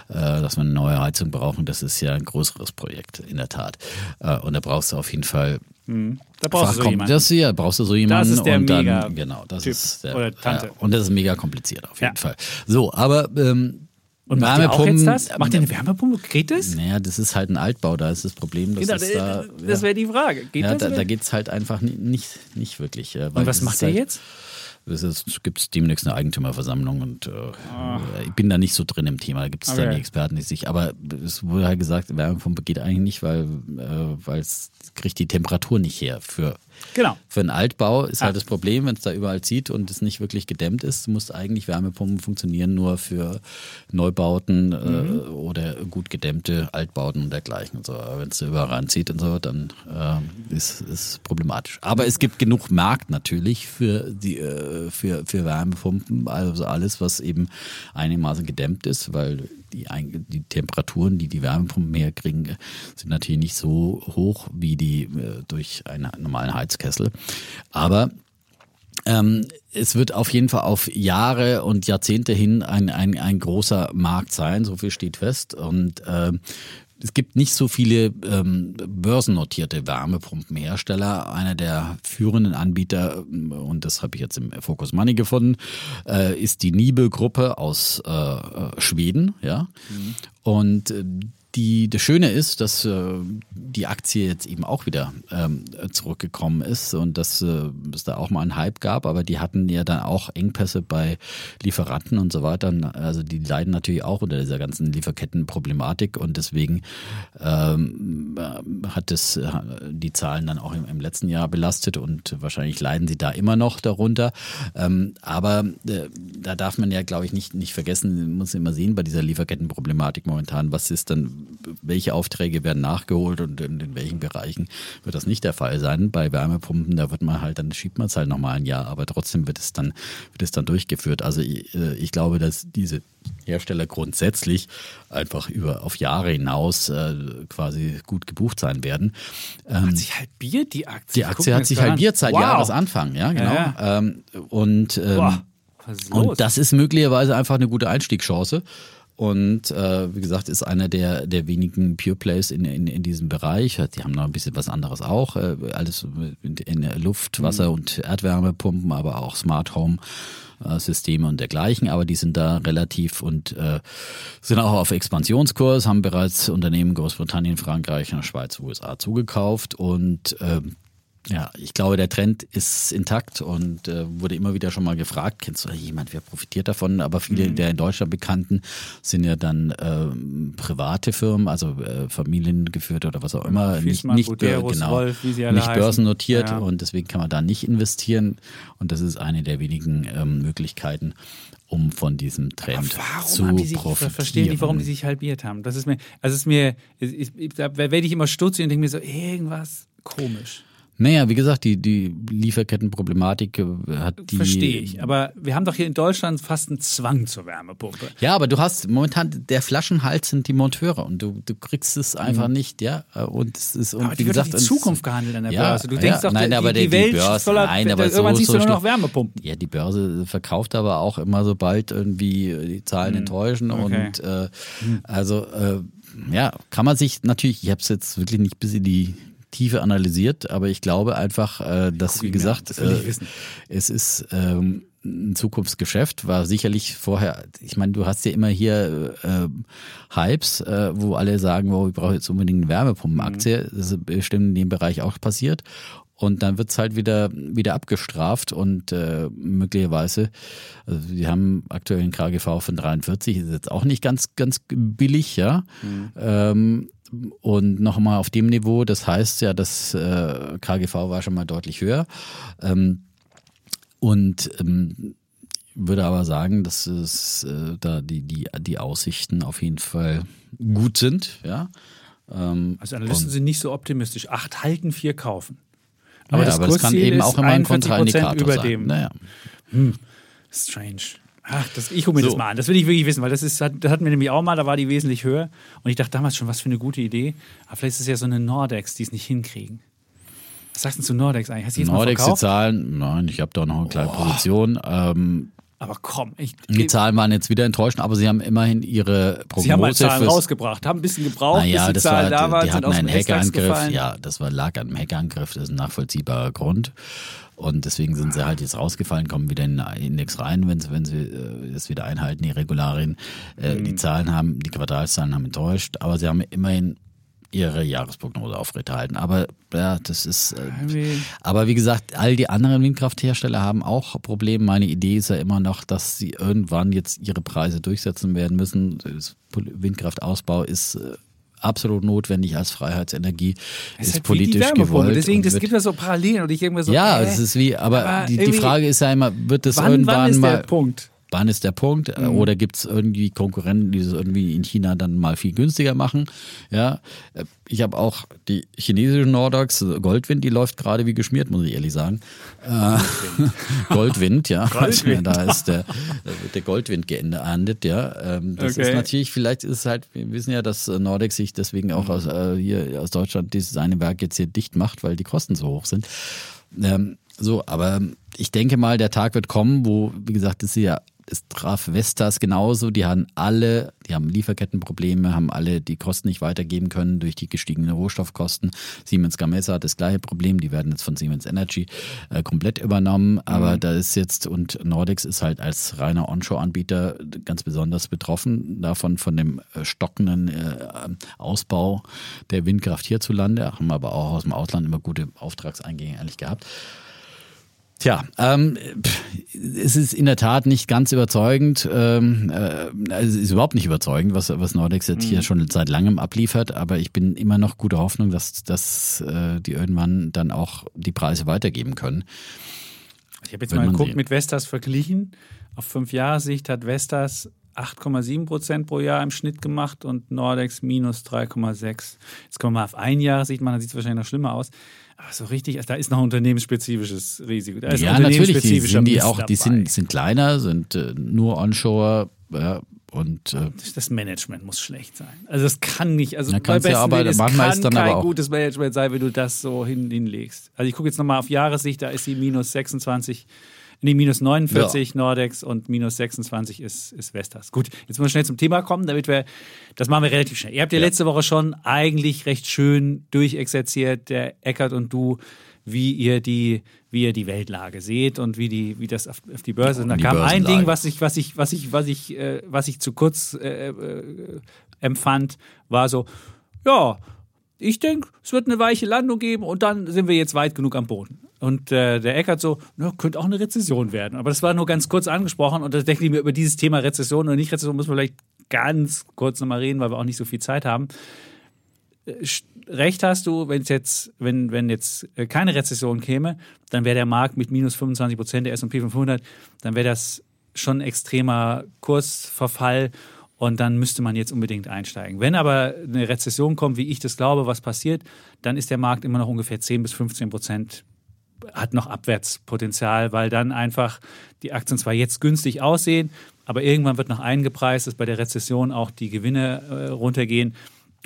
äh, dass wir eine neue Heizung brauchen. Das ist ja ein größeres Projekt, in der Tat. Äh, und da brauchst du auf jeden Fall Mhm. Da brauchst du so jemanden. Das hier brauchst du so jemanden. Das ist der und dann, mega genau, das typ ist der, oder Tante. Ja, und das ist mega kompliziert auf jeden ja. Fall. So, aber ähm, und macht ihr auch jetzt das? Macht ihr eine Wärmepumpe? Geht das? Naja, das ist halt ein Altbau, da ist das Problem. Dass genau, da, das wäre die Frage. Geht ja, das? Da, da geht es halt einfach nicht, nicht wirklich. und was macht ihr halt, jetzt? Es gibt demnächst eine Eigentümerversammlung und äh, oh. ich bin da nicht so drin im Thema. Da gibt es okay. dann die Experten, die sich. Aber es wurde halt gesagt, Wärmepumpe geht eigentlich nicht, weil äh, es kriegt die Temperatur nicht her für Genau. Für einen Altbau ist halt das Problem, wenn es da überall zieht und es nicht wirklich gedämmt ist, muss eigentlich Wärmepumpen funktionieren nur für Neubauten äh, mhm. äh, oder gut gedämmte Altbauten und dergleichen. Und so. wenn es da überall ranzieht und so, dann äh, ist es problematisch. Aber es gibt genug Markt natürlich für die äh, für, für Wärmepumpen, also alles, was eben einigermaßen gedämmt ist, weil die, die Temperaturen, die die Wärmepumpen herkriegen, sind natürlich nicht so hoch wie die äh, durch einen normalen Heizkessel. Aber ähm, es wird auf jeden Fall auf Jahre und Jahrzehnte hin ein, ein, ein großer Markt sein, so viel steht fest. Und äh, es gibt nicht so viele ähm, börsennotierte Wärmepumpenhersteller. Einer der führenden Anbieter, und das habe ich jetzt im Focus Money gefunden, äh, ist die Nibe-Gruppe aus äh, äh Schweden. Ja? Mhm. Und äh, die, das Schöne ist, dass äh, die Aktie jetzt eben auch wieder ähm, zurückgekommen ist und dass äh, es da auch mal einen Hype gab, aber die hatten ja dann auch Engpässe bei Lieferanten und so weiter. Also die leiden natürlich auch unter dieser ganzen Lieferkettenproblematik und deswegen ähm, äh, hat es äh, die Zahlen dann auch im, im, letzten Jahr belastet und wahrscheinlich leiden sie da immer noch darunter. Ähm, aber äh, da darf man ja, glaube ich, nicht, nicht vergessen, man muss immer sehen bei dieser Lieferkettenproblematik momentan, was ist dann welche Aufträge werden nachgeholt und in, in, welchen Bereichen wird das nicht der Fall sein. Bei Wärmepumpen, da wird man halt, dann schiebt man es halt nochmal ein Jahr, aber trotzdem wird es dann, wird es dann durchgeführt. Also ich, äh, ich glaube, dass diese Hersteller grundsätzlich einfach über auf Jahre hinaus äh, quasi gut gebucht sein werden. Ähm, hat sich halbiert die Aktie. Die Aktie hat sich halbiert seit wow. Jahresanfang, ja genau. Ja, ja. Ähm, und ähm, und das ist möglicherweise einfach eine gute Einstiegschance. Und äh, wie gesagt, ist einer der, der wenigen Pure Plays in, in, in diesem Bereich. Die haben noch ein bisschen was anderes auch. Äh, alles in, in Luft, Wasser mhm. und Erdwärmepumpen, aber auch Smart Home. Äh, Systeme und dergleichen, aber die sind da relativ und äh, sind auch auf Expansionskurs, haben bereits Unternehmen Großbritannien, Frankreich, Schweiz, USA zugekauft und äh, Ja, ich glaube, der Trend ist intakt und äh, wurde immer wieder schon mal gefragt, kennst du jemand, wer profitiert davon? Aber viele mhm. der in Deutschland bekannten sind ja dann äh, private Firmen, also äh, familiengeführt oder was auch immer, Fiesmann, nicht, nicht, Buderus, genau, Wolf, nicht börsennotiert ja. und deswegen kann man da nicht investieren und das ist eine der wenigen ähm, Möglichkeiten, um von diesem Trend zu sich, profitieren. Ich verstehe nicht, warum die sich halbiert haben. Das ist mir, also ist mir, ich, ich, da werde ich immer stutzig und denke mir so, irgendwas komisch. Naja, wie gesagt, die, die Lieferkettenproblematik äh, hat die. Verstehe ich. Aber wir haben doch hier in Deutschland fast einen Zwang zur Wärmepumpe. Ja, aber du hast momentan, der Flaschenhals sind die Monteure und du, du kriegst es einfach mhm. nicht, ja. Und es ist, und aber wie gesagt. Die Zukunft gehandelt an der ja, Börse. Du denkst ja, doch, nein, die, aber die, die Welt Börse, voller, nein, aber irgendwann so, siehst so du nur noch Wärmepumpen. Ja, die Börse verkauft aber auch immer sobald irgendwie die Zahlen mhm. enttäuschen okay. und, äh, mhm. also, äh, ja, kann man sich natürlich, ich habe es jetzt wirklich nicht bis in die Tiefe analysiert, aber ich glaube einfach, äh, dass, wie gesagt, das äh, es ist ähm, ein Zukunftsgeschäft, war sicherlich vorher, ich meine, du hast ja immer hier äh, Hypes, äh, wo alle sagen, wow, ich brauche jetzt unbedingt eine Wärmepumpenaktie. Mhm. Das ist bestimmt in dem Bereich auch passiert. Und dann wird's halt wieder, wieder abgestraft und äh, möglicherweise, also wir haben aktuell einen KGV von 43, ist jetzt auch nicht ganz, ganz billig, ja. Mhm. Ähm, und nochmal auf dem Niveau, das heißt ja, das äh, KGV war schon mal deutlich höher. Ähm, und ähm, würde aber sagen, dass es äh, da die, die, die Aussichten auf jeden Fall gut sind. Ja? Ähm, also Analysten sind nicht so optimistisch. Acht halten, vier kaufen. Aber, ja, das, aber das kann eben auch immer ein Kontraindikator über sein. Dem. Naja. Hm. Strange. Ach, das, ich gucke mir so. das mal an. Das will ich wirklich wissen, weil das ist, das hatten wir nämlich auch mal, da war die wesentlich höher. Und ich dachte damals schon, was für eine gute Idee. Aber vielleicht ist es ja so eine Nordex, die es nicht hinkriegen. Was sagst du zu Nordex eigentlich? Hast du jetzt Nordex, die Zahlen, nein, ich habe da noch eine kleine oh. Position. Ähm, aber komm, ich, die Zahlen waren jetzt wieder enttäuschend, aber sie haben immerhin ihre Prognose. Sie haben mal Zahlen rausgebracht, haben ein bisschen gebraucht, naja, bis die Zahlen war, da waren, die hatten einen Hackerangriff. Ja, das war, lag an einem Hackerangriff, das ist ein nachvollziehbarer Grund. Und deswegen sind sie halt jetzt rausgefallen, kommen wieder in den Index rein, wenn sie, wenn sie äh, das wieder einhalten, die Regularien. Äh, mhm. Die Zahlen haben, die Quartalszahlen haben enttäuscht, aber sie haben immerhin ihre Jahresprognose aufrechterhalten. Aber ja, das ist. Äh, aber wie gesagt, all die anderen Windkrafthersteller haben auch Probleme. Meine Idee ist ja immer noch, dass sie irgendwann jetzt ihre Preise durchsetzen werden müssen. Das Windkraftausbau ist äh, absolut notwendig als Freiheitsenergie, ist, ist halt politisch gewollt. Deswegen, das gibt ja so Parallelen und ich irgendwie so. Ja, es ist wie, aber, aber die, die Frage ist ja immer, wird das wann, irgendwann wann ist mal. Der Punkt? Wann ist der Punkt? Mhm. Oder gibt es irgendwie Konkurrenten, die es irgendwie in China dann mal viel günstiger machen? Ja, ich habe auch die chinesische Nordox, Goldwind, die läuft gerade wie geschmiert, muss ich ehrlich sagen. Goldwind, [laughs] Goldwind ja. [laughs] Goldwind. da ist der, der Goldwind geahndet, ja. Ähm, das okay. ist natürlich, vielleicht ist es halt, wir wissen ja, dass Nordex sich deswegen auch aus, äh, hier aus Deutschland dieses eine Werk jetzt hier dicht macht, weil die Kosten so hoch sind. Ähm, so, aber ich denke mal, der Tag wird kommen, wo, wie gesagt, ist ja es traf Vestas genauso. Die haben alle, die haben Lieferkettenprobleme, haben alle die Kosten nicht weitergeben können durch die gestiegenen Rohstoffkosten. Siemens Gamesa hat das gleiche Problem. Die werden jetzt von Siemens Energy äh, komplett übernommen. Aber mhm. da ist jetzt, und Nordex ist halt als reiner Onshore-Anbieter ganz besonders betroffen davon, von dem äh, stockenden äh, Ausbau der Windkraft hierzulande. Haben aber auch aus dem Ausland immer gute Auftragseingänge eigentlich gehabt. Tja, ähm, es ist in der Tat nicht ganz überzeugend, ähm, äh, es ist überhaupt nicht überzeugend, was, was Nordex jetzt mhm. hier schon seit langem abliefert, aber ich bin immer noch guter Hoffnung, dass, dass äh, die irgendwann dann auch die Preise weitergeben können. Ich habe jetzt mal geguckt, mit Vestas verglichen. Auf fünf Jahre Sicht hat Vestas 8,7 Prozent pro Jahr im Schnitt gemacht und Nordex minus 3,6. Jetzt kommen wir mal auf ein Jahr Sicht, man sieht es wahrscheinlich noch schlimmer aus. Aber so richtig, also da ist noch ein unternehmensspezifisches Risiko. Ja, natürlich, die sind die auch, die sind, sind kleiner, sind äh, nur onshore, ja, und äh, das Management muss schlecht sein. Also das kann nicht, also bei besten ja, aber, es kann ist dann kein aber auch gutes Management sein, wenn du das so hin, hinlegst. Also ich gucke jetzt nochmal auf Jahressicht, da ist sie minus 26 Nee, minus 49 ja. Nordex und minus 26 ist, ist Vestas. Gut, jetzt müssen wir schnell zum Thema kommen, damit wir, das machen wir relativ schnell. Ihr habt ja, ja. letzte Woche schon eigentlich recht schön durchexerziert, der Eckert und du, wie ihr die, wie ihr die Weltlage seht und wie die, wie das auf, auf die Börse. Und da kam ein Ding, was ich, was ich, was ich, was ich, äh, was ich zu kurz äh, äh, empfand, war so, ja, ich denke, es wird eine weiche Landung geben und dann sind wir jetzt weit genug am Boden. Und äh, der Eckert so, na, könnte auch eine Rezession werden. Aber das war nur ganz kurz angesprochen und da denke ich mir über dieses Thema Rezession oder nicht Rezession müssen wir vielleicht ganz kurz nochmal reden, weil wir auch nicht so viel Zeit haben. Äh, recht hast du, wenn jetzt, wenn, wenn jetzt äh, keine Rezession käme, dann wäre der Markt mit minus 25 Prozent der S&P 500, dann wäre das schon ein extremer Kursverfall und dann müsste man jetzt unbedingt einsteigen. Wenn aber eine Rezession kommt, wie ich das glaube, was passiert, dann ist der Markt immer noch ungefähr 10 bis 15 Prozent hat noch Abwärtspotenzial, weil dann einfach die Aktien zwar jetzt günstig aussehen, aber irgendwann wird noch eingepreist, dass bei der Rezession auch die Gewinne äh, runtergehen.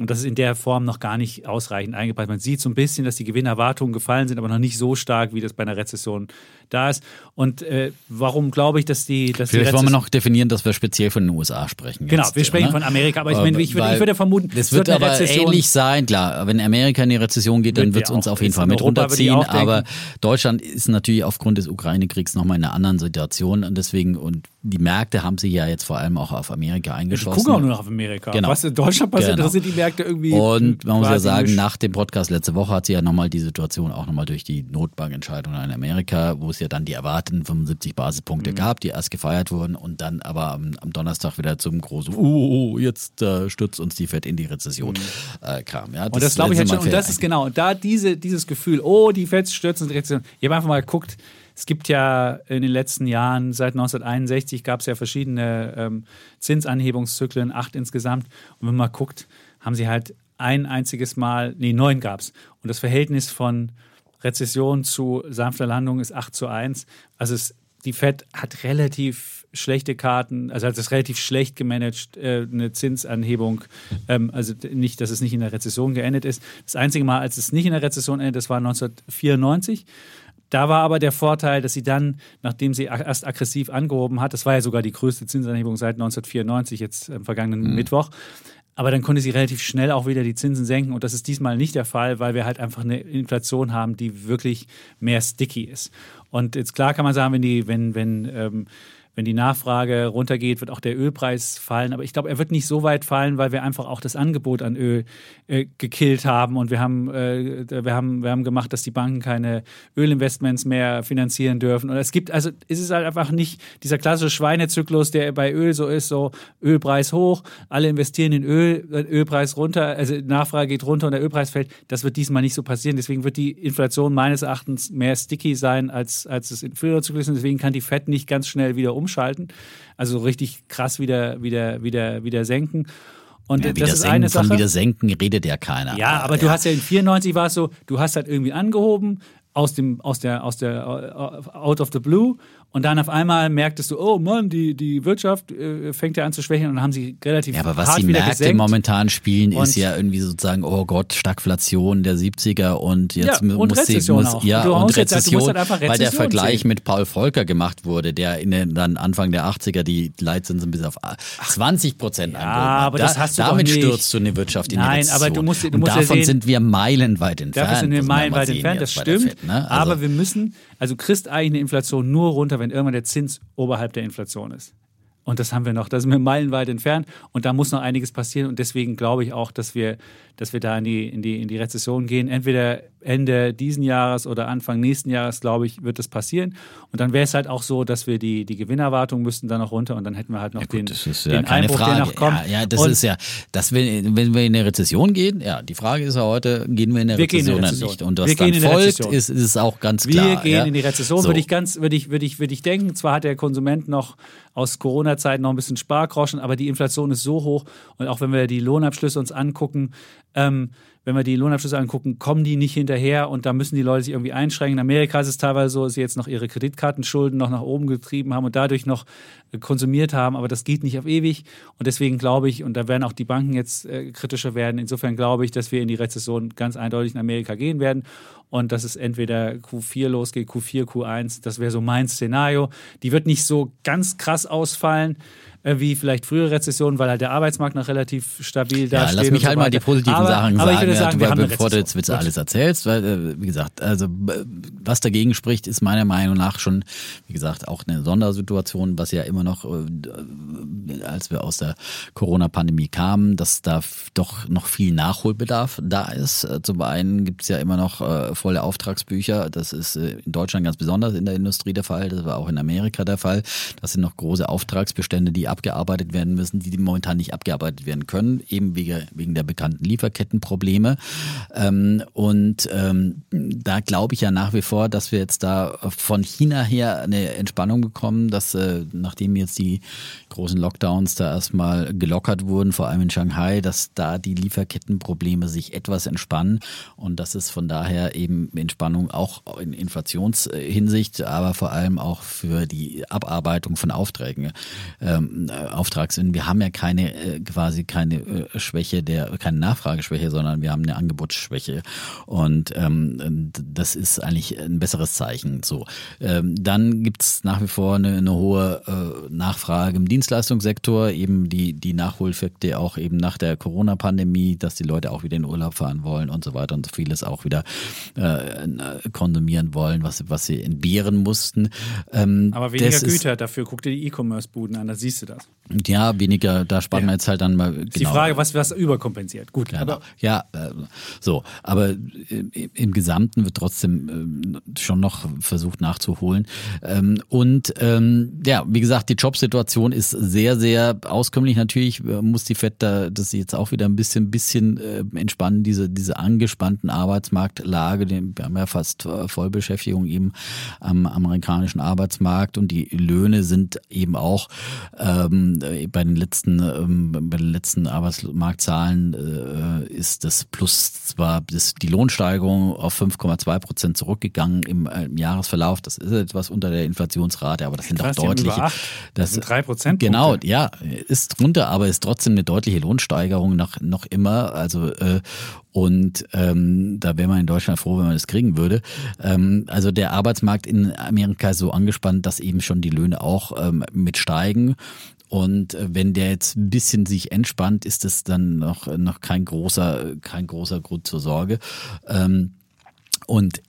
Und das ist in der Form noch gar nicht ausreichend eingepreist. Man sieht so ein bisschen, dass die Gewinnerwartungen gefallen sind, aber noch nicht so stark, wie das bei einer Rezession da ist. Und äh, warum glaube ich, dass die. Dass Vielleicht die wollen wir noch definieren, dass wir speziell von den USA sprechen. Genau, wir sprechen ne? von Amerika, aber ich, meine, ich, würde, ich würde vermuten, es wird, wird aber Rezession ähnlich sein. Klar, wenn Amerika in die Rezession geht, dann wird es uns auf jeden Fall mit runterziehen. Aber Deutschland ist natürlich aufgrund des Ukraine-Kriegs nochmal in einer anderen Situation. Und deswegen, und die Märkte haben sich ja jetzt vor allem auch auf Amerika eingeschossen. Ich gucke auch nur noch auf Amerika. Genau. Was in Deutschland passiert, genau. interessiert die Märkte irgendwie. Und man muss ja sagen, nach dem Podcast letzte Woche hat sie ja nochmal die Situation auch nochmal durch die Notbankentscheidung in Amerika, wo es ja dann die erwarteten 75 Basispunkte mhm. gab, die erst gefeiert wurden und dann aber am, am Donnerstag wieder zum großen, oh, jetzt äh, stürzt uns die Fed in die Rezession mhm. äh, kam. Ja, das und das glaube ich halt schon, und das ist genau, und da diese, dieses Gefühl, oh, die Fed stürzt in die Rezession. Ich habe einfach mal geguckt, es gibt ja in den letzten Jahren, seit 1961 gab es ja verschiedene ähm, Zinsanhebungszyklen, acht insgesamt. Und wenn man mal guckt, haben sie halt ein einziges Mal, nee, neun gab es. Und das Verhältnis von Rezession zu sanfter Landung ist 8 zu 1. Also es, die Fed hat relativ schlechte Karten, also hat es relativ schlecht gemanagt, äh, eine Zinsanhebung. Ähm, also nicht, dass es nicht in der Rezession geendet ist. Das einzige Mal, als es nicht in der Rezession endet, das war 1994. Da war aber der Vorteil, dass sie dann, nachdem sie erst aggressiv angehoben hat, das war ja sogar die größte Zinsanhebung seit 1994, jetzt am vergangenen mhm. Mittwoch, aber dann konnte sie relativ schnell auch wieder die Zinsen senken und das ist diesmal nicht der Fall, weil wir halt einfach eine Inflation haben, die wirklich mehr sticky ist. Und jetzt klar kann man sagen, wenn die, wenn, wenn ähm, wenn die Nachfrage runtergeht, wird auch der Ölpreis fallen. Aber ich glaube, er wird nicht so weit fallen, weil wir einfach auch das Angebot an Öl äh, gekillt haben. Und wir haben, äh, wir, haben, wir haben gemacht, dass die Banken keine Ölinvestments mehr finanzieren dürfen. Und es gibt, also es ist halt einfach nicht dieser klassische Schweinezyklus, der bei Öl so ist, so Ölpreis hoch, alle investieren in Öl, Ölpreis runter, also Nachfrage geht runter und der Ölpreis fällt. Das wird diesmal nicht so passieren. Deswegen wird die Inflation meines Erachtens mehr sticky sein, als, als es in früheren Zyklus ist. Deswegen kann die FED nicht ganz schnell wieder um umschalten. Also richtig krass wieder, wieder, wieder, wieder senken. Und ja, das ist senken, eine Sache. Von wieder senken redet ja keiner. Ja, aber ja. du hast ja in 94 war es so, du hast halt irgendwie angehoben aus dem, aus der, aus der, out of the blue und dann auf einmal merktest du, oh Mann, die, die Wirtschaft äh, fängt ja an zu schwächen und dann haben sie relativ Ja, aber was die Märkte gesenkt. momentan spielen, und ist ja irgendwie sozusagen, oh Gott, Stagflation der 70er und jetzt ja, und muss Rezession sie, muss, auch. ja, und, und Rezession, halt, Rezession, weil der Vergleich sehen. mit Paul Volcker gemacht wurde, der in den, dann Anfang der 80er die Leitzinsen bis auf 20 Prozent ja, aber das hast du Damit stürzt du eine Wirtschaft in Nein, die Rezession. aber du musst, du und musst davon ja sehen, sind wir meilenweit entfernt. Davon sind wir meilenweit entfernt, das stimmt. Fed, ne? also, aber wir müssen, also kriegst eigentlich eine Inflation nur runter, wenn irgendwann der Zins oberhalb der Inflation ist. Und das haben wir noch, da sind wir meilenweit entfernt und da muss noch einiges passieren und deswegen glaube ich auch, dass wir, dass wir da in die, in die, in die Rezession gehen. Entweder Ende diesen Jahres oder Anfang nächsten Jahres, glaube ich, wird das passieren. Und dann wäre es halt auch so, dass wir die, die Gewinnerwartung müssten dann noch runter und dann hätten wir halt noch ja, gut, den, das ist ja den keine Einbruch, Frage. der noch kommt. Ja, ja das und ist ja, das will, wenn wir in eine Rezession gehen, ja, die Frage ist ja heute, gehen wir in eine wir Rezession, oder nicht? Und was wir dann folgt, ist, ist auch ganz klar. Wir gehen ja? in die Rezession, so. würde ich ganz, würde ich, würde ich, würde ich denken. Zwar hat der Konsument noch aus Corona-Zeiten noch ein bisschen Spargroschen, aber die Inflation ist so hoch und auch wenn wir die Lohnabschlüsse uns angucken, ähm, wenn wir die Lohnabschlüsse angucken, kommen die nicht hinterher und da müssen die Leute sich irgendwie einschränken. In Amerika ist es teilweise so, dass sie jetzt noch ihre Kreditkartenschulden noch nach oben getrieben haben und dadurch noch äh, konsumiert haben, aber das geht nicht auf ewig und deswegen glaube ich, und da werden auch die Banken jetzt äh, kritischer werden, insofern glaube ich, dass wir in die Rezession ganz eindeutig in Amerika gehen werden und dass es entweder Q4 losgeht, Q4, Q1, das wäre so mein Szenario. Die wird nicht so ganz krass ausfallen, äh, wie vielleicht frühere Rezessionen, weil halt der Arbeitsmarkt noch relativ stabil da ja, steht. lass mich halt so mal die positiven aber, Sachen aber sagen, ich würde sagen ja, haben bevor du jetzt Witze alles erzählst, weil, äh, wie gesagt, also was dagegen spricht, ist meiner Meinung nach schon, wie gesagt, auch eine Sondersituation, was ja immer noch, äh, als wir aus der Corona-Pandemie kamen, dass da doch noch viel Nachholbedarf da ist. Zum einen gibt es ja immer noch äh, volle Auftragsbücher. Das ist äh, in Deutschland ganz besonders in der Industrie der Fall. Das war auch in Amerika der Fall. Das sind noch große Auftragsbestände, die abgearbeitet werden müssen, die momentan nicht abgearbeitet werden können, eben wegen, der bekannten Lieferkettenprobleme. Ähm, und ähm, da glaube ich ja nach wie vor, dass wir jetzt da von China her eine Entspannung bekommen, dass äh, nachdem jetzt die großen Lockdowns da erstmal gelockert wurden, vor allem in Shanghai, dass da die Lieferkettenprobleme sich etwas entspannen und dass es von daher eben Entspannung auch in Inflationshinsicht, aber vor allem auch für die Abarbeitung von Aufträgen, ähm, Auftrags. Wir haben ja keine äh, quasi keine äh, Schwäche der, keine Nachfrageschwäche, sondern wir haben eine Angebotsschwäche und ähm, das ist eigentlich ein besseres Zeichen. So, ähm, dann gibt's nach wie vor eine, eine hohe äh, Nachfrage im Dienstleistungssektor, eben die die Nachholeffekte auch eben nach der Corona-Pandemie, dass die Leute auch wieder in Urlaub fahren wollen und so weiter und so vieles auch wieder äh, konsumieren wollen, was was sie entbehren mussten. Ähm, Aber weniger Güter, dafür guck dir die E-Commerce-Buden an, da siehst du das. Ja, weniger, da spart ja. man jetzt halt dann mal. Genau. Die Frage, was was überkompensiert. Gut, genau. aber ja, äh, so, aber äh, im Gesamten wird trotzdem äh, schon noch versucht nachzuholen. Ähm, und ähm, ja, wie gesagt, die Jobsituation ist sehr, sehr auskömmlich. Natürlich äh, muss die FED da das jetzt auch wieder ein bisschen, bisschen äh, entspannen, diese, diese angespannten Arbeitsmarktlage. Wir haben ja fast äh, Vollbeschäftigung eben am amerikanischen Arbeitsmarkt und die Löhne sind eben auch ähm, bei den letzten, ähm, bei den letzten Arbeitsmarktzahlen äh, ist das plus zwar das, die Lohnsteigerung auf 5,2 Prozent zurückgegangen im, äh, im, Jahresverlauf. Das ist etwas unter der Inflationsrate, aber das sind doch deutliche. Das sind drei Prozent. Genau, ja, ist drunter, aber ist trotzdem eine deutliche Lohnsteigerung noch, noch immer. Also äh, und ähm, da wäre man in Deutschland froh, wenn man das kriegen würde. Ähm, also der Arbeitsmarkt in Amerika ist so angespannt, dass eben schon die Löhne auch ähm, mit steigen. Und äh, wenn der jetzt ein bisschen sich entspannt, ist das dann noch, noch kein großer, kein großer Grund zur Sorge. Ähm, und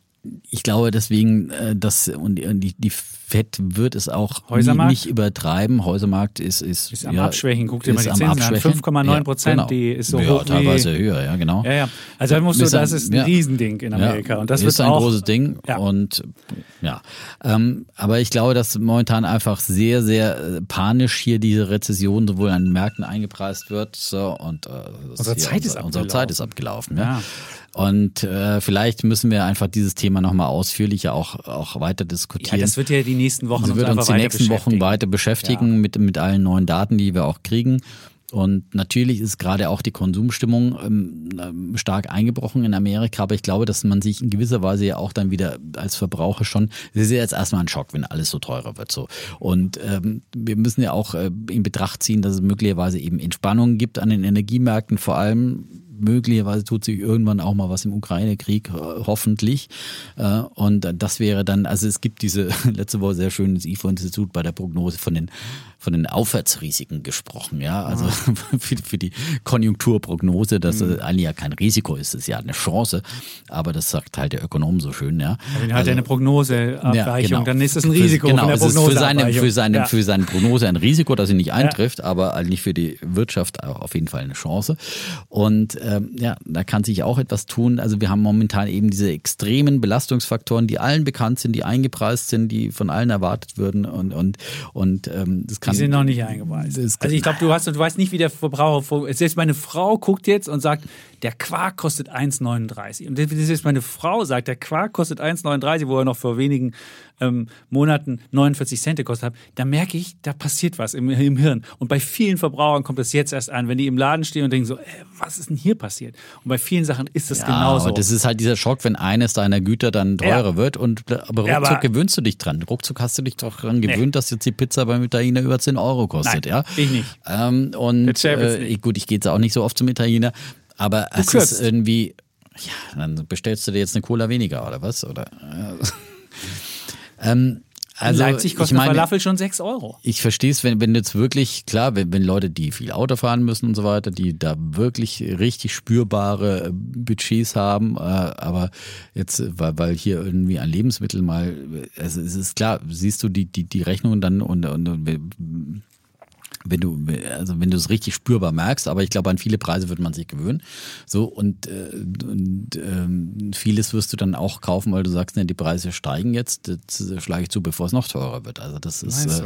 ich glaube deswegen, äh, dass und die, die Fett wird es auch Häusermarkt? nicht übertreiben. Häusermarkt ist ist, ist am ja, Abschwächen. Guck dir mal die Zinsen an. 5,9 Prozent, ja, genau. die ist so ja, hoch teilweise höher, ja genau. Ja, ja. Also musst du, das ist ein ja. Riesending in Amerika und das ist ein auch, großes Ding ja. und ja. Ähm, aber ich glaube, dass momentan einfach sehr sehr äh, panisch hier diese Rezession sowohl an den Märkten eingepreist wird so und äh, unsere Zeit ist abgelaufen. Unsere Zeit ist abgelaufen. Ja. Und äh, vielleicht müssen wir einfach dieses Thema nochmal ausführlicher auch, auch weiter diskutieren. Ja, das wird ja die nächsten Wochen das wird uns die nächsten Wochen weiter beschäftigen ja. mit, mit allen neuen Daten, die wir auch kriegen. Und natürlich ist gerade auch die Konsumstimmung ähm, stark eingebrochen in Amerika, aber ich glaube, dass man sich in gewisser Weise ja auch dann wieder als Verbraucher schon, das ist ja jetzt erstmal ein Schock, wenn alles so teurer wird. So. Und ähm, wir müssen ja auch äh, in Betracht ziehen, dass es möglicherweise eben Entspannungen gibt an den Energiemärkten, vor allem möglicherweise tut sich irgendwann auch mal was im Ukraine-Krieg, äh, hoffentlich. Äh, und das wäre dann, also es gibt diese [laughs] letzte Woche sehr schönes IFO-Institut bei der Prognose von den von den Aufwärtsrisiken gesprochen, ja, also [laughs] für, für die Konjunkturprognose, dass mhm. eigentlich ja kein Risiko ist, ist ja eine Chance, aber das sagt halt der Ökonom so schön, ja. Wenn er halt also, eine Prognoseabweichung, ja, genau. dann ist es ein Risiko. Für, genau, es ist für seine, für seine, ja. für seine Prognose ein Risiko, dass sie nicht eintrifft, ja. aber eigentlich für die Wirtschaft auch auf jeden Fall eine Chance. Und ähm, ja, da kann sich auch etwas tun. Also wir haben momentan eben diese extremen Belastungsfaktoren, die allen bekannt sind, die eingepreist sind, die von allen erwartet würden und und und ähm, das kann die sind noch nicht eingeweist. Also ich glaube, du hast, du weißt nicht, wie der Verbraucher. Selbst meine Frau guckt jetzt und sagt, der Quark kostet 1,39. Und selbst meine Frau sagt, der Quark kostet 1,39, wo er noch vor wenigen ähm, Monaten 49 Cent gekostet hat. Da merke ich, da passiert was im, im, Hirn. Und bei vielen Verbrauchern kommt das jetzt erst an, wenn die im Laden stehen und denken so, äh, was ist denn hier passiert? Und bei vielen Sachen ist das ja, genauso. Aber das ist halt dieser Schock, wenn eines deiner Güter dann teurer ja. wird. Und aber ruckzuck aber gewöhnst du dich dran. Ruckzuck hast du dich doch daran gewöhnt, nee. dass jetzt die Pizza beim Italiener über 10 Euro kostet. Nein, ja? ich nicht. Ähm, und äh, gut, ich gehe jetzt auch nicht so oft zum Italiener, aber du es kürzt. ist irgendwie, ja, dann bestellst du dir jetzt eine Cola weniger oder was? Oder? [laughs] ähm, Also, Leipzig kostet ich meine, Falafel schon 6 Euro. Ich verstehe es, wenn, wenn jetzt wirklich, klar, wenn, wenn Leute, die viel Auto fahren müssen und so weiter, die da wirklich richtig spürbare äh, Budgets haben, äh, aber jetzt, weil, weil hier irgendwie ein Lebensmittel mal, also es ist klar, siehst du die, die, die Rechnungen dann und, und, und wenn du also wenn du es richtig spürbar merkst, aber ich glaube an viele Preise wird man sich gewöhnen. So und, äh, und ähm, vieles wirst du dann auch kaufen, weil du sagst, ne, die Preise steigen jetzt, das schlage ich zu, bevor es noch teurer wird. Also das ist äh,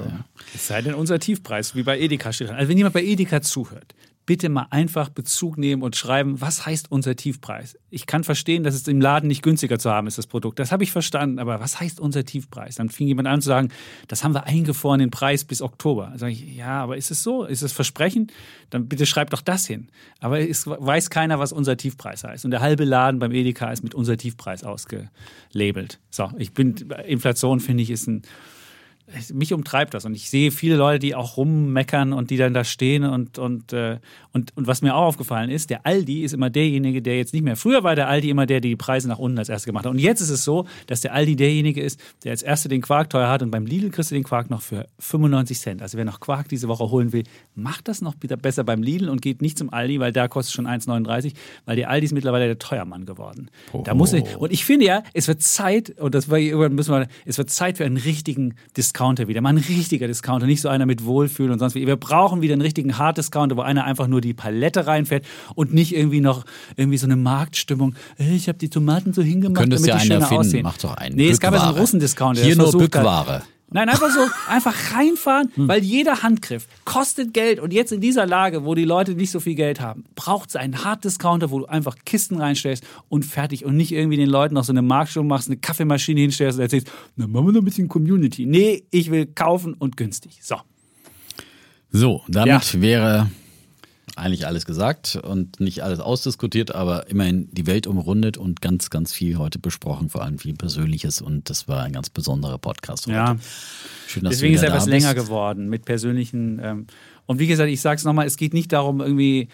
es sei denn unser Tiefpreis, wie bei Edeka steht. Also wenn jemand bei Edeka zuhört, bitte mal einfach Bezug nehmen und schreiben, was heißt unser Tiefpreis? Ich kann verstehen, dass es im Laden nicht günstiger zu haben ist, das Produkt. Das habe ich verstanden, aber was heißt unser Tiefpreis? Dann fing jemand an zu sagen, das haben wir eingefroren, den Preis bis Oktober. Dann sage ich, ja, aber ist es so? Ist es Versprechen? Dann bitte schreibt doch das hin. Aber es weiß keiner, was unser Tiefpreis heißt. Und der halbe Laden beim Edeka ist mit unser Tiefpreis ausgelabelt. So, ich bin, Inflation finde ich ist ein mich umtreibt das und ich sehe viele Leute, die auch rummeckern und die dann da stehen und und äh, und und was mir auch aufgefallen ist, der Aldi ist immer derjenige, der jetzt nicht mehr. Früher war der Aldi immer der, der die Preise nach unten als erstes gemacht hat und jetzt ist es so, dass der Aldi derjenige ist, der als erste den Quark teuer hat und beim Lidl kriegst du den Quark noch für 95 Cent. Also wer noch Quark diese Woche holen will, macht das noch besser beim Lidl und geht nicht zum Aldi, weil da kostet schon 1,39, weil der Aldi ist mittlerweile der Teuermann geworden. Oh. Da muss ich, und ich finde ja, es wird Zeit und das müssen wir, es wird Zeit für einen richtigen Discount Discounter wieder, mal ein richtiger Discounter, nicht so einer mit Wohlfühl und sonst wie. Wir brauchen wieder einen richtigen Hard-Discounter, wo einer einfach nur die Palette reinfährt und nicht irgendwie noch irgendwie so eine Marktstimmung. Ich habe die Tomaten so hingemacht, Könntest damit ja die schöner erfinden. aussehen. Mach doch einen. Nee, Bückware. es gab ja so einen Russen-Discounter. Hier nur Bückware. Nein, einfach so, einfach reinfahren, hm. weil jeder Handgriff kostet Geld und jetzt in dieser Lage, wo die Leute nicht so viel Geld haben, braucht es einen Hard-Discounter, wo du einfach Kisten reinstellst und fertig und nicht irgendwie den Leuten noch so eine Marktstimmung machst, eine Kaffeemaschine hinstellst und erzählst, na, machen wir noch ein bisschen Community. Nee, ich will kaufen und günstig. So. So, damit ja. wäre eigentlich alles gesagt und nicht alles ausdiskutiert, aber immerhin die Welt umrundet und ganz, ganz viel heute besprochen, vor allem viel Persönliches und das war ein ganz besonderer Podcast heute. Ja. Schön, dass Deswegen ist er etwas länger geworden mit persönlichen. Ähm, und wie gesagt, ich sage es nochmal, es geht nicht darum, irgendwie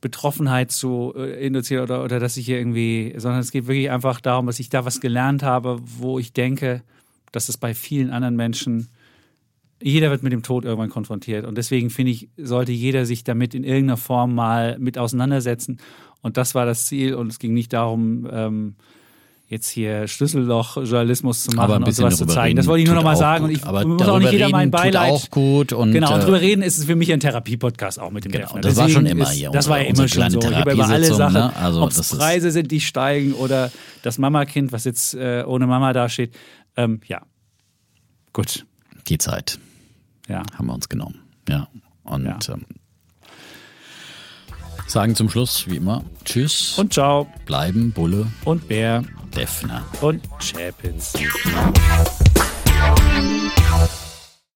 Betroffenheit zu äh, induzieren oder, oder dass ich hier irgendwie, sondern es geht wirklich einfach darum, dass ich da was gelernt habe, wo ich denke, dass es bei vielen anderen Menschen jeder wird mit dem Tod irgendwann konfrontiert. Und deswegen finde ich, sollte jeder sich damit in irgendeiner Form mal mit auseinandersetzen. Und das war das Ziel. Und es ging nicht darum, ähm, jetzt hier Schlüsselloch-Journalismus zu machen und sowas zu zeigen. Das wollte ich nur noch mal sagen. Gut. Und ich aber muss auch nicht jeder mein Beileid. auch gut. Und, genau, und drüber äh, reden ist es für mich ein Therapiepodcast auch mit dem genau, Defner. Das war schon immer hier. Das war ja immer schon so. Ich über alle Sachen, ne? also, ob es Preise sind, die steigen oder das Mama-Kind, was jetzt äh, ohne Mama dasteht. Ähm, ja, gut. Die Zeit ja. haben wir uns genommen. Ja. Und ja. Ähm, sagen zum Schluss, wie immer, Tschüss. Und ciao. Bleiben Bulle. Und Bär. Defner. Und Chapitz.